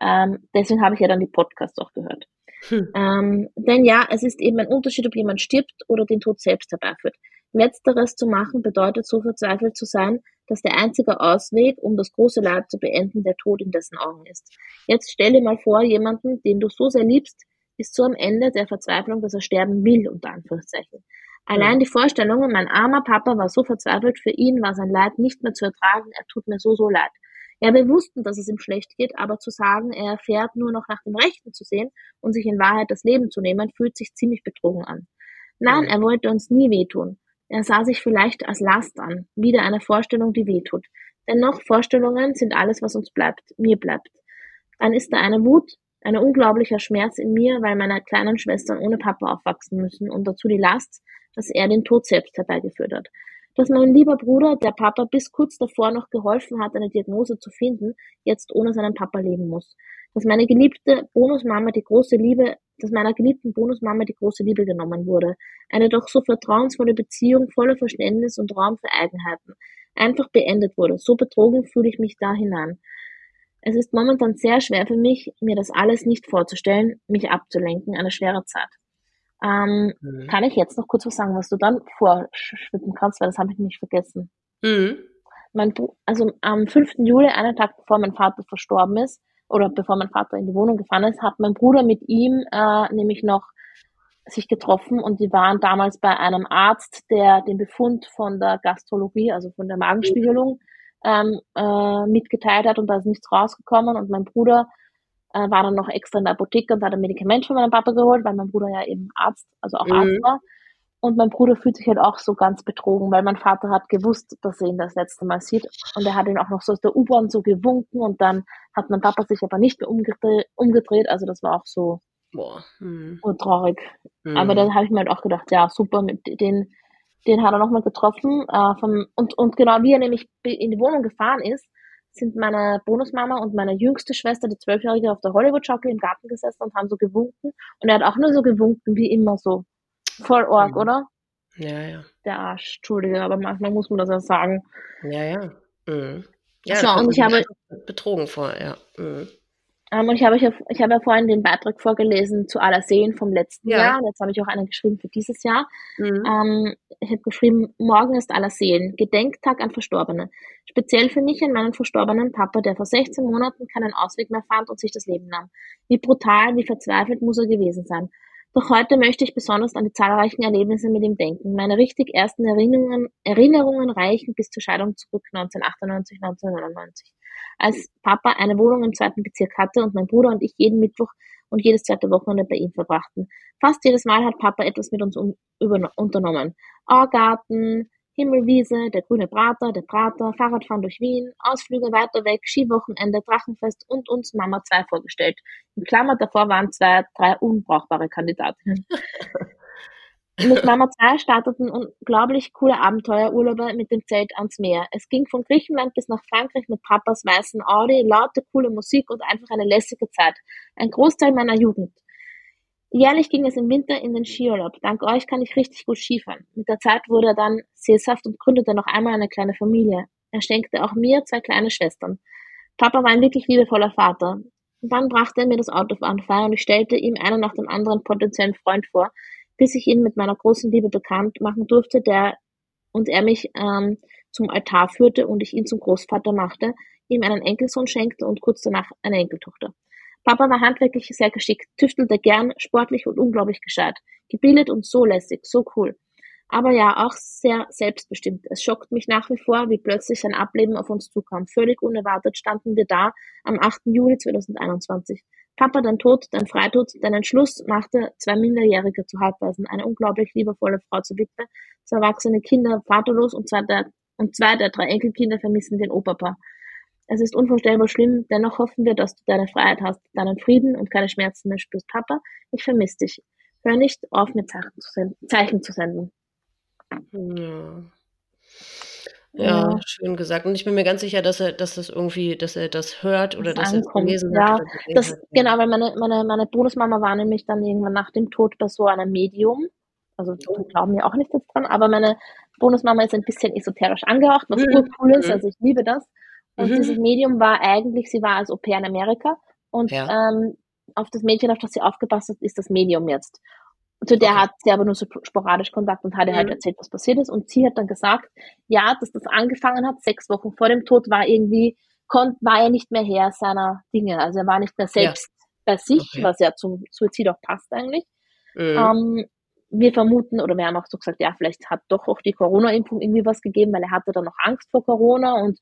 Ähm, deswegen habe ich ja dann die Podcasts auch gehört. Hm. Ähm, denn ja, es ist eben ein Unterschied, ob jemand stirbt oder den Tod selbst herbeiführt. Letzteres zu machen bedeutet so verzweifelt zu sein, dass der einzige Ausweg, um das große Leid zu beenden, der Tod in dessen Augen ist. Jetzt stell dir mal vor, jemanden, den du so sehr liebst, ist so am Ende der Verzweiflung, dass er sterben will, unter Anführungszeichen. Allein die Vorstellung, mein armer Papa war so verzweifelt, für ihn war sein Leid nicht mehr zu ertragen, er tut mir so, so leid. Ja, wir wussten, dass es ihm schlecht geht, aber zu sagen, er erfährt nur noch nach dem Rechten zu sehen und sich in Wahrheit das Leben zu nehmen, fühlt sich ziemlich betrogen an. Nein, er wollte uns nie wehtun. Er sah sich vielleicht als Last an, wieder eine Vorstellung, die wehtut. Dennoch, Vorstellungen sind alles, was uns bleibt, mir bleibt. Dann ist da eine Wut, ein unglaublicher Schmerz in mir, weil meine kleinen Schwestern ohne Papa aufwachsen müssen und dazu die Last, dass er den Tod selbst herbeigeführt hat. Dass mein lieber Bruder, der Papa bis kurz davor noch geholfen hat, eine Diagnose zu finden, jetzt ohne seinen Papa leben muss. Dass meine geliebte Bonusmama die große Liebe dass meiner geliebten Bonusmama die große Liebe genommen wurde. Eine doch so vertrauensvolle Beziehung voller Verständnis und Raum für Eigenheiten einfach beendet wurde. So betrogen fühle ich mich da hinein. Es ist momentan sehr schwer für mich, mir das alles nicht vorzustellen, mich abzulenken, eine schwere Zeit. Ähm, mhm. Kann ich jetzt noch kurz was sagen, was du dann vorschwimmen kannst, weil das habe ich nicht vergessen. Mhm. Mein, also am 5. Juli, einen Tag bevor mein Vater verstorben ist, oder bevor mein Vater in die Wohnung gefahren ist, hat mein Bruder mit ihm äh, nämlich noch sich getroffen und die waren damals bei einem Arzt, der den Befund von der Gastrologie, also von der Magenspiegelung, ähm, äh, mitgeteilt hat und da ist nichts rausgekommen und mein Bruder äh, war dann noch extra in der Apotheke und hat ein Medikament von meinem Papa geholt, weil mein Bruder ja eben Arzt, also auch mhm. Arzt war. Und mein Bruder fühlt sich halt auch so ganz betrogen, weil mein Vater hat gewusst, dass er ihn das letzte Mal sieht. Und er hat ihn auch noch so aus der U-Bahn so gewunken und dann hat mein Papa sich aber nicht mehr umgedreht. umgedreht. Also das war auch so Boah. Hm. traurig. Hm. Aber dann habe ich mir halt auch gedacht, ja, super, mit den, den hat er nochmal getroffen. Äh, vom, und, und genau wie er nämlich in die Wohnung gefahren ist, sind meine Bonusmama und meine jüngste Schwester, die Zwölfjährige, auf der Hollywood-Schaukel im Garten gesessen und haben so gewunken. Und er hat auch nur so gewunken, wie immer so. Voll Org, mhm. oder? Ja, ja. Der Arsch, Entschuldige, aber manchmal muss man das ja sagen. Ja, ja. Mhm. Ja, so, und ich habe betrogen vor, ja. Mhm. Um, und ich habe, ich habe ja vorhin den Beitrag vorgelesen zu aller Seen vom letzten ja. Jahr. Und jetzt habe ich auch einen geschrieben für dieses Jahr. Mhm. Um, ich habe geschrieben, morgen ist aller Seen, Gedenktag an Verstorbene. Speziell für mich und meinen verstorbenen Papa, der vor 16 Monaten keinen Ausweg mehr fand und sich das Leben nahm. Wie brutal, wie verzweifelt muss er gewesen sein. Doch heute möchte ich besonders an die zahlreichen Erlebnisse mit ihm denken. Meine richtig ersten Erinnerungen, Erinnerungen reichen bis zur Scheidung zurück 1998, 1999. Als Papa eine Wohnung im zweiten Bezirk hatte und mein Bruder und ich jeden Mittwoch und jedes zweite Wochenende bei ihm verbrachten. Fast jedes Mal hat Papa etwas mit uns unternommen. Augarten, Himmelwiese, der grüne Prater, der Prater, Fahrradfahren durch Wien, Ausflüge weiter weg, Skiwochenende, Drachenfest und uns Mama 2 vorgestellt. In Klammer davor waren zwei, drei unbrauchbare Kandidatinnen. mit Mama 2 starteten unglaublich coole Abenteuerurlaube mit dem Zelt ans Meer. Es ging von Griechenland bis nach Frankreich mit Papas weißen Audi, laute coole Musik und einfach eine lässige Zeit. Ein Großteil meiner Jugend. Jährlich ging es im Winter in den Skiurlaub. Dank euch kann ich richtig gut Skifahren. Mit der Zeit wurde er dann sesshaft und gründete noch einmal eine kleine Familie. Er schenkte auch mir zwei kleine Schwestern. Papa war ein wirklich liebevoller Vater. Und dann brachte er mir das Auto Anfall und ich stellte ihm einen nach dem anderen potenziellen Freund vor, bis ich ihn mit meiner großen Liebe bekannt machen durfte, der und er mich ähm, zum Altar führte und ich ihn zum Großvater machte, ihm einen Enkelsohn schenkte und kurz danach eine Enkeltochter. Papa war handwerklich sehr geschickt, tüftelte gern, sportlich und unglaublich gescheit. Gebildet und so lässig, so cool. aber ja, auch sehr selbstbestimmt. Es schockt mich nach wie vor, wie plötzlich sein Ableben auf uns zukam. Völlig unerwartet standen wir da am 8. Juli 2021. Papa, dein Tod, dein Freitod, dein Entschluss machte zwei Minderjährige zu Halbwaisen, eine unglaublich liebevolle Frau zur Witwe, zwei erwachsene Kinder vaterlos und zwei der, und zwei der drei Enkelkinder vermissen den Opa. Es ist unvorstellbar schlimm, dennoch hoffen wir, dass du deine Freiheit hast, deinen Frieden und keine Schmerzen mehr spürst. Papa, ich vermisse dich. Hör nicht auf, mir Zeichen zu senden. Zeichen zu senden. Ja. Ja, ja, schön gesagt. Und ich bin mir ganz sicher, dass er, dass das irgendwie, dass er das hört oder das dass er es gelesen ja, hat. Das, hat. Genau, weil meine, meine, meine Bonusmama war nämlich dann irgendwann nach dem Tod bei so einem Medium. Also die glauben ja auch nicht jetzt dran, aber meine Bonusmama ist ein bisschen esoterisch angehaucht, was mhm. cool ist, mhm. also ich liebe das. Und mhm. dieses Medium war eigentlich, sie war als Au pair in Amerika und ja. ähm, auf das Mädchen, auf das sie aufgepasst hat, ist das Medium jetzt. Zu der okay. hat sie aber nur so sporadisch Kontakt und hat ihr halt mhm. halt erzählt, was passiert ist. Und sie hat dann gesagt, ja, dass das angefangen hat, sechs Wochen vor dem Tod, war irgendwie, konnt, war er nicht mehr Herr seiner Dinge. Also er war nicht mehr selbst ja. bei sich, okay. was ja zum Suizid auch passt eigentlich. Mhm. Ähm, wir vermuten, oder wir haben auch so gesagt, ja, vielleicht hat doch auch die Corona-Impfung irgendwie was gegeben, weil er hatte dann noch Angst vor Corona und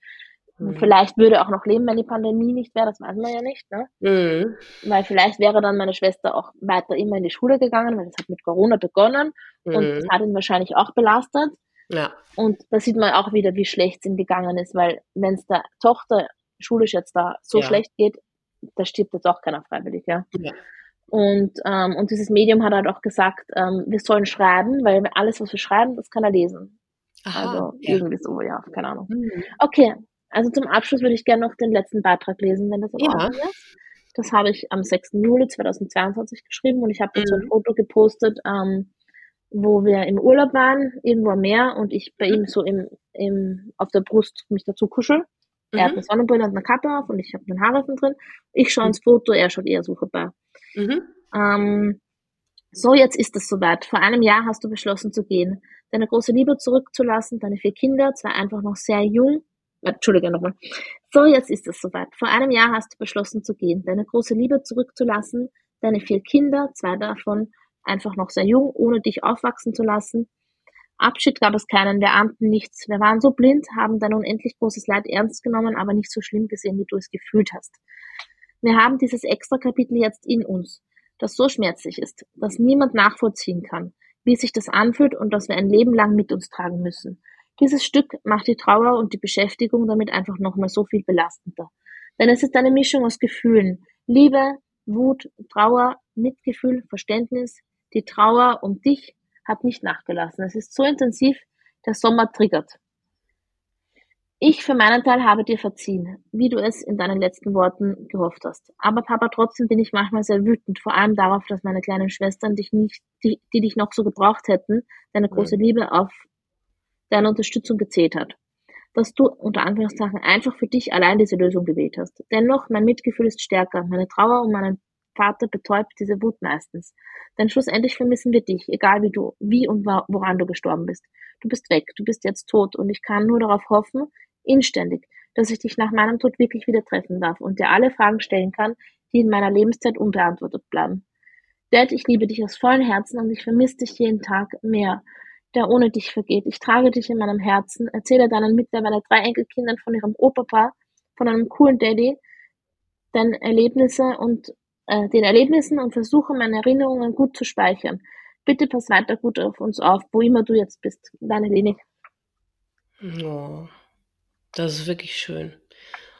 Mhm. Vielleicht würde er auch noch leben, wenn die Pandemie nicht wäre, das weiß man ja nicht. Ne? Mhm. Weil vielleicht wäre dann meine Schwester auch weiter immer in die Schule gegangen, weil es hat mit Corona begonnen mhm. und das hat ihn wahrscheinlich auch belastet. Ja. Und da sieht man auch wieder, wie schlecht es ihm gegangen ist, weil wenn es der Tochter schulisch jetzt da so ja. schlecht geht, da stirbt jetzt auch keiner freiwillig, ja. ja. Und, ähm, und dieses Medium hat halt auch gesagt, ähm, wir sollen schreiben, weil alles, was wir schreiben, das kann er lesen. Aha, also ja. irgendwie so, ja, keine Ahnung. Mhm. Okay, also zum Abschluss würde ich gerne noch den letzten Beitrag lesen, wenn das in ja. ist. Das habe ich am 6. Juli 2022 geschrieben und ich habe dazu mhm. ein Foto gepostet, ähm, wo wir im Urlaub waren, irgendwo am Meer und ich bei mhm. ihm so im, im, auf der Brust mich dazu kuschel. Mhm. Er hat mhm. eine Sonnenbrille und eine Kappe auf und ich habe einen Haarreifen drin. Ich schaue ins Foto, er schaut eher so vorbei. Mhm. Ähm, so, jetzt ist es soweit. Vor einem Jahr hast du beschlossen zu gehen, deine große Liebe zurückzulassen, deine vier Kinder, zwei einfach noch sehr jung, Entschuldige nochmal. So, jetzt ist es soweit. Vor einem Jahr hast du beschlossen zu gehen, deine große Liebe zurückzulassen, deine vier Kinder, zwei davon einfach noch sehr jung, ohne dich aufwachsen zu lassen. Abschied gab es keinen, wir ahnten nichts. Wir waren so blind, haben dein unendlich großes Leid ernst genommen, aber nicht so schlimm gesehen, wie du es gefühlt hast. Wir haben dieses extra Kapitel jetzt in uns, das so schmerzlich ist, dass niemand nachvollziehen kann, wie sich das anfühlt und das wir ein Leben lang mit uns tragen müssen. Dieses Stück macht die Trauer und die Beschäftigung damit einfach nochmal so viel belastender. Denn es ist eine Mischung aus Gefühlen. Liebe, Wut, Trauer, Mitgefühl, Verständnis. Die Trauer um dich hat nicht nachgelassen. Es ist so intensiv, der Sommer triggert. Ich für meinen Teil habe dir verziehen, wie du es in deinen letzten Worten gehofft hast. Aber Papa, trotzdem bin ich manchmal sehr wütend, vor allem darauf, dass meine kleinen Schwestern dich nicht, die, die dich noch so gebraucht hätten, deine große Liebe auf deine Unterstützung gezählt hat. Dass du unter Anführungszeichen einfach für dich allein diese Lösung gewählt hast. Dennoch, mein Mitgefühl ist stärker. Meine Trauer um meinen Vater betäubt diese Wut meistens. Denn schlussendlich vermissen wir dich, egal wie du, wie und woran du gestorben bist. Du bist weg, du bist jetzt tot und ich kann nur darauf hoffen, inständig, dass ich dich nach meinem Tod wirklich wieder treffen darf und dir alle Fragen stellen kann, die in meiner Lebenszeit unbeantwortet bleiben. Dad, ich liebe dich aus vollem Herzen und ich vermisse dich jeden Tag mehr der ohne dich vergeht. Ich trage dich in meinem Herzen, erzähle deinen mittlerweile drei Enkelkindern von ihrem Opa, von einem coolen Daddy, deine Erlebnisse und äh, den Erlebnissen und versuche meine Erinnerungen gut zu speichern. Bitte pass weiter gut auf uns auf, wo immer du jetzt bist. Deine Leni. Oh, das ist wirklich schön.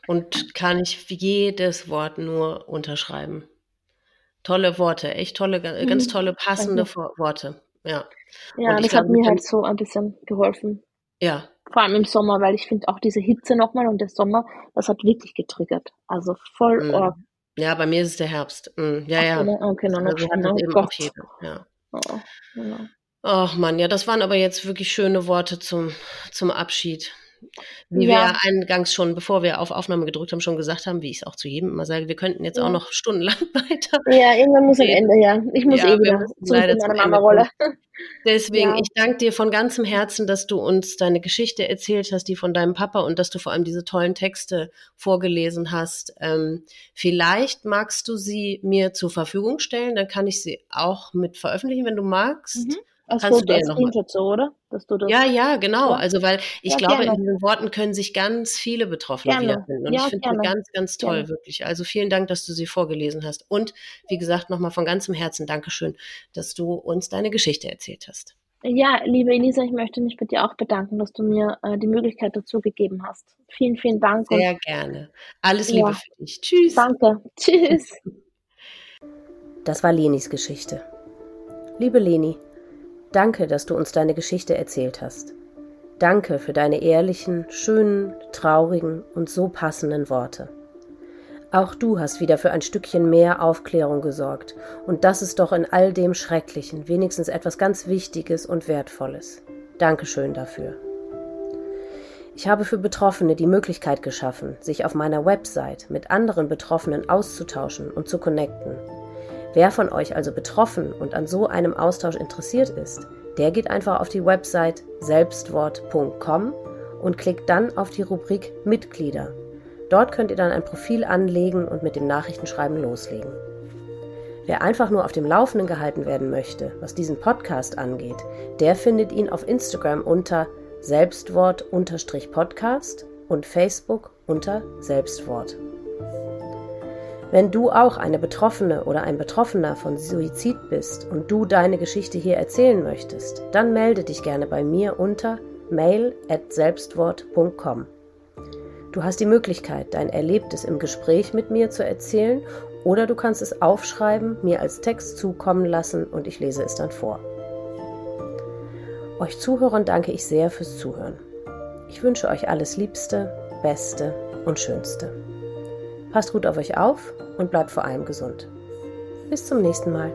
Und kann ich jedes Wort nur unterschreiben. Tolle Worte, echt tolle, ganz mhm. tolle, passende Worte. Ja. Ja, das hat mir halt so ein bisschen geholfen. Ja. Vor allem im Sommer, weil ich finde auch diese Hitze nochmal und der Sommer, das hat wirklich getriggert. Also voll. Mm. Oh. Ja, bei mir ist es der Herbst. Mm. Ja, ja. Okay, okay, no, no, also no, eben auch jeder. Ja. Oh, genau. Ach Mann, ja, das waren aber jetzt wirklich schöne Worte zum, zum Abschied. Wie ja. wir eingangs schon, bevor wir auf Aufnahme gedrückt haben, schon gesagt haben, wie ich es auch zu jedem immer sage, wir könnten jetzt ja. auch noch stundenlang weiter. Ja, irgendwann muss am Ende, ja. Ich muss ja, eh wieder zurück in meine Mama-Rolle. Deswegen, ich danke dir von ganzem Herzen, dass du uns deine Geschichte erzählt hast, die von deinem Papa und dass du vor allem diese tollen Texte vorgelesen hast. Ähm, vielleicht magst du sie mir zur Verfügung stellen, dann kann ich sie auch mit veröffentlichen, wenn du magst. Mhm. Kannst Foto, du dir noch mal- Screenshot so, oder? Dass du das Ja, ja, genau. Ja. Also, weil ich Ja, glaube, gerne. in diesen Worten können sich ganz viele Betroffene Gerne. wiederfinden. Und Ja, ich finde gerne. ganz, ganz toll, Gerne. wirklich. Also vielen Dank, dass du sie vorgelesen hast. Und wie gesagt, nochmal von ganzem Herzen Dankeschön, dass du uns deine Geschichte erzählt hast. Ja, liebe Elisa, ich möchte mich bei dir auch bedanken, dass du mir äh, die Möglichkeit dazu gegeben hast. Vielen, vielen Dank und Sehr gerne. Alles Ja. Liebe für dich. Tschüss. danke. Tschüss. Das war Lenis Geschichte. Liebe Leni, danke, dass du uns deine Geschichte erzählt hast. Danke für deine ehrlichen, schönen, traurigen und so passenden Worte. Auch du hast wieder für ein Stückchen mehr Aufklärung gesorgt, und das ist doch in all dem Schrecklichen wenigstens etwas ganz Wichtiges und Wertvolles. Dankeschön dafür. Ich habe für Betroffene die Möglichkeit geschaffen, sich auf meiner Website mit anderen Betroffenen auszutauschen und zu connecten. Wer von euch also betroffen und an so einem Austausch interessiert ist, der geht einfach auf die Website selbstwort.com und klickt dann auf die Rubrik Mitglieder. Dort könnt ihr dann ein Profil anlegen und mit dem Nachrichtenschreiben loslegen. Wer einfach nur auf dem Laufenden gehalten werden möchte, was diesen Podcast angeht, der findet ihn auf Instagram unter Selbstwort-Podcast und Facebook unter Selbstwort. Wenn du auch eine Betroffene oder ein Betroffener von Suizid bist und du deine Geschichte hier erzählen möchtest, dann melde dich gerne bei mir unter mail@selbstwort.com. Du hast die Möglichkeit, dein Erlebtes im Gespräch mit mir zu erzählen oder du kannst es aufschreiben, mir als Text zukommen lassen und ich lese es dann vor. Euch Zuhörern danke ich sehr fürs Zuhören. Ich wünsche euch alles Liebste, Beste und Schönste. Passt gut auf euch auf und bleibt vor allem gesund. Bis zum nächsten Mal.